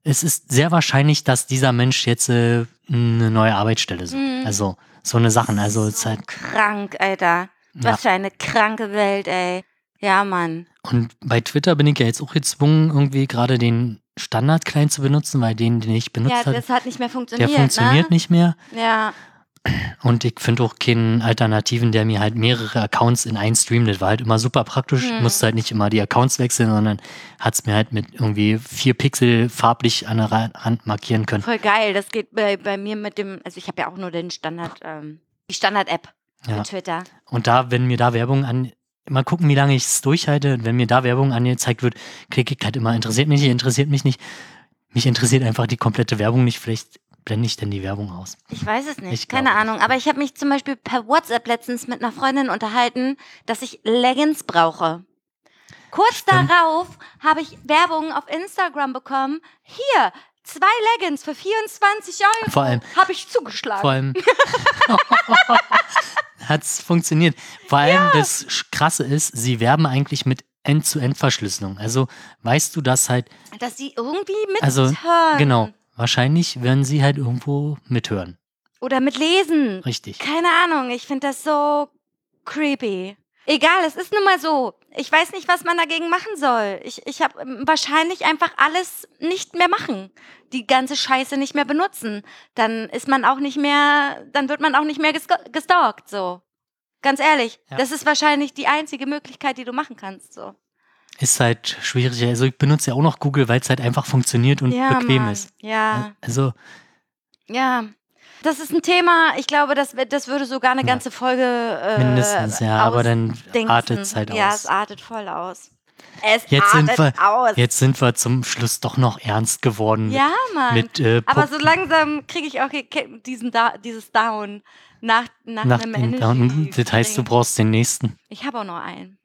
Es ist sehr wahrscheinlich, dass dieser Mensch jetzt äh, eine neue Arbeitsstelle sucht. Mhm. Also so eine Sachen. Also ist So halt, krank, Alter. ja. Was für eine kranke Welt, ey. Ja, Mann. Und bei Twitter bin ich ja jetzt auch gezwungen, irgendwie gerade den Standard-Client zu benutzen, weil den, den ich benutzt Ja, habe, das hat nicht mehr der funktioniert. funktioniert ne? nicht mehr. Ja. Und ich finde auch keinen Alternativen, der mir halt mehrere Accounts in einen streamt. Das war halt immer super praktisch. Hm. Musste halt nicht immer die Accounts wechseln, sondern hat es mir halt mit irgendwie vier Pixel farblich an der Rand markieren können. Voll geil. Das geht bei, bei mir mit dem, also ich habe ja auch nur den Standard, ähm, die Standard-App Ja. mit Twitter. Und da, wenn mir da Werbung an, mal gucken, wie lange ich es durchhalte. Und wenn mir da Werbung angezeigt wird, klicke ich halt immer, interessiert mich nicht, interessiert mich nicht. Mich interessiert einfach die komplette Werbung nicht. Vielleicht blende ich denn die Werbung aus. Ich weiß es nicht, Ich keine glaube Ahnung. Aber ich habe mich zum Beispiel per WhatsApp letztens mit einer Freundin unterhalten, dass ich Leggings brauche. Kurz Stimmt. darauf habe ich Werbung auf Instagram bekommen. Hier, zwei Leggings für 24 Euro. Vor allem- Habe ich zugeschlagen. Vor allem hat es funktioniert. Vor allem das Sch- Krasse ist, sie werben eigentlich mit End-zu-End-Verschlüsselung. Also weißt du, dass halt, dass sie irgendwie Also, mithören. genau, wahrscheinlich werden sie halt irgendwo mithören. Oder mitlesen. Richtig. Keine Ahnung, ich finde das so creepy. Egal, es ist nun mal so. Ich weiß nicht, was man dagegen machen soll. Ich, ich habe wahrscheinlich einfach alles nicht mehr machen. Die ganze Scheiße nicht mehr benutzen. Dann ist man auch nicht mehr, dann wird man auch nicht mehr gestalkt, so. Ganz ehrlich, Ja. das ist wahrscheinlich die einzige Möglichkeit, die du machen kannst, so. Ist halt schwierig. Also ich benutze ja auch noch Google, weil es halt einfach funktioniert und bequem Mann. ist. Ja, Also ja. Das ist ein Thema, ich glaube, das, das würde sogar eine Ja. ganze Folge äh, mindestens, ja, aber dann artet es halt Ja, aus. es artet voll aus. Es Jetzt sind artet aus. Jetzt sind wir zum Schluss doch noch ernst geworden ja, Mann. mit, äh, Aber so langsam kriege ich auch diesen da dieses Down nach, nach, nach einem Down. Das heißt, du brauchst den nächsten. Ich habe auch noch einen.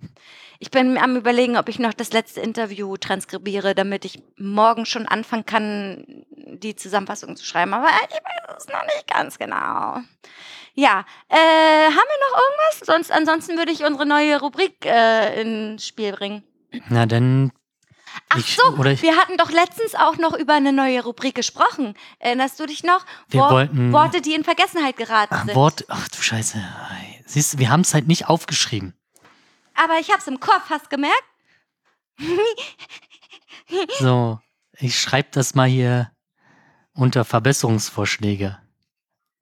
Ich bin am überlegen, ob ich noch das letzte Interview transkribiere, damit ich morgen schon anfangen kann, die Zusammenfassung zu schreiben. Aber ich weiß es noch nicht ganz genau. Ja, äh, haben wir noch irgendwas? Sonst, ansonsten würde ich unsere neue Rubrik äh, ins Spiel bringen. Na, dann. Ach ich- so, ich- wir hatten doch letztens auch noch über eine neue Rubrik gesprochen. Erinnerst du dich noch? Wir wollten- Worte, die in Vergessenheit geraten Ach, sind. Wort. Ach du Scheiße. Ei. Siehst du, wir haben es halt nicht aufgeschrieben. Aber ich hab's im Kopf, hast gemerkt? So, ich schreibe das mal hier unter Verbesserungsvorschläge.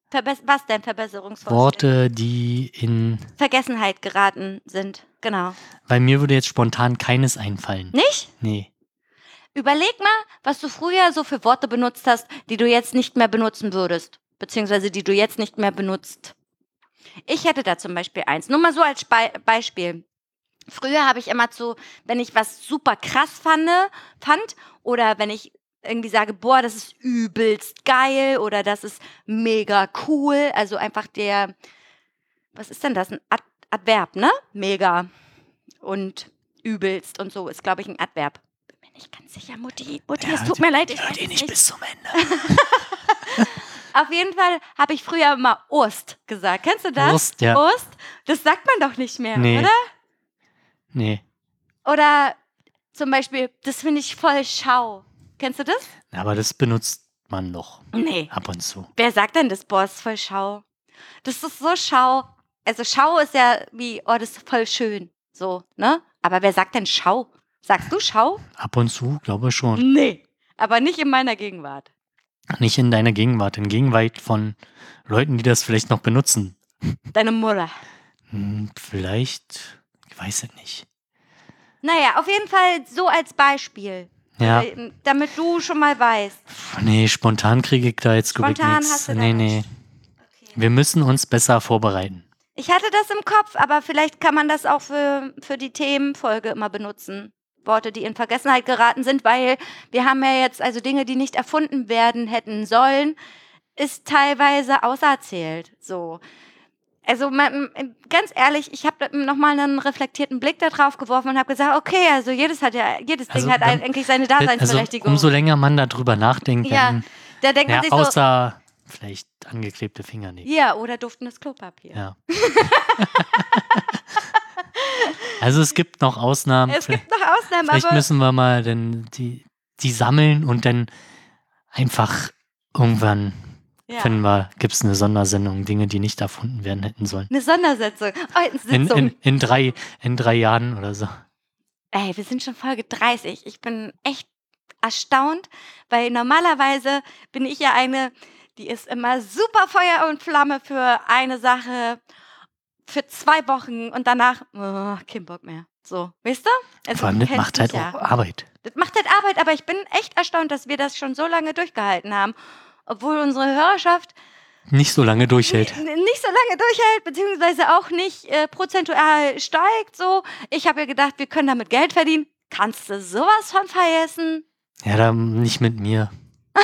Verbess was denn Verbesserungsvorschläge? Worte, die in. Vergessenheit geraten sind. Genau. Bei mir würde jetzt spontan keines einfallen. Nicht? Nee. Überleg mal, was du früher so für Worte benutzt hast, die du jetzt nicht mehr benutzen würdest. Beziehungsweise die du jetzt nicht mehr benutzt. Ich hätte da zum Beispiel eins. Nur mal so als Spe Beispiel. Früher habe ich immer zu, wenn ich was super krass fand, fand oder wenn ich irgendwie sage, boah, das ist übelst geil oder das ist mega cool. Also einfach der, was ist denn das? Ein Ad Adverb, ne? Mega. Und übelst und so ist, glaube ich, ein Adverb. Bin mir nicht ganz sicher, Mutti. Mutti, es tut mir leid, ich Hört ihr es nicht nicht. bis zum Ende. Auf jeden Fall habe ich früher immer Ost gesagt. Kennst du das? Ost, ja. Ost? Das sagt man doch nicht mehr, Nee. oder? Nee. Oder zum Beispiel, das finde ich voll schau. Kennst du das? Aber das benutzt man doch Nee. ab und zu. Wer sagt denn das, boah, ist voll schau? Das ist so schau. Also schau ist ja wie, oh, das ist voll schön. So, ne? Aber wer sagt denn schau? Sagst du schau? Ab und zu, glaube ich schon. Nee. Aber nicht in meiner Gegenwart. Nicht in deiner Gegenwart, in Gegenwart von Leuten, die das vielleicht noch benutzen. Deine Mutter. Hm, vielleicht, ich weiß es nicht. Naja, auf jeden Fall so als Beispiel. Ja, Äh, Damit du schon mal weißt. nee, spontan kriege ich da jetzt Spontan nichts. hast du Nee, nee. Wir müssen uns besser vorbereiten. Ich hatte das im Kopf, aber vielleicht kann man das auch für, für die Themenfolge immer benutzen. Worte, die in Vergessenheit geraten sind, weil wir haben ja jetzt also Dinge, die nicht erfunden werden hätten sollen, ist teilweise auserzählt. So. Also man, ganz ehrlich, ich habe nochmal einen reflektierten Blick da drauf geworfen und habe gesagt, okay, also jedes hat ja, jedes Ding Also hat dann- eigentlich seine Also Daseinsberechtigung. umso länger man darüber nachdenkt, Ja, dann, da denkt ja, man sich so, außer vielleicht angeklebte Fingernägel. ja, oder duftendes Klopapier. Ja. also es gibt noch Ausnahmen. Es gibt noch Ausnahmen, Vielleicht aber müssen wir mal dann die, die sammeln und dann einfach irgendwann ja. finden wir, gibt es eine Sondersendung, Dinge, die nicht erfunden werden hätten sollen. eine Sondersetzung. Oh, eine In, Sitzung. in, in, drei, in drei Jahren oder so. Ey, wir sind schon Folge 30. Ich bin echt erstaunt, weil normalerweise bin ich ja eine, die ist immer super Feuer und Flamme für eine Sache für zwei Wochen und danach oh, kein Bock mehr. So, weißt du? Also, Vor allem, das macht halt mich auch ja. Arbeit. Das macht halt Arbeit, aber ich bin echt erstaunt, dass wir das schon so lange durchgehalten haben. Obwohl unsere Hörerschaft Nicht so lange durchhält. nicht so lange durchhält, beziehungsweise auch nicht äh, prozentual steigt. So, ich habe ja gedacht, wir können damit Geld verdienen. Kannst du sowas von vergessen? Ja, dann nicht mit mir.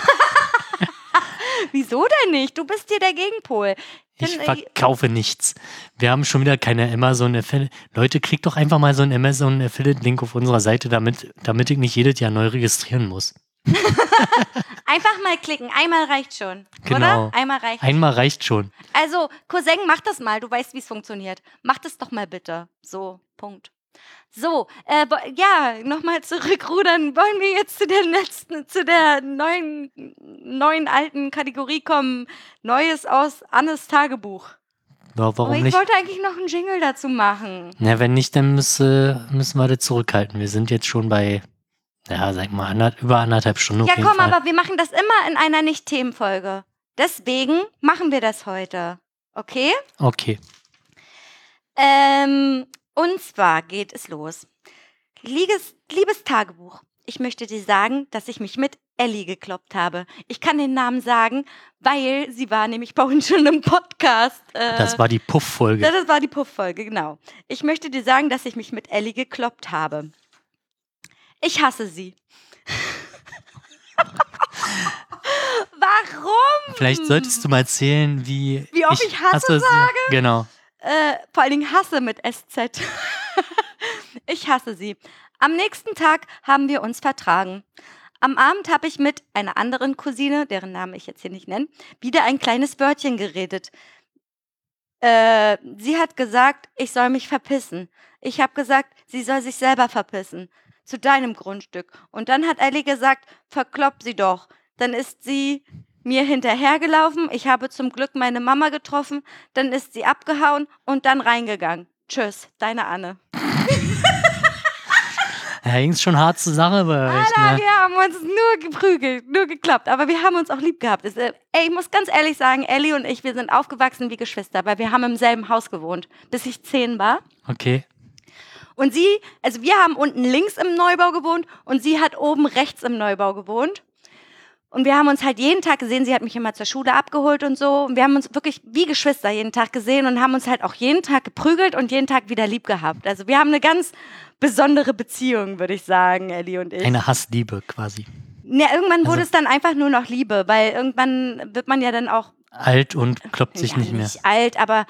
Wieso denn nicht? Du bist hier der Gegenpol. Ich Denn, äh, verkaufe nichts. Wir haben schon wieder keine Amazon Affiliate. Leute, klickt doch einfach mal so einen Amazon Affiliate Link auf unserer Seite, damit, damit ich nicht jedes Jahr neu registrieren muss. Einfach mal klicken. Einmal reicht schon. Genau. Oder? Einmal reicht. Einmal reicht schon. Also, Cousin, mach das mal. Du weißt, wie es funktioniert. Mach das doch mal bitte. So, Punkt. So, äh, ja, nochmal zurückrudern. Wollen wir jetzt zu der letzten, zu der neuen, neuen alten Kategorie kommen? Neues aus Annes Tagebuch. Ja, Aber warum ich nicht? wollte eigentlich noch einen Jingle dazu machen. Na, wenn nicht, dann müsse, müssen wir das zurückhalten. Wir sind jetzt schon bei, ja, sag mal, über anderthalb Stunden auf Ja, komm, Fall. aber wir machen das immer in einer Nicht-Themenfolge. Deswegen machen wir das heute. Okay? Okay. Ähm, und zwar geht es los. Liebes, liebes Tagebuch, ich möchte dir sagen, dass ich mich mit Ellie gekloppt habe. Ich kann den Namen sagen, weil sie war nämlich bei uns schon im Podcast. Äh, Das war die Puff-Folge. das war die Puff-Folge, genau. Ich möchte dir sagen, dass ich mich mit Ellie gekloppt habe. Ich hasse sie. Warum? Vielleicht solltest du mal erzählen, wie. Wie oft ich hasse sie- Genau. Äh, vor allen Dingen hasse mit SZ. Ich hasse sie. Am nächsten Tag haben wir uns vertragen. Am Abend habe ich mit einer anderen Cousine, deren Name ich jetzt hier nicht nenne, wieder ein kleines Wörtchen geredet. Äh, sie hat gesagt, ich soll mich verpissen. Ich habe gesagt, sie soll sich selber verpissen. Zu deinem Grundstück. Und dann hat Ellie gesagt, verklopp sie doch. Dann ist sie mir hinterhergelaufen. Ich habe zum Glück meine Mama getroffen. Dann ist sie abgehauen und dann reingegangen. Tschüss, deine Anne. Da ging es schon hart zur Sache bei euch, Alter, ne? wir haben uns nur geprügelt, nur geklappt. Aber wir haben uns auch lieb gehabt. Es, äh, ey, ich muss ganz ehrlich sagen, Ellie und ich, wir sind aufgewachsen wie Geschwister, weil wir haben im selben Haus gewohnt, bis ich zehn war. Okay. Und sie, also wir haben unten links im Neubau gewohnt und sie hat oben rechts im Neubau gewohnt. Und wir haben uns halt jeden Tag gesehen. Sie hat mich immer zur Schule abgeholt und so. Und wir haben uns wirklich wie Geschwister jeden Tag gesehen und haben uns halt auch jeden Tag geprügelt und jeden Tag wieder lieb gehabt. Also wir haben eine ganz besondere Beziehung, würde ich sagen, Ellie und ich. Eine Hassliebe quasi. Ja, irgendwann wurde Also- es dann einfach nur noch Liebe, weil irgendwann wird man ja dann auch Alt und kloppt sich ja, nicht mehr. nicht alt, aber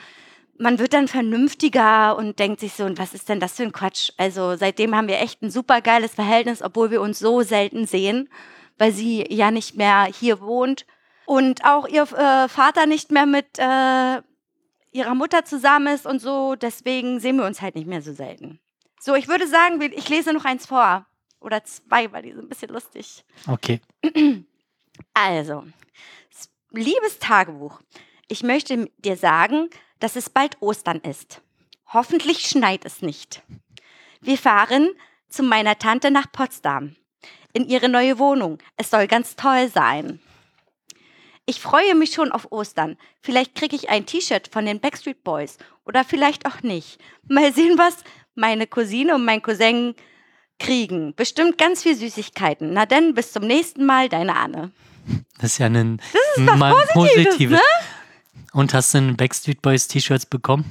man wird dann vernünftiger und denkt sich so, und was ist denn das für ein Quatsch? Also seitdem haben wir echt ein super geiles Verhältnis, obwohl wir uns so selten sehen, weil sie ja nicht mehr hier wohnt und auch ihr äh, Vater nicht mehr mit äh, ihrer Mutter zusammen ist und so. Deswegen sehen wir uns halt nicht mehr so selten. So, ich würde sagen, ich lese noch eins vor. Oder zwei, weil die sind ein bisschen lustig. Okay. Also, liebes Tagebuch, ich möchte dir sagen, dass es bald Ostern ist. Hoffentlich schneit es nicht. Wir fahren zu meiner Tante nach Potsdam in ihre neue Wohnung. Es soll ganz toll sein. Ich freue mich schon auf Ostern. Vielleicht kriege ich ein T-Shirt von den Backstreet Boys oder vielleicht auch nicht. Mal sehen, was meine Cousine und mein Cousin kriegen. Bestimmt ganz viel Süßigkeiten. Na denn, bis zum nächsten Mal, deine Anne. Das ist ja ein das ist mal Positives. ne? Und hast du ein Backstreet Boys T-Shirts bekommen?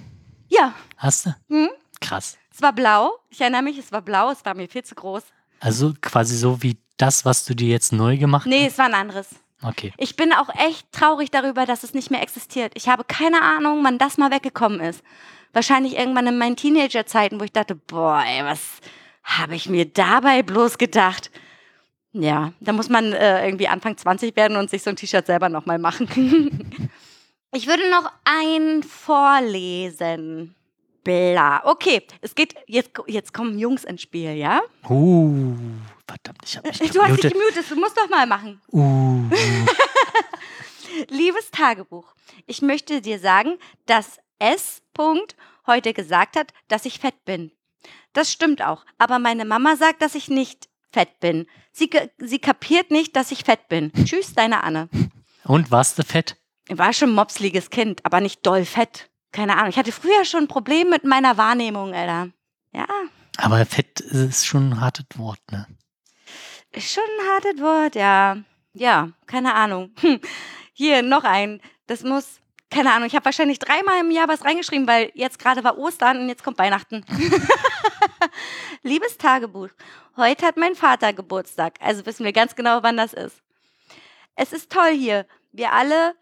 Ja, Hast du? Hm? Krass. es war blau. Ich erinnere mich, es war blau. Es war mir viel zu groß. Also quasi so wie das, was du dir jetzt neu gemacht Nee, es war ein anderes. hast? Okay. Ich bin auch echt traurig darüber, dass es nicht mehr existiert. Ich habe keine Ahnung, wann das mal weggekommen ist. Wahrscheinlich irgendwann in meinen Teenagerzeiten, wo ich dachte, boah, ey, was habe ich mir dabei bloß gedacht? Ja, da muss man äh, irgendwie Anfang 20 werden und sich so ein T-Shirt selber nochmal machen. ich würde noch ein vorlesen. Bla. Okay, es geht, jetzt, jetzt kommen Jungs ins Spiel, ja? Uh, verdammt, ich habe mich Du hast dich gemutet. du musst doch mal machen. Uh, Liebes Tagebuch, ich möchte dir sagen, dass S. Punkt heute gesagt hat, dass ich fett bin. Das stimmt auch, aber meine Mama sagt, dass ich nicht fett bin. Sie, sie kapiert nicht, dass ich fett bin. Tschüss, deine Anne. und warst du fett? Ich war schon ein mopsliges Kind, aber nicht doll fett. Keine Ahnung. Ich hatte früher schon ein Problem mit meiner Wahrnehmung, Alter. Ja, Aber fett ist schon ein hartes Wort, ne? ist schon ein hartes Wort, ja. Ja, keine Ahnung. Hm. Hier, noch ein. Das muss, keine Ahnung, ich habe wahrscheinlich dreimal im Jahr was reingeschrieben, weil jetzt gerade war Ostern und jetzt kommt Weihnachten. Liebes Tagebuch, heute hat mein Vater Geburtstag, also wissen wir ganz genau, wann das ist. Es ist toll hier. Wir alle,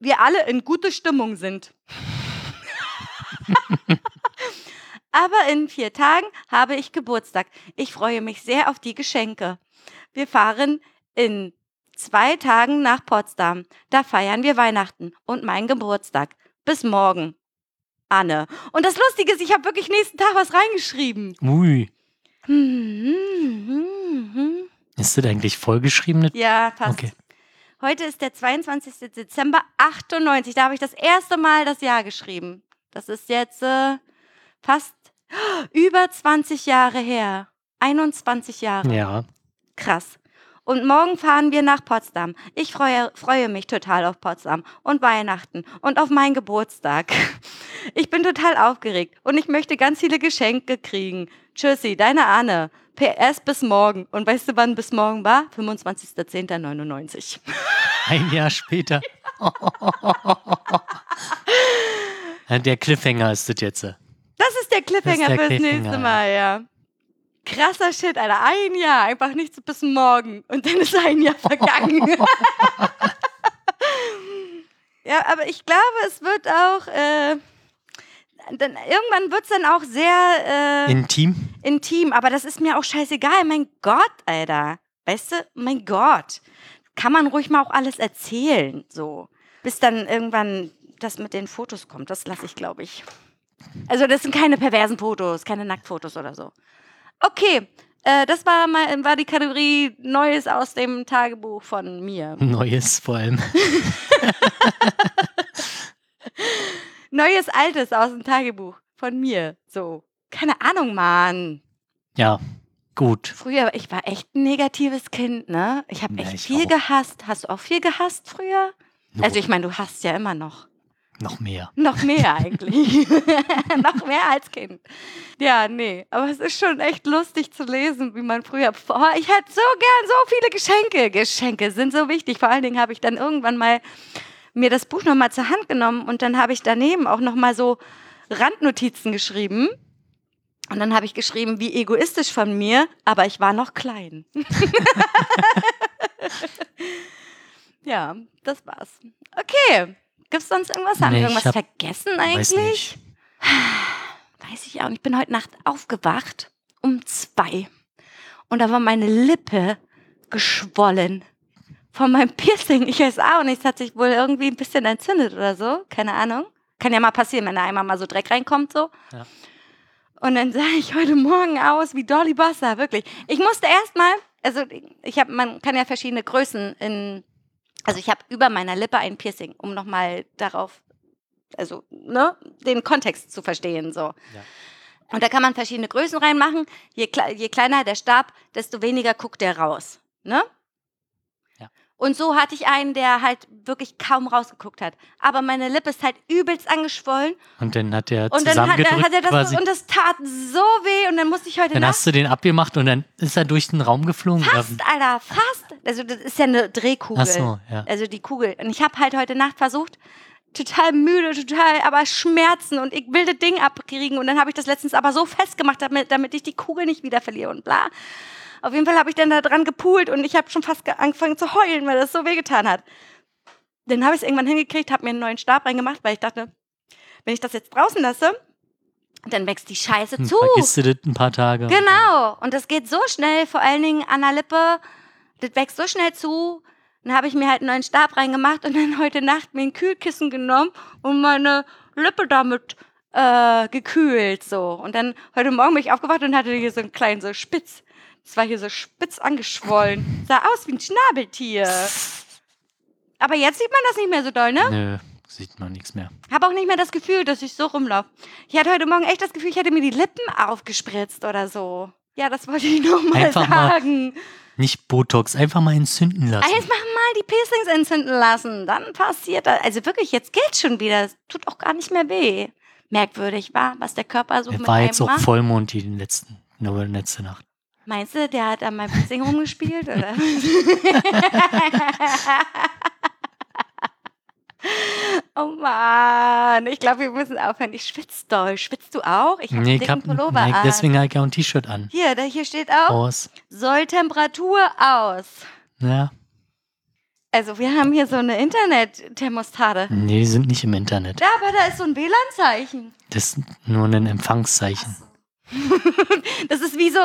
wir alle in gute Stimmung sind. Aber in vier Tagen habe ich Geburtstag. Ich freue mich sehr auf die Geschenke. Wir fahren in zwei Tagen nach Potsdam. Da feiern wir Weihnachten und meinen Geburtstag. Bis morgen. Anne. Und das Lustige ist, ich habe wirklich nächsten Tag was reingeschrieben. Ui. Hm, hm, hm, hm. Ist das eigentlich vollgeschrieben? Ja, passt. Okay. Heute ist der 22. Dezember 98. Da habe ich das erste Mal das Jahr geschrieben. Das ist jetzt äh, fast über 20 Jahre her. 21 Jahre. Ja. Krass. Und morgen fahren wir nach Potsdam. Ich freue, freue mich total auf Potsdam und Weihnachten und auf meinen Geburtstag. Ich bin total aufgeregt und ich möchte ganz viele Geschenke kriegen. Tschüssi, deine Anne. PS bis morgen. Und weißt du, wann bis morgen war? 25.10.99. Ein Jahr später. Der Cliffhanger ist das jetzt. Das ist der Cliffhanger der fürs Cliffhanger, nächste Mal, ja. Krasser Shit, Alter. Ein Jahr, einfach nichts bis morgen. Und dann ist ein Jahr vergangen. ja, aber ich glaube, es wird auch. Äh, dann irgendwann wird es dann auch sehr äh, Intim? intim, aber das ist mir auch scheißegal. Mein Gott, Alter. Weißt du, mein Gott. Kann man ruhig mal auch alles erzählen, so. Bis dann irgendwann das mit den Fotos kommt. Das lasse ich, glaube ich. Also, das sind keine perversen Fotos, keine Nacktfotos oder so. Okay, äh, das war, mal, war die Kategorie Neues aus dem Tagebuch von mir. Neues vor allem. Neues, Altes aus dem Tagebuch von mir. So. Keine Ahnung, Mann. Ja, gut. Früher, ich war echt ein negatives Kind, ne? Ich habe Ja, echt ich viel auch. gehasst. Hast du auch viel gehasst früher? No, Also ich meine, du hast ja immer noch. noch mehr. Noch mehr eigentlich. noch mehr als Kind. Ja, nee. Aber es ist schon echt lustig zu lesen, wie man früher. Oh, ich hätte so gern so viele Geschenke. Geschenke sind so wichtig. Vor allen Dingen habe ich dann irgendwann mal mir das Buch nochmal zur Hand genommen und dann habe ich daneben auch nochmal so Randnotizen geschrieben. Und dann habe ich geschrieben, wie egoistisch von mir, aber ich war noch klein. ja, das war's. Okay. Gibt's sonst irgendwas? Haben Nee, wir irgendwas vergessen Weiß eigentlich? nicht. Weiß ich auch nicht. Ich bin heute Nacht aufgewacht um zwei. Und da war meine Lippe geschwollen. Von meinem Piercing. Ich weiß auch nicht. Es hat sich wohl irgendwie ein bisschen entzündet oder so. Keine Ahnung. Kann ja mal passieren, wenn da einmal mal so Dreck reinkommt, so. Ja. Und dann sah ich heute Morgen aus wie Dolly Bossa, wirklich. Ich musste erstmal, also ich habe, man kann ja verschiedene Größen in, also ich habe über meiner Lippe ein Piercing, um nochmal darauf, also, ne, den Kontext zu verstehen, so. Ja. Und da kann man verschiedene Größen reinmachen. Je, je kleiner der Stab, desto weniger guckt der raus, ne? Und so hatte ich einen, der halt wirklich kaum rausgeguckt hat. Aber meine Lippe ist halt übelst angeschwollen. Und dann hat der Und dann hat, dann hat er das quasi. und das tat so weh. Und dann musste ich heute dann Nacht hast du den abgemacht und dann ist er durch den Raum geflogen. Fast, Alter, fast. Also das ist ja eine Drehkugel. Ach so, ja. Also die Kugel. Und ich habe halt heute Nacht versucht, total müde, total, aber Schmerzen und ich will das Ding abkriegen. Und dann habe ich das letztens aber so festgemacht, damit, damit ich die Kugel nicht wieder verliere und bla. Auf jeden Fall habe ich dann da dran gepult und ich habe schon fast ge- angefangen zu heulen, weil das so wehgetan hat. Dann habe ich es irgendwann hingekriegt, habe mir einen neuen Stab reingemacht, weil ich dachte, wenn ich das jetzt draußen lasse, dann wächst die Scheiße Hm, zu. Vergisst du das ein paar Tage. Genau. Und das geht so schnell, vor allen Dingen an der Lippe. Das wächst so schnell zu. Dann habe ich mir halt einen neuen Stab reingemacht und dann heute Nacht mir ein Kühlkissen genommen und meine Lippe damit äh, gekühlt so. Und dann heute Morgen bin ich aufgewacht und hatte hier so einen kleinen so Spitz. Das war hier so spitz angeschwollen. Sah aus wie ein Schnabeltier. Aber jetzt sieht man das nicht mehr so doll, ne? Nö, sieht man nichts mehr. Habe auch nicht mehr das Gefühl, dass ich so rumlaufe. Ich hatte heute Morgen echt das Gefühl, ich hätte mir die Lippen aufgespritzt oder so. Ja, das wollte ich nur mal Einfach mal sagen. Nicht Botox, einfach mal entzünden lassen. Einfach mal die Piercings entzünden lassen. Dann passiert das. Also wirklich, jetzt geht's schon wieder. Es tut auch gar nicht mehr weh. Merkwürdig war, was der Körper so mit war einem jetzt auch macht. Vollmond die letzten, nur letzte Nacht. Meinst du, der hat an meinem Piercing rumgespielt? Oder? oh Mann, ich glaube, wir müssen aufhören. Ich schwitze doll. Schwitzt du auch? Ich habe Nee, einen Pullover nee, an. deswegen habe ich auch ein T-Shirt an. Hier, da, hier steht auch, Aus. soll Temperatur aus. Ja. Also wir haben hier so eine Internet-Thermostate. Nee, die sind nicht im Internet. Ja, aber da ist so ein WLAN-Zeichen. Das ist nur ein Empfangszeichen. Das ist wie so,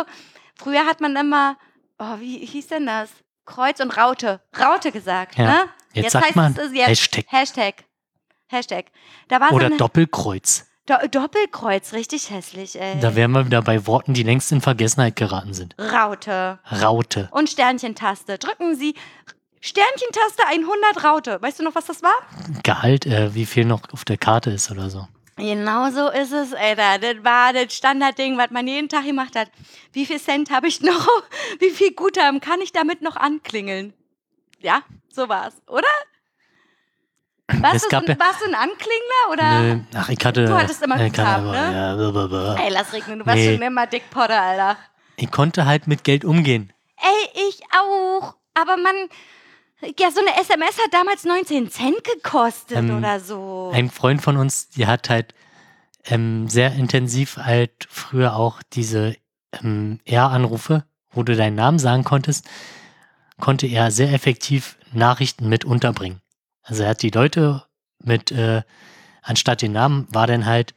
früher hat man immer, oh, wie hieß denn das? Kreuz und Raute. Raute gesagt, Ja. ne? Jetzt sagt man es jetzt Hashtag. Hashtag. Hashtag. Da war Oder so Doppelkreuz. Do Doppelkreuz, richtig hässlich, ey. Da wären wir wieder bei Worten, die längst in Vergessenheit geraten sind. Raute. Raute. Und Sternchentaste. Drücken Sie Sternchentaste 100 Raute. Weißt du noch, was das war? Gehalt, äh, wie viel noch auf der Karte ist oder so. Genau so ist es, Alter. Das war das Standardding, was man jeden Tag gemacht hat. Wie viel Cent habe ich noch? Wie viel Guthaben kann ich damit noch anklingeln? Ja, so war's, oder? Warst, Es du, so ein, warst du ein Anklingler oder? Nö, ach, ich hatte. Du hattest immer Guthaben, ne? Ja, blablabla. Ey, lass regnen, du warst Nee. schon immer Dickpotter, Alter. Ich konnte halt mit Geld umgehen. Ey, ich auch. Aber man, ja, so eine SMS hat damals 19 Cent gekostet Ähm, oder so. Ein Freund von uns, die hat halt ähm, sehr intensiv halt früher auch diese ähm, R-Anrufe, wo du deinen Namen sagen konntest, konnte er sehr effektiv Nachrichten mit unterbringen. Also er hat die Leute mit, äh, anstatt den Namen, war dann halt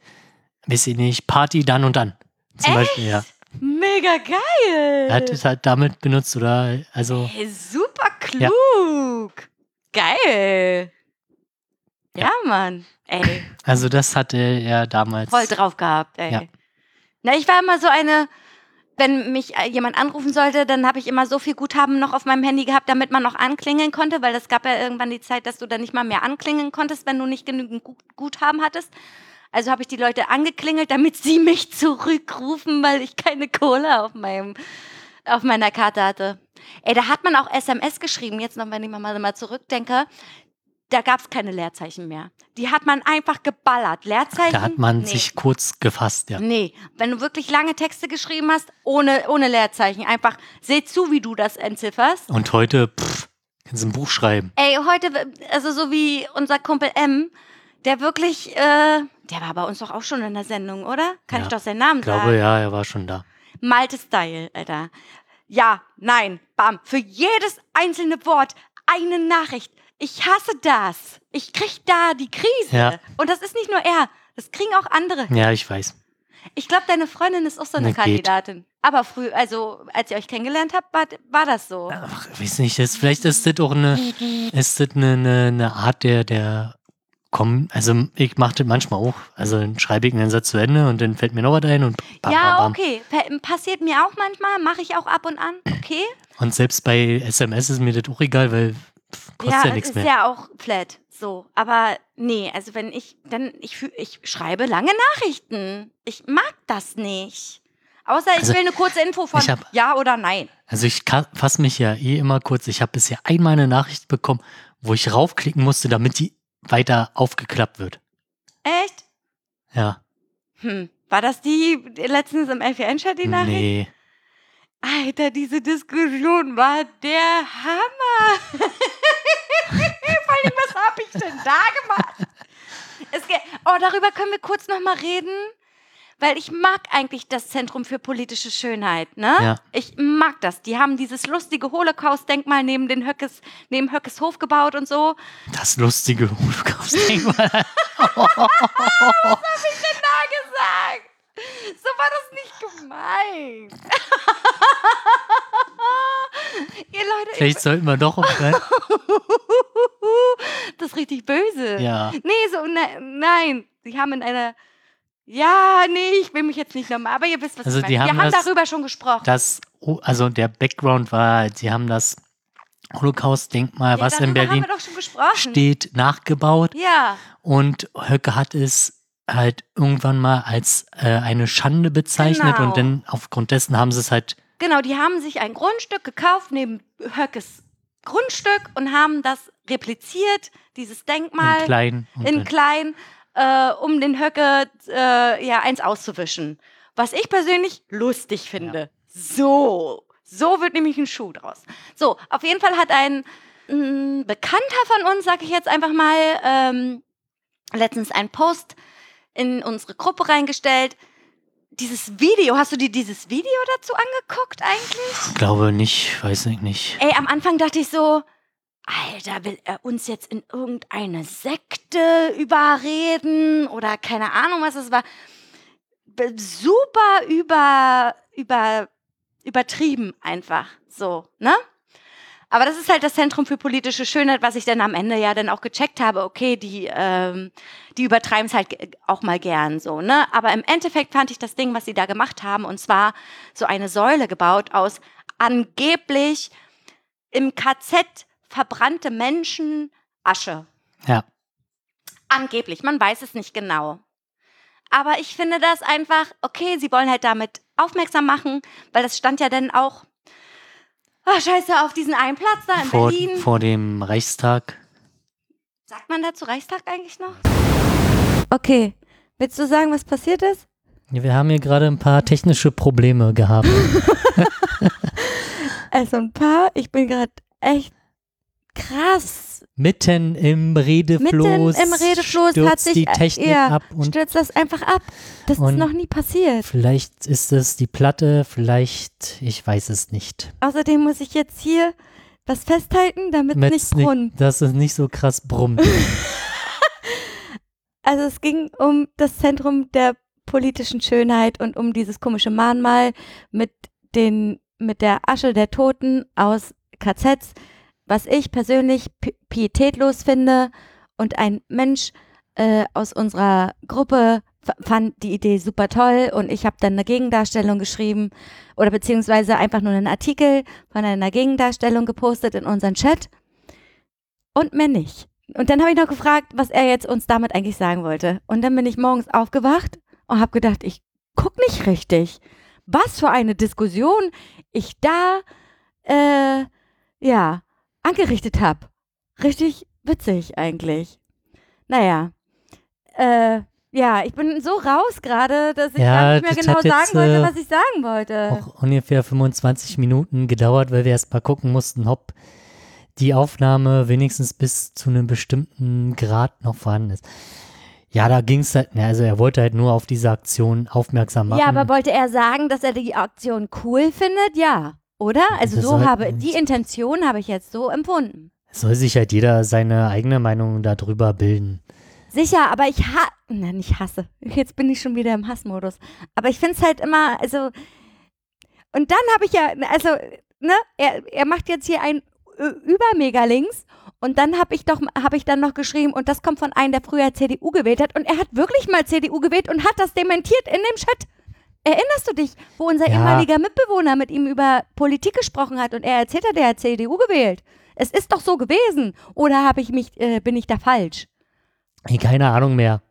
weiß ich nicht, Party dann und dann. Zum Echt? Beispiel, ja. Mega geil. Er hat es halt damit benutzt oder, also, Hey, super klug. Geil. Ja, Ja. Mann. Ey, also das hatte er damals. voll drauf gehabt, ey. Ja. Na, ich war immer so eine, wenn mich äh, jemand anrufen sollte, dann habe ich immer so viel Guthaben noch auf meinem Handy gehabt, damit man noch anklingeln konnte, weil es gab ja irgendwann die Zeit, dass du dann nicht mal mehr anklingeln konntest, wenn du nicht genügend Gu- Guthaben hattest. Also habe ich die Leute angeklingelt, damit sie mich zurückrufen, weil ich keine Kohle auf meinem auf meiner Karte hatte. Ey, da hat man auch SMS geschrieben, jetzt noch, wenn ich mal, mal zurückdenke. Da gab es keine Leerzeichen mehr. Die hat man einfach geballert. Leerzeichen. Da hat man nee. sich kurz gefasst, ja. Nee, wenn du wirklich lange Texte geschrieben hast, ohne, ohne Leerzeichen, einfach seh zu, wie du das entzifferst. Und heute, pff, kannst du ein Buch schreiben. Ey, heute, also so wie unser Kumpel M, der wirklich, äh, der war bei uns doch auch schon in der Sendung, oder? Kann Ja, ich doch seinen Namen Ich glaube, sagen? ja, er war schon da. Malte Style, Alter. Ja, nein, bam. Für jedes einzelne Wort eine Nachricht. Ich hasse das. Ich krieg da die Krise. Ja. Und das ist nicht nur er. Das kriegen auch andere. Ja, ich weiß. Ich glaube, deine Freundin ist auch so eine Na, geht. Kandidatin. Aber früh, also als ihr euch kennengelernt habt, war, war das so. Ach, weiß nicht, das, vielleicht ist das auch eine, ist das eine, eine, eine Art der, der, komm, also ich mache das manchmal auch. Also dann schreibe ich einen Satz zu Ende und dann fällt mir noch was ein und bam, bam, ja, bam. okay. Pa- Passiert mir auch manchmal, mache ich auch ab und an. Okay. Und selbst bei SMS ist mir das auch egal, weil kostet ja, ja, nichts ist mehr. ja auch flat. So. Aber nee, also wenn ich, dann, ich, ich schreibe lange Nachrichten. Ich mag das nicht. Außer ich Also, will eine kurze Info von hab- Ja oder Nein. Also ich fasse mich ja eh immer kurz. Ich habe bisher einmal eine Nachricht bekommen, wo ich raufklicken musste, damit die weiter aufgeklappt wird. Echt? Ja. Hm. War das die letztens im LVN-Chat, die Nachricht? Nee. Alter, diese Diskussion war der Hammer. Vor allem, was habe ich denn da gemacht? Ge oh, darüber können wir kurz noch mal reden, weil ich mag eigentlich das Zentrum für politische Schönheit, ne? Ja. Ich mag das. Die haben dieses lustige Holocaust-Denkmal neben den Höckes, neben Höckes Hof gebaut und so. Das lustige Holocaust-Denkmal. Da gesagt. So war das nicht gemeint. Ihr Leute, ich Vielleicht sollten wir doch umschreiben. das ist richtig böse. Ja. Nee, so, ne, nein. Sie haben in einer. Ja, nee, ich will mich jetzt nicht nochmal, aber ihr wisst, was Also ich meine. Wir haben haben das- darüber schon gesprochen. Das, also der Background war, sie haben das Holocaust-Denkmal, ja, was in Berlin haben steht, nachgebaut. Ja, Und Höcke hat es halt irgendwann mal als äh, eine Schande bezeichnet Genau. und dann aufgrund dessen haben sie es halt, genau, die haben sich ein Grundstück gekauft neben Höckes Grundstück und haben das repliziert, dieses Denkmal in klein in in, klein, äh, um den Höcke äh, ja eins auszuwischen. Was ich persönlich lustig finde. So, so wird nämlich ein Schuh draus. So, auf jeden Fall hat ein mh, Bekannter von uns, sag ich jetzt einfach mal, ähm, letztens einen Post in unsere Gruppe reingestellt. Dieses Video, hast du dir dieses Video dazu angeguckt eigentlich? glaube nicht, weiß ich nicht. Ey, am Anfang dachte ich so, Alter, will er uns jetzt in irgendeine Sekte überreden oder keine Ahnung, was es war. Super über, über, übertrieben einfach. So, ne? Aber das ist halt das Zentrum für politische Schönheit, was ich dann am Ende ja dann auch gecheckt habe. Okay, die, ähm, die übertreiben es halt auch mal gern so, ne? Aber im Endeffekt fand ich das Ding, was sie da gemacht haben, und zwar so eine Säule gebaut aus angeblich im KZ verbrannte Menschen Asche. Ja, Angeblich, man weiß es nicht genau. Aber ich finde das einfach, okay, sie wollen halt damit aufmerksam machen, weil das stand ja dann auch, oh, scheiße, auf diesen einen Platz da in vor, Berlin. vor dem Reichstag. Sagt man dazu Reichstag eigentlich noch? Okay, willst du sagen, was passiert ist? Wir haben hier gerade ein paar technische Probleme gehabt. Also ein paar, ich bin gerade echt krass. Mitten im Redefluss, Mitten im Redefluss stürzt hat sich die Technik ja, ab und stürzt das einfach ab. Das ist noch nie passiert. vielleicht ist es die Platte, vielleicht, ich weiß es nicht. Außerdem muss ich jetzt hier was festhalten, damit es nicht brunnt. dass es nicht so krass brummt. Also es ging um das Zentrum der politischen Schönheit und um dieses komische Mahnmal mit den mit der Asche der Toten aus KZs, was ich persönlich pietätlos finde und ein Mensch äh, aus unserer Gruppe fand die Idee super toll und ich habe dann eine Gegendarstellung geschrieben oder beziehungsweise einfach nur einen Artikel von einer Gegendarstellung gepostet in unseren Chat und mehr nicht. Und dann habe ich noch gefragt, was er jetzt uns damit eigentlich sagen wollte. Und dann bin ich morgens aufgewacht und habe gedacht, ich guck nicht richtig. Was für eine Diskussion ich da, äh, ja, angerichtet habe. Richtig witzig eigentlich. Naja, äh, ja, ich bin so raus gerade, dass ich Ja, gar nicht mehr genau sagen wollte, äh, was ich sagen wollte. Auch ungefähr 25 Minuten gedauert, weil wir erst mal gucken mussten, ob die Aufnahme wenigstens bis zu einem bestimmten Grad noch vorhanden ist. Ja, da ging es halt, ne, also er wollte halt nur auf diese Aktion aufmerksam machen. Ja, aber wollte er sagen, dass er die Aktion cool findet? Ja, oder? Also so soll- habe, die Intention habe ich jetzt so empfunden. Soll sich halt jeder seine eigene Meinung darüber bilden. Sicher, aber ich ha Nein, ich hasse. Jetzt bin ich schon wieder im Hassmodus. Aber ich finde es halt immer, also. Und dann habe ich ja, also, ne, er, er macht jetzt hier ein Ö- Über-Mega-Links und dann habe ich doch, habe ich dann noch geschrieben und das kommt von einem, der früher CDU gewählt hat und er hat wirklich mal CDU gewählt und hat das dementiert in dem Chat. Erinnerst du dich, wo unser Ja. ehemaliger Mitbewohner mit ihm über Politik gesprochen hat und er erzählt hat, er hat CDU gewählt? Es ist doch so gewesen. Oder habe ich mich, äh, bin ich da falsch? Hey, keine Ahnung mehr.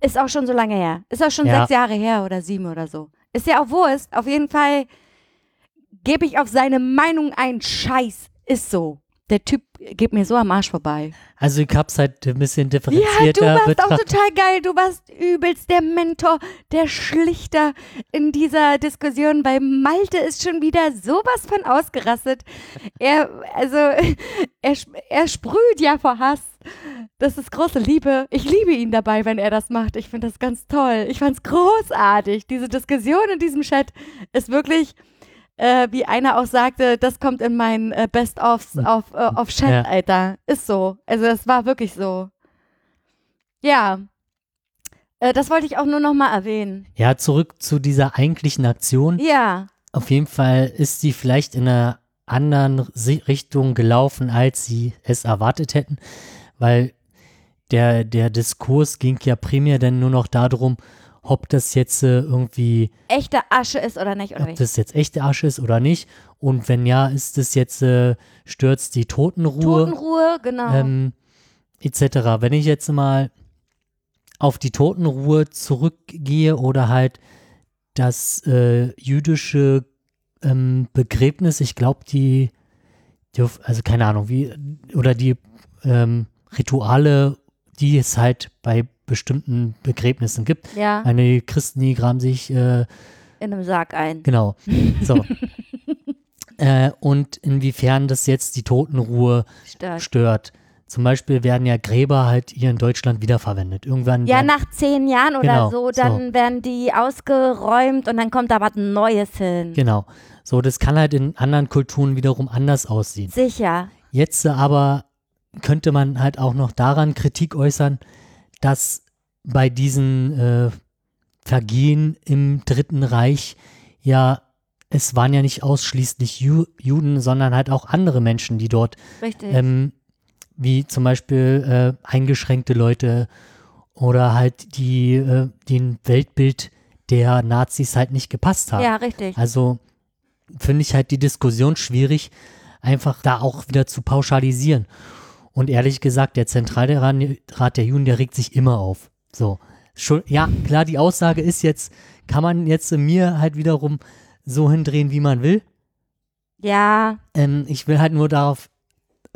Ist auch schon so lange her. Ist auch schon Ja. sechs Jahre her oder sieben oder so. Ist ja auch Wurst. Auf jeden Fall gebe ich auf seine Meinung einen Scheiß. Ist so. Der Typ geht mir so am Arsch vorbei. Also ich hab's halt ein bisschen Ja, du differenzierter warst auch total geil. Du warst übelst der Mentor, der Schlichter in dieser Diskussion. Bei Malte ist schon wieder sowas von ausgerastet. Er, also, er, er sprüht ja vor Hass. Das ist große Liebe. Ich liebe ihn dabei, wenn er das macht. Ich finde das ganz toll. Ich fand's großartig. Diese Diskussion in diesem Chat ist wirklich, äh, wie einer auch sagte, das kommt in meinen äh, Best-ofs auf, äh, auf Chat, Ja. Alter. Ist so. Also es war wirklich so. Ja. Äh, das wollte ich auch nur noch mal erwähnen. Ja, zurück zu dieser eigentlichen Aktion. Ja. Auf jeden Fall ist sie vielleicht in einer anderen Richtung gelaufen, als sie es erwartet hätten, weil der, der Diskurs ging ja primär dann nur noch darum, ob das jetzt äh, irgendwie, Echte Asche ist oder nicht, oder ob nicht? das jetzt echte Asche ist oder nicht. Und wenn ja, ist es jetzt, äh, stürzt die Totenruhe. Totenruhe, genau. ähm, etc. Wenn ich jetzt mal auf die Totenruhe zurückgehe oder halt das äh, jüdische ähm, Begräbnis, ich glaube, die, dürf, also keine Ahnung, wie, oder die ähm, Rituale, die es halt bei bestimmten Begräbnissen gibt. ja, Eine Christen, die graben sich äh, in einem Sarg ein. Genau. So. äh, und inwiefern das jetzt die Totenruhe Stark. stört. Zum Beispiel werden ja Gräber halt hier in Deutschland wiederverwendet. Irgendwann. Ja, nach zehn Jahren oder Genau, so, dann werden die ausgeräumt und dann kommt da was Neues hin. Genau. So, das kann halt in anderen Kulturen wiederum anders aussehen. Sicher. Jetzt aber könnte man halt auch noch daran Kritik äußern, dass bei diesen äh, Vergehen im Dritten Reich ja, es waren ja nicht ausschließlich Ju Juden, sondern halt auch andere Menschen, die dort ähm, wie zum Beispiel äh, eingeschränkte Leute oder halt die äh, den Weltbild der Nazis halt nicht gepasst haben. ja, richtig. Also finde ich halt die Diskussion schwierig, einfach da auch wieder zu pauschalisieren. Und ehrlich gesagt, der Zentralrat der Juden, der regt sich immer auf. So. Schon, ja, klar, die Aussage ist jetzt, kann man jetzt mir halt wiederum so hindrehen, wie man will. Ja, Ähm, ich will halt nur darauf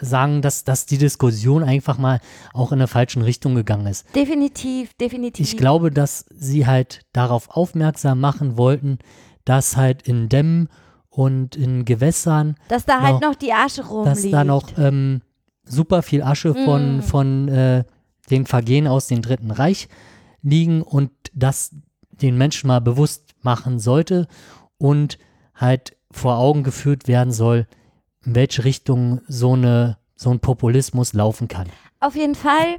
sagen, dass, dass die Diskussion einfach mal auch in der falschen Richtung gegangen ist. definitiv, definitiv. Ich glaube, dass sie halt darauf aufmerksam machen wollten, dass halt in Dämmen und in Gewässern, dass da halt noch- noch die Asche rumliegt. dass da noch ähm, super viel Asche von, Mm. von äh, den Vergehen aus dem Dritten Reich liegen und das den Menschen mal bewusst machen sollte und halt vor Augen geführt werden soll, in welche Richtung so, eine, so ein Populismus laufen kann. Auf jeden Fall,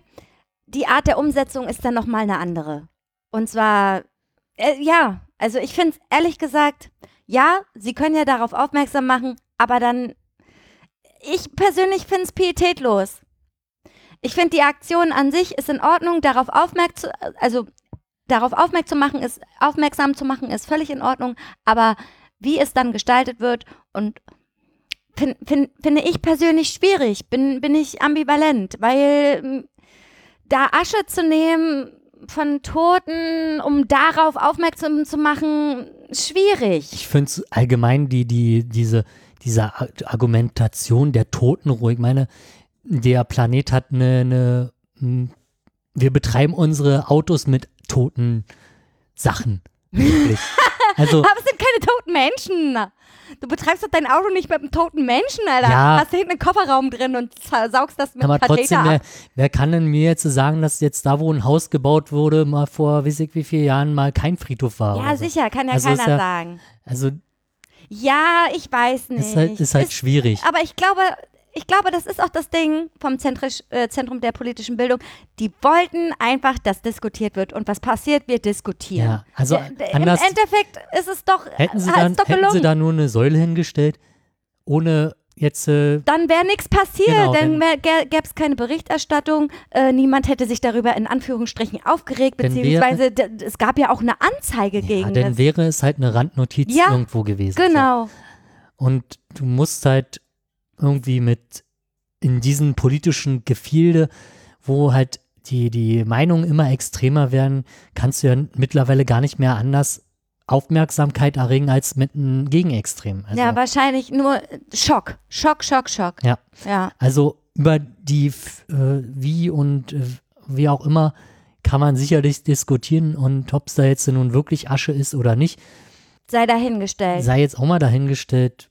die Art der Umsetzung ist dann nochmal eine andere. Und zwar äh, ja, also ich finde es ehrlich gesagt, ja, sie können ja darauf aufmerksam machen, aber dann, ich persönlich finde es pietätlos. Ich finde, die Aktion an sich ist in Ordnung, darauf aufmerksam, also darauf aufmerksam zu machen ist, aufmerksam zu machen ist völlig in Ordnung, aber wie es dann gestaltet wird und finde find, finde ich persönlich schwierig, bin, bin ich ambivalent, weil mm, da Asche zu nehmen von Toten, um darauf aufmerksam zu machen, schwierig. Ich finde es allgemein die, die, diese, diese Argumentation der Totenruhe. Ich meine, der Planet hat eine, eine hm, wir betreiben unsere Autos mit toten Sachen. Wirklich. Also, Aber es sind keine toten Menschen. Du betreibst doch dein Auto nicht mit einem toten Menschen, Alter. Ja. Hast du hinten einen Kofferraum drin und sa- saugst das mit aber trotzdem, wer, wer kann denn mir jetzt sagen, dass jetzt da, wo ein Haus gebaut wurde, mal vor weiß ich wie vielen Jahren mal kein Friedhof war? Ja, so? sicher, kann ja Also keiner ja- sagen. Also Ja, ich weiß nicht. ist halt, ist halt schwierig. aber ich glaube, ich glaube, das ist auch das Ding vom Zentrisch, äh, Zentrum der politischen Bildung. Die wollten einfach, dass diskutiert wird. Und was passiert, wir diskutieren. Ja, also D- anders Im Endeffekt ist es doch, hätten sie, hat dann, hätten sie da nur eine Säule hingestellt, ohne jetzt äh, dann wäre nichts passiert, Genau, dann gäbe es keine Berichterstattung, äh, niemand hätte sich darüber in Anführungsstrichen aufgeregt, beziehungsweise d- es gab ja auch eine Anzeige ja, gegen dann das. wäre es halt eine Randnotiz Ja, irgendwo gewesen. So. Genau. Und du musst halt irgendwie mit in diesen politischen Gefilde, wo halt die, die Meinungen immer extremer werden, kannst du ja mittlerweile gar nicht mehr anders Aufmerksamkeit erregen als mit einem Gegenextrem. Also, ja, wahrscheinlich nur Schock. Schock, Schock, Schock. Ja. Ja. also über die äh, wie und äh, wie auch immer kann man sicherlich diskutieren und ob es da jetzt nun wirklich Asche ist oder nicht, Sei dahingestellt. sei jetzt auch mal dahingestellt.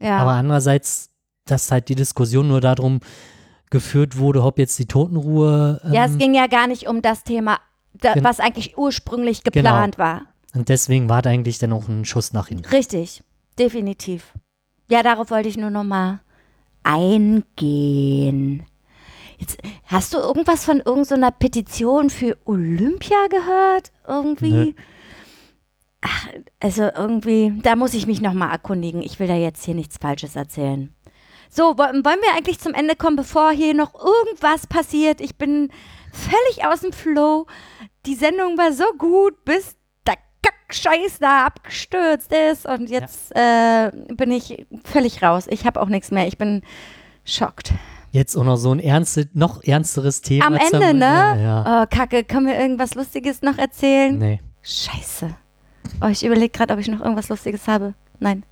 ja. Aber andererseits, dass halt die Diskussion nur darum geführt wurde, ob jetzt die Totenruhe. Ähm, ja, es ging ja gar nicht um das Thema, da, was eigentlich ursprünglich Genau. geplant war. Und deswegen war da eigentlich dann auch ein Schuss nach hinten. Richtig, definitiv. Ja, darauf wollte ich nur noch mal eingehen. Jetzt, hast du irgendwas von irgendeiner Petition für Olympia gehört? Irgendwie? Nö. Ach, also irgendwie, da muss ich mich noch mal erkundigen. Ich will da jetzt hier nichts Falsches erzählen. So, wo- wollen wir eigentlich zum Ende kommen, bevor hier noch irgendwas passiert? Ich bin völlig aus dem Flow. Die Sendung war so gut, bis Kackscheiß da abgestürzt ist. Und jetzt äh, bin ich völlig raus. Ich habe auch nichts mehr. Ich bin schockt. Jetzt auch noch so ein ernste, noch ernsteres Thema. Am Ende, ne? Ja, ja. Oh, Kacke, können wir irgendwas Lustiges noch erzählen? Nee, Scheiße. Oh, ich überlege gerade, ob ich noch irgendwas Lustiges habe. Nein.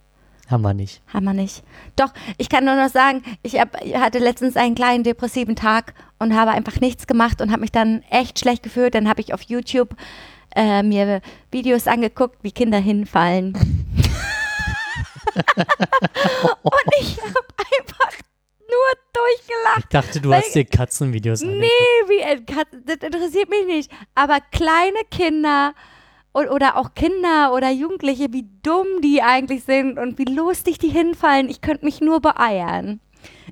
haben wir nicht. Haben wir nicht. Doch, ich kann nur noch sagen, ich hab, hatte letztens einen kleinen depressiven Tag und habe einfach nichts gemacht und habe mich dann echt schlecht gefühlt. Dann habe ich auf YouTube äh, mir Videos angeguckt, wie Kinder hinfallen. und ich habe einfach nur durchgelacht. Ich dachte, du hast dir Katzenvideos Nee, angeguckt. wie, äh, Kat- das interessiert mich nicht. Aber kleine Kinder und, oder auch Kinder oder Jugendliche, wie dumm die eigentlich sind und wie lustig die hinfallen. Ich könnte mich nur beeiern.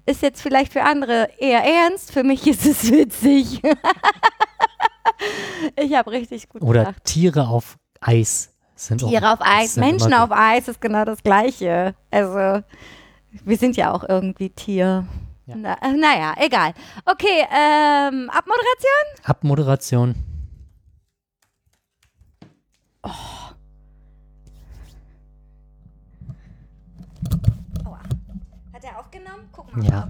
Ist jetzt vielleicht für andere eher ernst, für mich ist es witzig. ich habe richtig gut Oder gelacht. Tiere auf Eis. Sind auch- Tiere auf Eis, Menschen auf Eis ist genau das Gleiche. Also, wir sind ja auch irgendwie Tier. Ja. Na, äh, naja, egal. Okay, ähm, Abmoderation? Abmoderation. Hat er aufgenommen? Guck mal. Ja.